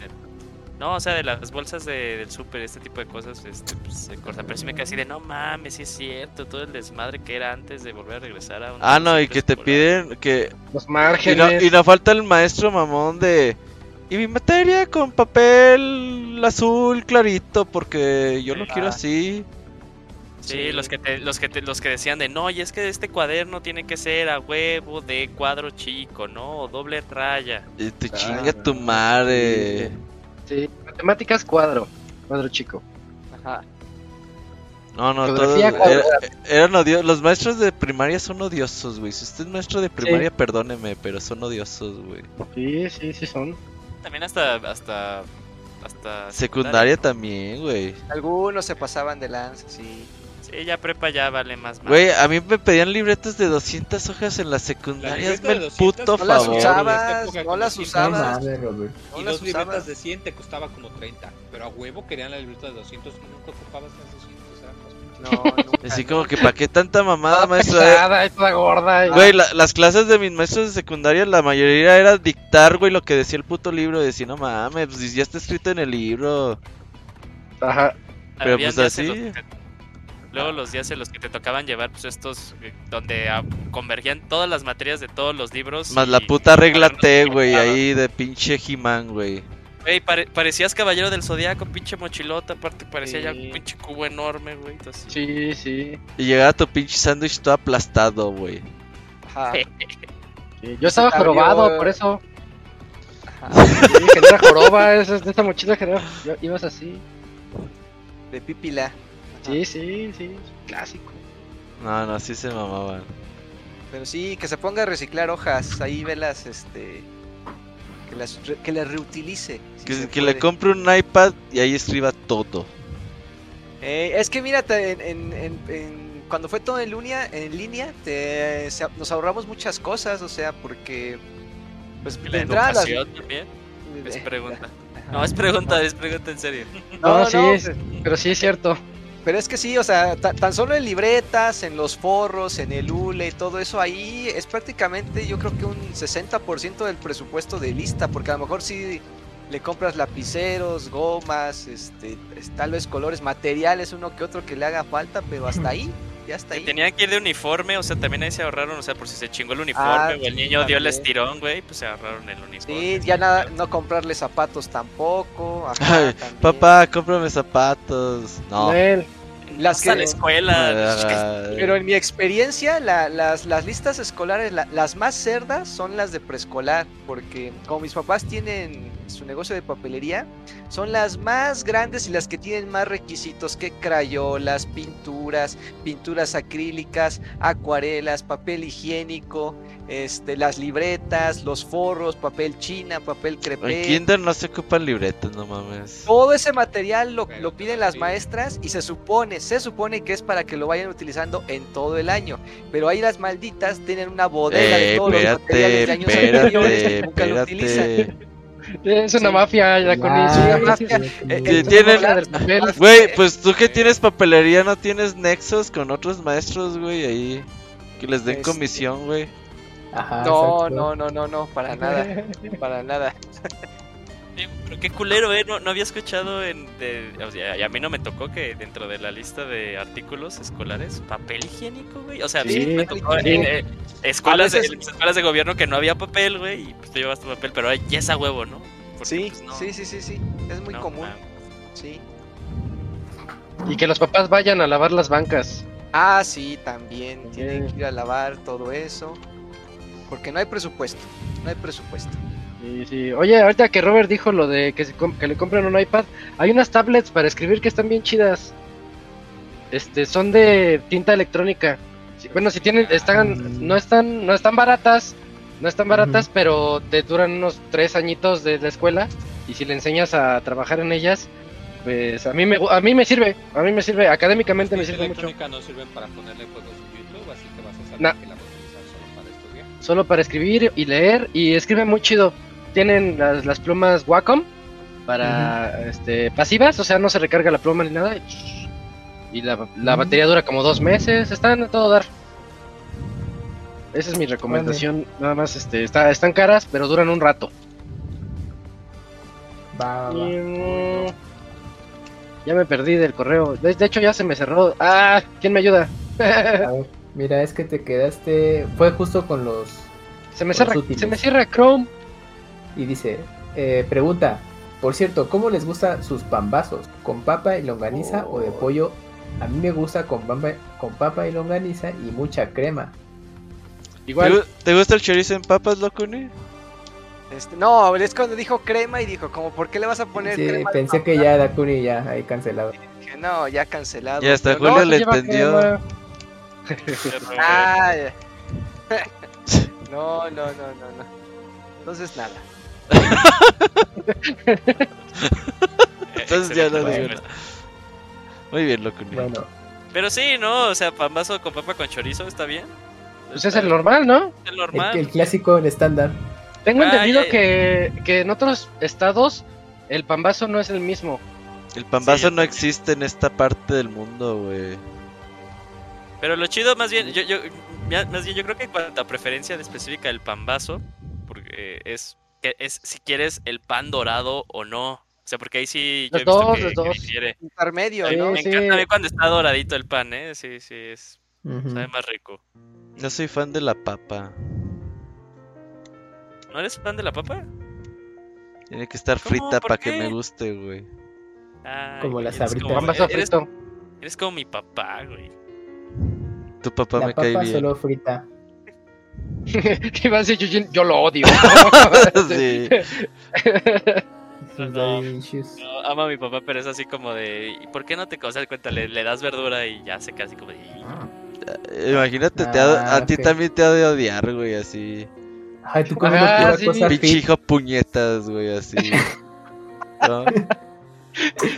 [SPEAKER 6] No, o sea, de las bolsas de- del súper, este tipo de cosas, este, pues se corta. Pero sí me quedé así de, no mames, sí es cierto, todo el desmadre que era antes de volver a regresar a un
[SPEAKER 7] Ah, no, y que te piden que...
[SPEAKER 1] Los
[SPEAKER 7] Y no,
[SPEAKER 1] márgenes.
[SPEAKER 7] y no falta el maestro mamón de... Y mi materia con papel azul clarito porque yo lo quiero
[SPEAKER 4] Ah.
[SPEAKER 7] así.
[SPEAKER 6] Sí, los que te, los que te, los que decían de no, y es que este cuaderno tiene que ser a huevo de cuadro chico, ¿no? O doble raya.
[SPEAKER 7] Y te
[SPEAKER 1] Ah,
[SPEAKER 7] chinga tu madre.
[SPEAKER 1] Sí, matemáticas cuadro. Cuadro chico.
[SPEAKER 4] Ajá.
[SPEAKER 7] No, no, todos era- eran odiosos. Los maestros de primaria son odiosos, güey. Si usted es maestro de primaria, perdóneme, pero son odiosos, güey.
[SPEAKER 1] Sí, sí, sí son.
[SPEAKER 6] También hasta, hasta, hasta
[SPEAKER 7] Secundaria también, güey.
[SPEAKER 4] Algunos se pasaban de lanza, sí.
[SPEAKER 6] Ya prepa ya vale más.
[SPEAKER 7] Güey, a mí me pedían libretas de 200 hojas en la secundaria.
[SPEAKER 5] libreta
[SPEAKER 7] Hazme el
[SPEAKER 5] 200
[SPEAKER 7] puto
[SPEAKER 4] No las
[SPEAKER 7] favor.
[SPEAKER 4] usabas,
[SPEAKER 5] En esta época
[SPEAKER 4] no las.
[SPEAKER 3] No
[SPEAKER 4] usabas.
[SPEAKER 3] Robert.
[SPEAKER 4] No
[SPEAKER 5] y
[SPEAKER 4] las
[SPEAKER 5] dos libretas
[SPEAKER 4] usabas.
[SPEAKER 5] de 100 te costaba como 30. Pero a huevo querían la libreta de 200 y nunca ocupabas las 200. Eran más
[SPEAKER 4] No, nunca,
[SPEAKER 7] Así como que, ¿para qué tanta mamada,
[SPEAKER 1] Toda
[SPEAKER 7] maestra?
[SPEAKER 1] pesada toda gorda.
[SPEAKER 7] Güey, la- las clases de mis maestros de secundaria, la mayoría era dictar, güey, lo que decía el puto libro. Decía, no mames, pues ya está escrito en el libro.
[SPEAKER 1] Ajá.
[SPEAKER 7] pero
[SPEAKER 6] Habían
[SPEAKER 7] pues así.
[SPEAKER 6] los Luego los días en los que te tocaban llevar pues estos eh, donde convergían todas las materias de todos los libros.
[SPEAKER 7] Más
[SPEAKER 6] y-
[SPEAKER 7] la puta regla T, güey, ahí de pinche He-Man, güey.
[SPEAKER 6] Güey, pare- parecías caballero del zodiaco, pinche mochilota, aparte parecía ya un pinche cubo enorme, güey. entonces-
[SPEAKER 1] Sí, sí.
[SPEAKER 7] Y llegaba tu pinche sándwich todo aplastado, güey.
[SPEAKER 4] Ajá,
[SPEAKER 1] Sí, Yo estaba
[SPEAKER 4] abrió-
[SPEAKER 1] jorobado, por eso.
[SPEAKER 4] ajá.
[SPEAKER 1] Sí, genera joroba, esa, esa mochila genera. yo- Ibas así.
[SPEAKER 4] De pipila.
[SPEAKER 1] Sí, sí, sí. Clásico.
[SPEAKER 7] No, no, sí se mamaban.
[SPEAKER 4] Pero sí, que se ponga a reciclar hojas, ahí velas, este. Que las, re- que las reutilice. si
[SPEAKER 7] Que, le compre un iPad y ahí escriba todo.
[SPEAKER 4] Eh, es que mira, en, en- en- en- cuando fue todo en línea, en línea te- se- nos ahorramos muchas cosas, o sea, porque pues
[SPEAKER 6] ¿Y
[SPEAKER 4] de
[SPEAKER 6] la
[SPEAKER 4] entrada las-
[SPEAKER 6] educación también? Es pregunta. No, es pregunta, es pregunta en serio.
[SPEAKER 1] No,
[SPEAKER 4] No,
[SPEAKER 1] sí,
[SPEAKER 4] no,
[SPEAKER 1] es- pero sí es cierto.
[SPEAKER 4] Pero es que sí, o sea, ta- tan solo en libretas, en los forros, en el ULE y todo eso ahí es prácticamente yo creo que un 60% del presupuesto de lista, porque a lo mejor sí le compras lapiceros, gomas, este, tal vez colores, materiales, uno que otro que le haga falta, pero hasta ahí, ya está ahí.
[SPEAKER 6] tenían que ir de uniforme, o sea, también ahí se ahorraron, o sea, por si se chingó el uniforme
[SPEAKER 4] Ah,
[SPEAKER 6] o el niño dio el estirón, güey, pues se ahorraron el uniforme.
[SPEAKER 4] Sí, ya nada, no comprarle zapatos tampoco. ajá,
[SPEAKER 7] Ay,
[SPEAKER 4] también.
[SPEAKER 7] Papá, cómprame zapatos. No.
[SPEAKER 4] Las
[SPEAKER 6] Vas a la
[SPEAKER 4] que,
[SPEAKER 6] escuela.
[SPEAKER 4] Pero en mi experiencia, la- las, las listas escolares, la- las más cerdas son las de preescolar, porque como mis papás tienen su negocio de papelería, son las más grandes y las que tienen más requisitos que crayolas, pinturas, pinturas acrílicas, acuarelas, papel higiénico, este, las libretas, los forros, papel china, papel
[SPEAKER 7] En
[SPEAKER 4] crepé.
[SPEAKER 7] Kinder no se ocupan libretas, no mames.
[SPEAKER 4] Todo ese material lo, lo piden las maestras y se supone, se supone que es para que lo vayan utilizando en todo el año. Pero ahí las malditas tienen una bodega de
[SPEAKER 7] Eh,
[SPEAKER 4] todos los
[SPEAKER 7] espérate,
[SPEAKER 4] materiales de años anteriores
[SPEAKER 7] espérate,
[SPEAKER 4] que nunca lo utilizan.
[SPEAKER 7] espérate.
[SPEAKER 1] Es una
[SPEAKER 4] Sí.
[SPEAKER 1] mafia, ya con
[SPEAKER 3] Ah,
[SPEAKER 4] una mafia. Eh, eh,
[SPEAKER 7] tienen-. Güey, pues tú que tienes papelería, ¿no tienes nexos con otros maestros, güey? Ahí. Que les den
[SPEAKER 4] Este-
[SPEAKER 7] comisión, güey.
[SPEAKER 3] Ajá,
[SPEAKER 4] No,
[SPEAKER 3] exacto.
[SPEAKER 4] no, no, no, no, para nada, para nada.
[SPEAKER 6] Sí, Pero qué culero, ¿eh? No, no había escuchado en... De, o sea, y a mí no me tocó que dentro de la lista de artículos escolares, papel higiénico, güey. O sea, sí,
[SPEAKER 1] Sí,
[SPEAKER 6] me tocó
[SPEAKER 1] sí.
[SPEAKER 6] en eh, escuelas,
[SPEAKER 4] veces-
[SPEAKER 6] de, en escuelas de gobierno que no había papel, güey, y pues tú llevas tu papel, pero ya es a huevo, ¿no? Porque,
[SPEAKER 4] Sí,
[SPEAKER 6] pues, no,
[SPEAKER 4] sí, sí, sí, sí, es muy
[SPEAKER 6] no,
[SPEAKER 4] común,
[SPEAKER 6] ah,
[SPEAKER 4] sí.
[SPEAKER 1] Y que los papás vayan a lavar las bancas.
[SPEAKER 4] Ah, sí, también
[SPEAKER 1] También.
[SPEAKER 4] tienen que ir a lavar todo eso, porque no hay presupuesto, no hay presupuesto.
[SPEAKER 1] Sí, sí. Oye, ahorita que Robert dijo lo de que, se que le compren un iPad, hay unas tablets para escribir que están bien chidas. Este, son de tinta electrónica. Bueno, si tienen, están, no están, no están baratas, no están baratas, pero te duran unos tres añitos de la escuela y si le enseñas a trabajar en ellas, pues a mí me, a mí me sirve, a mí me sirve, académicamente me sirve mucho.
[SPEAKER 5] no sirven para ponerle juegos en YouTube, así que vas a saber que la solo para estudiar.
[SPEAKER 1] solo para escribir y leer y escribe muy chido. Tienen las, las plumas Wacom para este, pasivas, o sea, no se recarga la pluma ni nada. Y la, la batería dura como dos meses, están a todo dar. Esa es mi recomendación. Nada más, este, está, están caras, pero duran un rato.
[SPEAKER 3] Va, va,
[SPEAKER 1] Y,
[SPEAKER 3] va.
[SPEAKER 1] mm, ya me perdí del correo. De, de hecho, ya se me cerró. Ah, ¿quién me ayuda?
[SPEAKER 3] A ver, mira, es que te quedaste. Fue justo con los.
[SPEAKER 1] se me cierra, se me cierra Chrome.
[SPEAKER 3] Y dice: eh, Pregunta. Por cierto, ¿cómo les gusta sus pambazos? ¿Con papa y longaniza o de
[SPEAKER 1] Oh.
[SPEAKER 3] pollo? A mí me gusta con papa, con papa y longaniza y mucha crema.
[SPEAKER 7] ¿Te,
[SPEAKER 1] Igual.
[SPEAKER 7] gu- te gusta el chorizo en papas, Locuni?
[SPEAKER 4] Este, no, es cuando dijo crema y dijo, como, ¿por qué le vas a poner
[SPEAKER 3] Sí,
[SPEAKER 4] crema?
[SPEAKER 3] pensé que ya Dakuni ya ahí cancelado.
[SPEAKER 4] Dije, no, ya cancelado.
[SPEAKER 7] Y hasta
[SPEAKER 4] no,
[SPEAKER 7] Julio le entendió.
[SPEAKER 4] Ah, no, no, no, no, no. Entonces nada.
[SPEAKER 7] Entonces ya no digo. Muy bien, Locuni.
[SPEAKER 3] Bueno,
[SPEAKER 6] Pero sí, ¿no? O sea, pambazo con papa con chorizo, ¿está bien?
[SPEAKER 1] Pues es el normal, ¿no?
[SPEAKER 6] El normal.
[SPEAKER 3] el clásico, el estándar.
[SPEAKER 1] Tengo
[SPEAKER 6] Ah,
[SPEAKER 1] entendido
[SPEAKER 6] ya, ya.
[SPEAKER 1] Que, que en otros estados el pambazo no es el mismo.
[SPEAKER 7] El pambazo
[SPEAKER 6] Sí,
[SPEAKER 7] no existe en esta parte del mundo, güey.
[SPEAKER 6] Pero lo chido, más bien, yo, más bien, yo creo que en cuanto a preferencia de específica del pambazo, porque es, que es si quieres el pan dorado o no. O sea, porque ahí sí yo
[SPEAKER 1] Los
[SPEAKER 6] he visto
[SPEAKER 1] dos,
[SPEAKER 6] que,
[SPEAKER 1] los
[SPEAKER 6] que
[SPEAKER 1] dos.
[SPEAKER 6] difiere.
[SPEAKER 4] Intermedio,
[SPEAKER 1] Sí,
[SPEAKER 4] ¿no?
[SPEAKER 6] Me
[SPEAKER 1] sí.
[SPEAKER 6] encanta a mí cuando está doradito el pan, ¿eh? Sí, sí, es, sabe más rico.
[SPEAKER 7] No soy fan de la papa.
[SPEAKER 6] ¿No eres fan de la papa?
[SPEAKER 7] Tiene que estar frita
[SPEAKER 6] ¿Por
[SPEAKER 7] para que me guste, güey.
[SPEAKER 6] Ay,
[SPEAKER 3] Como las
[SPEAKER 1] Pambazo
[SPEAKER 6] eres,
[SPEAKER 1] frito.
[SPEAKER 6] eres como mi papá, güey.
[SPEAKER 7] Tu papá
[SPEAKER 3] La
[SPEAKER 7] me cae
[SPEAKER 3] papa
[SPEAKER 7] bien.
[SPEAKER 3] solo frita.
[SPEAKER 1] Iba a decir Yujin, yo lo odio.
[SPEAKER 7] sí.
[SPEAKER 6] No, ama a mi papá, pero es así como de. ¿Y por qué no te causas cuenta? Le, le das verdura y ya se casi como de.
[SPEAKER 7] Imagínate, te ha-
[SPEAKER 3] Ah,
[SPEAKER 7] a ti también te ha de odiar, güey, así.
[SPEAKER 3] Ay, tú comes
[SPEAKER 1] Ah, sí.
[SPEAKER 3] cosa
[SPEAKER 7] Pinche hijo puñetas, güey, así. ¿No?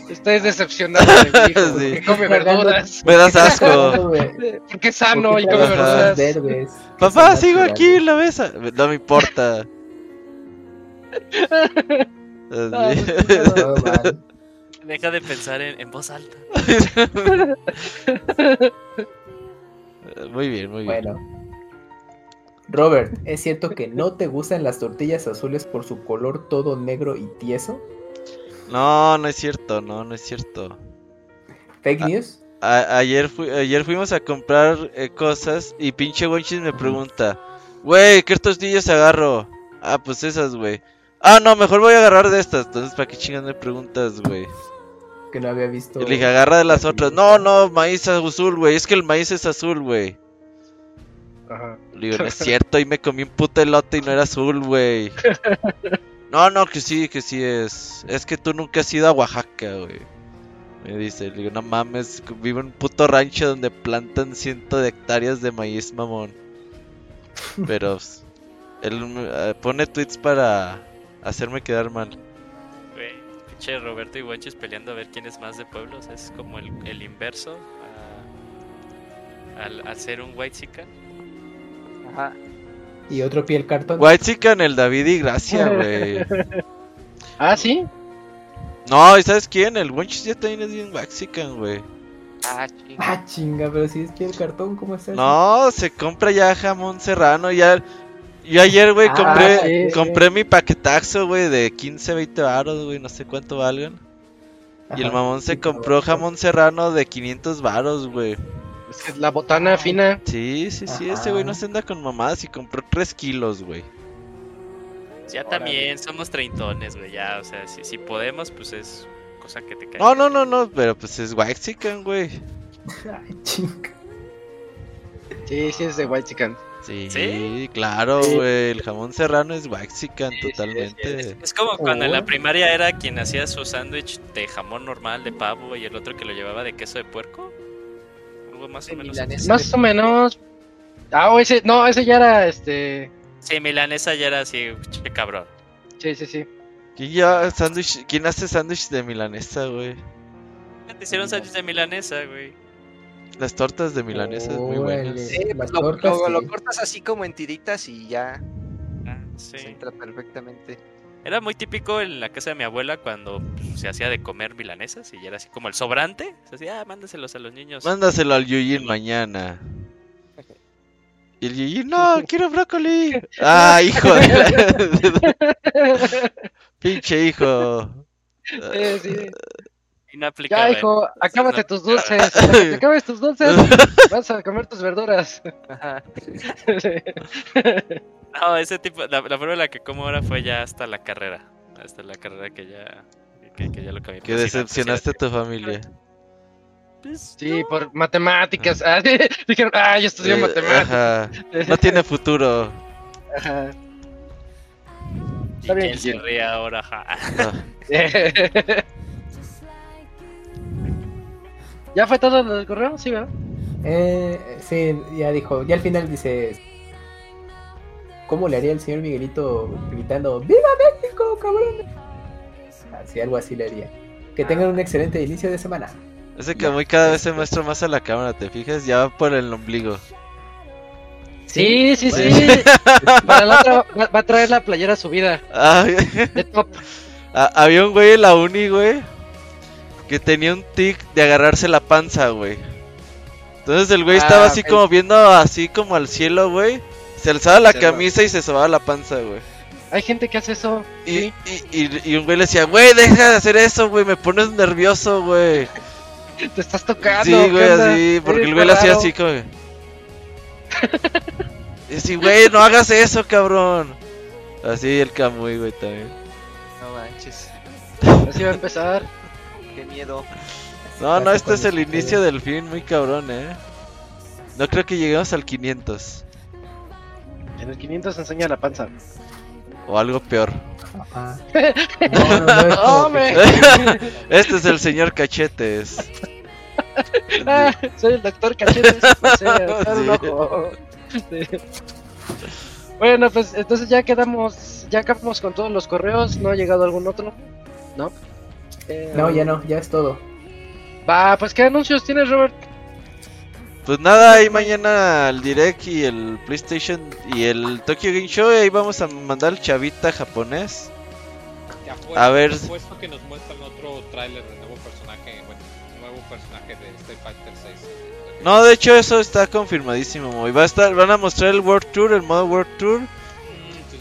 [SPEAKER 1] Estás decepcionado de mi hijo,
[SPEAKER 7] Sí.
[SPEAKER 1] que come verduras.
[SPEAKER 7] Me das asco.
[SPEAKER 1] Porque es sano
[SPEAKER 3] ¿por
[SPEAKER 1] y come verduras.
[SPEAKER 3] verdes?
[SPEAKER 7] Papá, sigo aquí en la mesa. No me importa.
[SPEAKER 1] Ah.
[SPEAKER 3] Todo mal.
[SPEAKER 6] Deja de pensar en, en voz alta.
[SPEAKER 7] Muy bien, muy bien.
[SPEAKER 3] Bueno. Robert, ¿es cierto que no te gustan las tortillas azules por su color todo negro y tieso?
[SPEAKER 7] No, no es cierto, no, no es cierto.
[SPEAKER 3] ¿Fake
[SPEAKER 7] Ah.
[SPEAKER 3] news?
[SPEAKER 7] A- ayer, fui- ayer fuimos a comprar eh, cosas y pinche Wonchis me pregunta, güey, ¿qué tortillas agarro? Ah, pues esas, güey. Ah, no, mejor voy a agarrar de estas. Entonces, ¿para qué chingas me preguntas, güey?
[SPEAKER 3] que no había visto.
[SPEAKER 7] Y le dije, agarra de las otras. No, no, maíz azul, güey. Es que el maíz es azul, güey.
[SPEAKER 1] Ajá.
[SPEAKER 7] Le digo, no es cierto, y me comí un puto elote y no era azul, güey. No, no, que sí, que sí es. Es que tú nunca has ido a Oaxaca, güey. Me dice, le digo, no mames, vivo en un puto rancho donde plantan cientos de hectáreas de maíz, mamón. Pero él eh, pone tweets para hacerme quedar mal.
[SPEAKER 6] Güey, pinche Roberto y Guanches peleando a ver quién es más de pueblos. Es como el, el inverso a- al, al ser un white chica.
[SPEAKER 4] Ajá.
[SPEAKER 3] Y otro piel cartón.
[SPEAKER 7] White en el David y Gracia, güey.
[SPEAKER 1] Ah, sí.
[SPEAKER 7] No, ¿y sabes quién? El Wenchis ya también es bien Waxican, güey.
[SPEAKER 4] Ah, ching.
[SPEAKER 3] Ah, chinga, pero si es piel cartón, ¿cómo está? eso?
[SPEAKER 7] No, se compra ya jamón serrano. Ya. Yo ayer, güey,
[SPEAKER 3] Ah,
[SPEAKER 7] compré, compré mi paquetaxo, güey, de 15, 20 varos, güey, no sé cuánto valgan. Y el mamón se compró jamón serrano de 500 varos, güey.
[SPEAKER 1] Es que la botana fina.
[SPEAKER 7] Sí, sí, sí, ese güey no se anda con mamadas y compró 3 kilos, güey.
[SPEAKER 6] Ya también somos treintones, güey. Ya, o sea, si, si podemos, pues es cosa que te cae.
[SPEAKER 7] No, no, no, no, pero pues es Waxican, güey.
[SPEAKER 3] Ay, chinga.
[SPEAKER 1] Sí, sí, es de White Chicken.
[SPEAKER 7] Sí,
[SPEAKER 6] ¿Sí?
[SPEAKER 7] claro,
[SPEAKER 1] Sí.
[SPEAKER 7] güey. El jamón serrano es Waxican
[SPEAKER 1] Sí, sí,
[SPEAKER 7] totalmente.
[SPEAKER 6] Es, es como cuando en la
[SPEAKER 3] Oh.
[SPEAKER 6] primaria era quien hacía su sándwich de jamón normal de pavo y el otro que lo llevaba de queso de puerco. Algo más o menos.
[SPEAKER 1] Más o menos. Ah, o ese, no, ese ya era este.
[SPEAKER 6] Sí, milanesa ya era así, che cabrón.
[SPEAKER 1] Sí, sí, sí.
[SPEAKER 7] ¿Quién, ya sándwich- ¿Quién hace sándwich de milanesa, güey?
[SPEAKER 6] Te hicieron sándwich de milanesa, güey.
[SPEAKER 7] Las tortas de milanesa es muy buenas.
[SPEAKER 4] Sí, pues
[SPEAKER 3] Las
[SPEAKER 4] lo,
[SPEAKER 3] tortas,
[SPEAKER 4] lo- lo
[SPEAKER 3] sí.
[SPEAKER 4] cortas así como en tiritas y ya
[SPEAKER 6] Ah, sí.
[SPEAKER 4] se entra perfectamente.
[SPEAKER 6] Era muy típico en la casa de mi abuela cuando pues, se hacía de comer milanesas y ya era así como el sobrante. Se hacía, ah, mándaselos a los niños.
[SPEAKER 7] Mándaselo al Yuyin mañana. Y el Yuyin, no, quiero brócoli. Ah, hijo de la... Pinche hijo.
[SPEAKER 1] Sí, sí. Ya, hijo, acábate
[SPEAKER 6] No.
[SPEAKER 1] tus dulces. Te acabes tus dulces, vas a comer tus verduras.
[SPEAKER 6] No, ese tipo, la, la forma en la que como ahora fue ya hasta la carrera. Hasta la carrera que ya, que, que ya lo cambié.
[SPEAKER 7] Que
[SPEAKER 6] Pues sí,
[SPEAKER 7] decepcionaste a tu familia.
[SPEAKER 6] pues,
[SPEAKER 1] Sí, por matemáticas. Ah, sí, dijeron, ah, yo estudié
[SPEAKER 7] Eh,
[SPEAKER 1] matemáticas.
[SPEAKER 7] ajá. No tiene futuro.
[SPEAKER 1] Ajá.
[SPEAKER 6] ¿Y
[SPEAKER 1] Está bien,
[SPEAKER 6] quién se ríe ahora? Ja.
[SPEAKER 7] No.
[SPEAKER 1] ¿Ya fue todo lo del correo? Sí, ¿verdad?
[SPEAKER 3] Eh, sí, ya dijo. Ya al final dice. ¿Cómo le haría el señor Miguelito gritando ¡Viva México, cabrón! Así, algo así le haría. Que tengan un excelente inicio de semana.
[SPEAKER 7] Ese que muy cada vez se muestra más a la cámara, ¿te fijas? Ya va por el ombligo.
[SPEAKER 1] Sí, sí, sí. Para la otra va, va a traer la playera subida.
[SPEAKER 7] Ah,
[SPEAKER 1] De top.
[SPEAKER 7] ah, había un güey en la uni, güey, que tenía un tic de agarrarse la panza, güey. Entonces el güey
[SPEAKER 1] Ah,
[SPEAKER 7] estaba así
[SPEAKER 1] ok.
[SPEAKER 7] como viendo así como al cielo, güey. Se alzaba la
[SPEAKER 1] Se
[SPEAKER 7] camisa y se sobaba la panza, güey.
[SPEAKER 1] Hay gente que hace eso.
[SPEAKER 7] Y,
[SPEAKER 1] Sí.
[SPEAKER 7] y, y, y un güey le decía, güey, deja de hacer eso, güey, me pones nervioso, güey.
[SPEAKER 1] Te estás tocando.
[SPEAKER 7] Sí,
[SPEAKER 1] ¿qué
[SPEAKER 7] güey, así, porque el güey le hacía así como... Y así, güey, no hagas eso, cabrón. Así el Camuy, güey, también.
[SPEAKER 4] No manches.
[SPEAKER 1] Así va a empezar.
[SPEAKER 4] Qué miedo.
[SPEAKER 7] No, no, este es el inicio del fin, muy cabrón, eh. No creo que lleguemos al 500.
[SPEAKER 1] En el 500 enseña la panza.
[SPEAKER 7] O algo peor.
[SPEAKER 3] Ajá. No, no, no, es que-
[SPEAKER 7] este es el señor Cachetes.
[SPEAKER 1] Ah, soy el doctor Cachetes.
[SPEAKER 7] Sí.
[SPEAKER 1] Sí. Bueno, pues entonces ya quedamos, ya acabamos con todos los correos. ¿No ha llegado algún otro? ¿No? Eh,
[SPEAKER 3] No, ya no, ya es todo.
[SPEAKER 1] Va, pues ¿qué anuncios tienes, Robert?
[SPEAKER 7] Pues nada, ahí mañana el Direct y el PlayStation y el Tokyo Game Show. Y ahí vamos a mandar el chavita japonés.
[SPEAKER 5] Te apuesto,
[SPEAKER 7] A ver.
[SPEAKER 5] te apuesto que nos muestran otro tráiler de nuevo personaje, bueno, nuevo personaje de Street Fighter 6.
[SPEAKER 7] No, de hecho, eso está confirmadísimo. Y va a estar, van a mostrar el World Tour, el modo World Tour.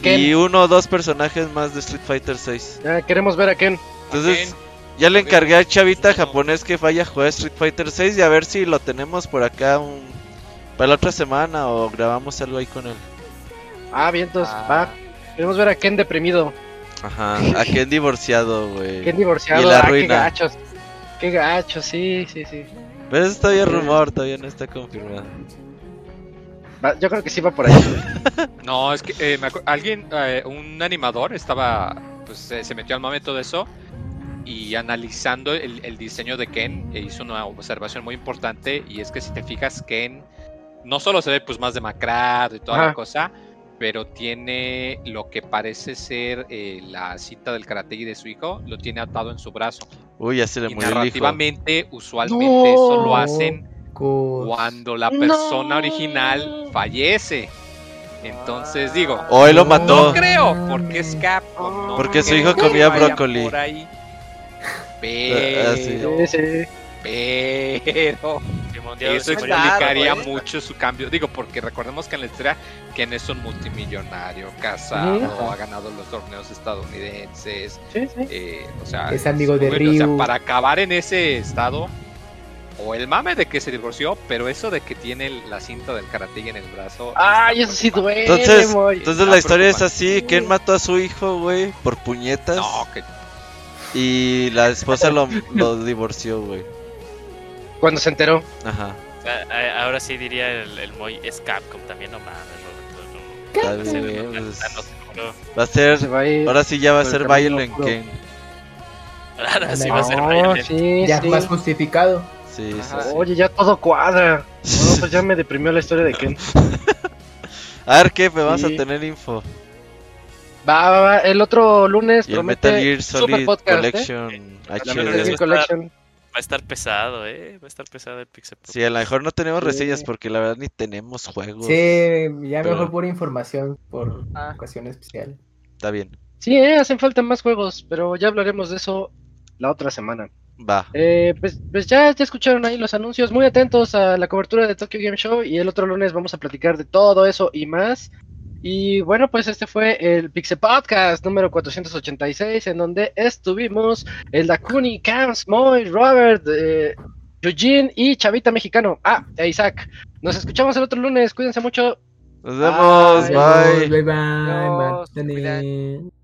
[SPEAKER 1] Ken.
[SPEAKER 7] Y uno o dos personajes más de Street Fighter 6.
[SPEAKER 1] Ya queremos ver a Ken.
[SPEAKER 7] Entonces, ya le encargué al chavita japonés que vaya a jugar Street Fighter 6 y a ver si lo tenemos por acá un... para la otra semana o grabamos algo ahí con él.
[SPEAKER 1] Ah, bien, entonces,
[SPEAKER 4] Ah.
[SPEAKER 1] va. Queremos ver a Ken deprimido.
[SPEAKER 7] Ajá, a Ken divorciado, güey.
[SPEAKER 1] Ken divorciado.
[SPEAKER 7] Y la
[SPEAKER 1] ah, qué
[SPEAKER 7] ruina.
[SPEAKER 1] gachos. qué gacho, sí, sí, sí.
[SPEAKER 7] Pero eso es todavía rumor, todavía no está confirmado.
[SPEAKER 1] Va- yo creo que sí va por ahí.
[SPEAKER 5] No, es que eh, me alguien, eh, un animador estaba, pues eh, se metió al momento de eso y analizando el, el diseño de Ken e hizo una observación muy importante y es que si te fijas Ken no solo se ve pues más demacrado y toda la cosa, pero tiene lo que parece ser eh, la cinta del karate de su hijo, lo tiene atado en su brazo.
[SPEAKER 7] Uy, ya se le
[SPEAKER 5] Y
[SPEAKER 7] murió el hijo.
[SPEAKER 5] narrativamente, usualmente eso lo hacen cuando la
[SPEAKER 1] No.
[SPEAKER 5] persona original fallece. Entonces digo,
[SPEAKER 7] O él lo mató.
[SPEAKER 5] no creo, porque es Capcom. no
[SPEAKER 7] Porque su hijo comía brócoli.
[SPEAKER 5] por ahí. Pero,
[SPEAKER 1] Sí,
[SPEAKER 5] pero eso explicaría
[SPEAKER 4] güey.
[SPEAKER 5] mucho su cambio. Digo, porque recordemos que en la historia Ken es un multimillonario, casado, ha ganado los torneos estadounidenses.
[SPEAKER 1] Sí, sí.
[SPEAKER 5] eh, o sea,
[SPEAKER 3] Es amigo de
[SPEAKER 5] bueno, o sea,
[SPEAKER 3] Ryu.
[SPEAKER 5] para acabar en ese estado, o el mame de que se divorció, pero eso de que tiene la cinta del karate en el brazo.
[SPEAKER 1] Ay, eso sí duele,
[SPEAKER 7] Entonces, entonces la historia es así, Ken mató a su hijo, güey, por puñetas.
[SPEAKER 5] No, que
[SPEAKER 7] Y la esposa lo, lo divorció, güey.
[SPEAKER 1] Cuando se enteró.
[SPEAKER 7] Ajá.
[SPEAKER 6] A- a- Ahora sí diría el, el Moy, es Capcom también, no mames, Roberto. no- no no-
[SPEAKER 7] pues, va a ser,
[SPEAKER 1] Se va a ir.
[SPEAKER 7] ahora sí ya va a ser Violent. Ken.
[SPEAKER 6] Ahora sí va a ser Violent.
[SPEAKER 1] sí,
[SPEAKER 3] ya
[SPEAKER 1] sí.
[SPEAKER 3] más justificado.
[SPEAKER 7] Sí, sí,
[SPEAKER 4] Ajá.
[SPEAKER 7] sí.
[SPEAKER 1] Oye, ya todo cuadra. No, pues ya me deprimió la historia de Ken.
[SPEAKER 7] A ver qué, pues vamos
[SPEAKER 1] Sí.
[SPEAKER 7] a tener info.
[SPEAKER 1] Va, va, va. El otro lunes
[SPEAKER 7] Y el
[SPEAKER 1] promete
[SPEAKER 7] Metal Gear
[SPEAKER 1] super
[SPEAKER 7] Solid
[SPEAKER 1] podcast, ¿eh?
[SPEAKER 7] Collection
[SPEAKER 6] La
[SPEAKER 1] Metal Gear Collection.
[SPEAKER 6] Va a estar pesado, eh. Va a estar pesado el Pixel.
[SPEAKER 7] Sí, a lo mejor no tenemos
[SPEAKER 1] Sí.
[SPEAKER 7] reseñas porque la verdad ni tenemos juegos.
[SPEAKER 3] Sí, ya
[SPEAKER 7] Pero-
[SPEAKER 3] mejor pura información por
[SPEAKER 4] Ah.
[SPEAKER 3] ocasión especial.
[SPEAKER 7] Está bien.
[SPEAKER 1] Sí, eh, hacen falta más juegos, pero ya hablaremos de eso la otra semana.
[SPEAKER 7] Va.
[SPEAKER 1] Eh, pues, pues ya, ya escucharon ahí los anuncios. Muy atentos a la cobertura de Tokyo Game Show. Y el otro lunes vamos a platicar de todo eso y más. Y bueno, pues este fue el Pixel Podcast número 486, en donde estuvimos el Dakuni, Camps, Moy, Robert, eh, Eugene y Chavita Mexicano. Ah, e Isaac. Nos escuchamos el otro lunes. Cuídense mucho.
[SPEAKER 7] Nos vemos.
[SPEAKER 1] Bye.
[SPEAKER 7] Bye.
[SPEAKER 3] Bye bye.
[SPEAKER 4] Adiós,
[SPEAKER 3] Mátane.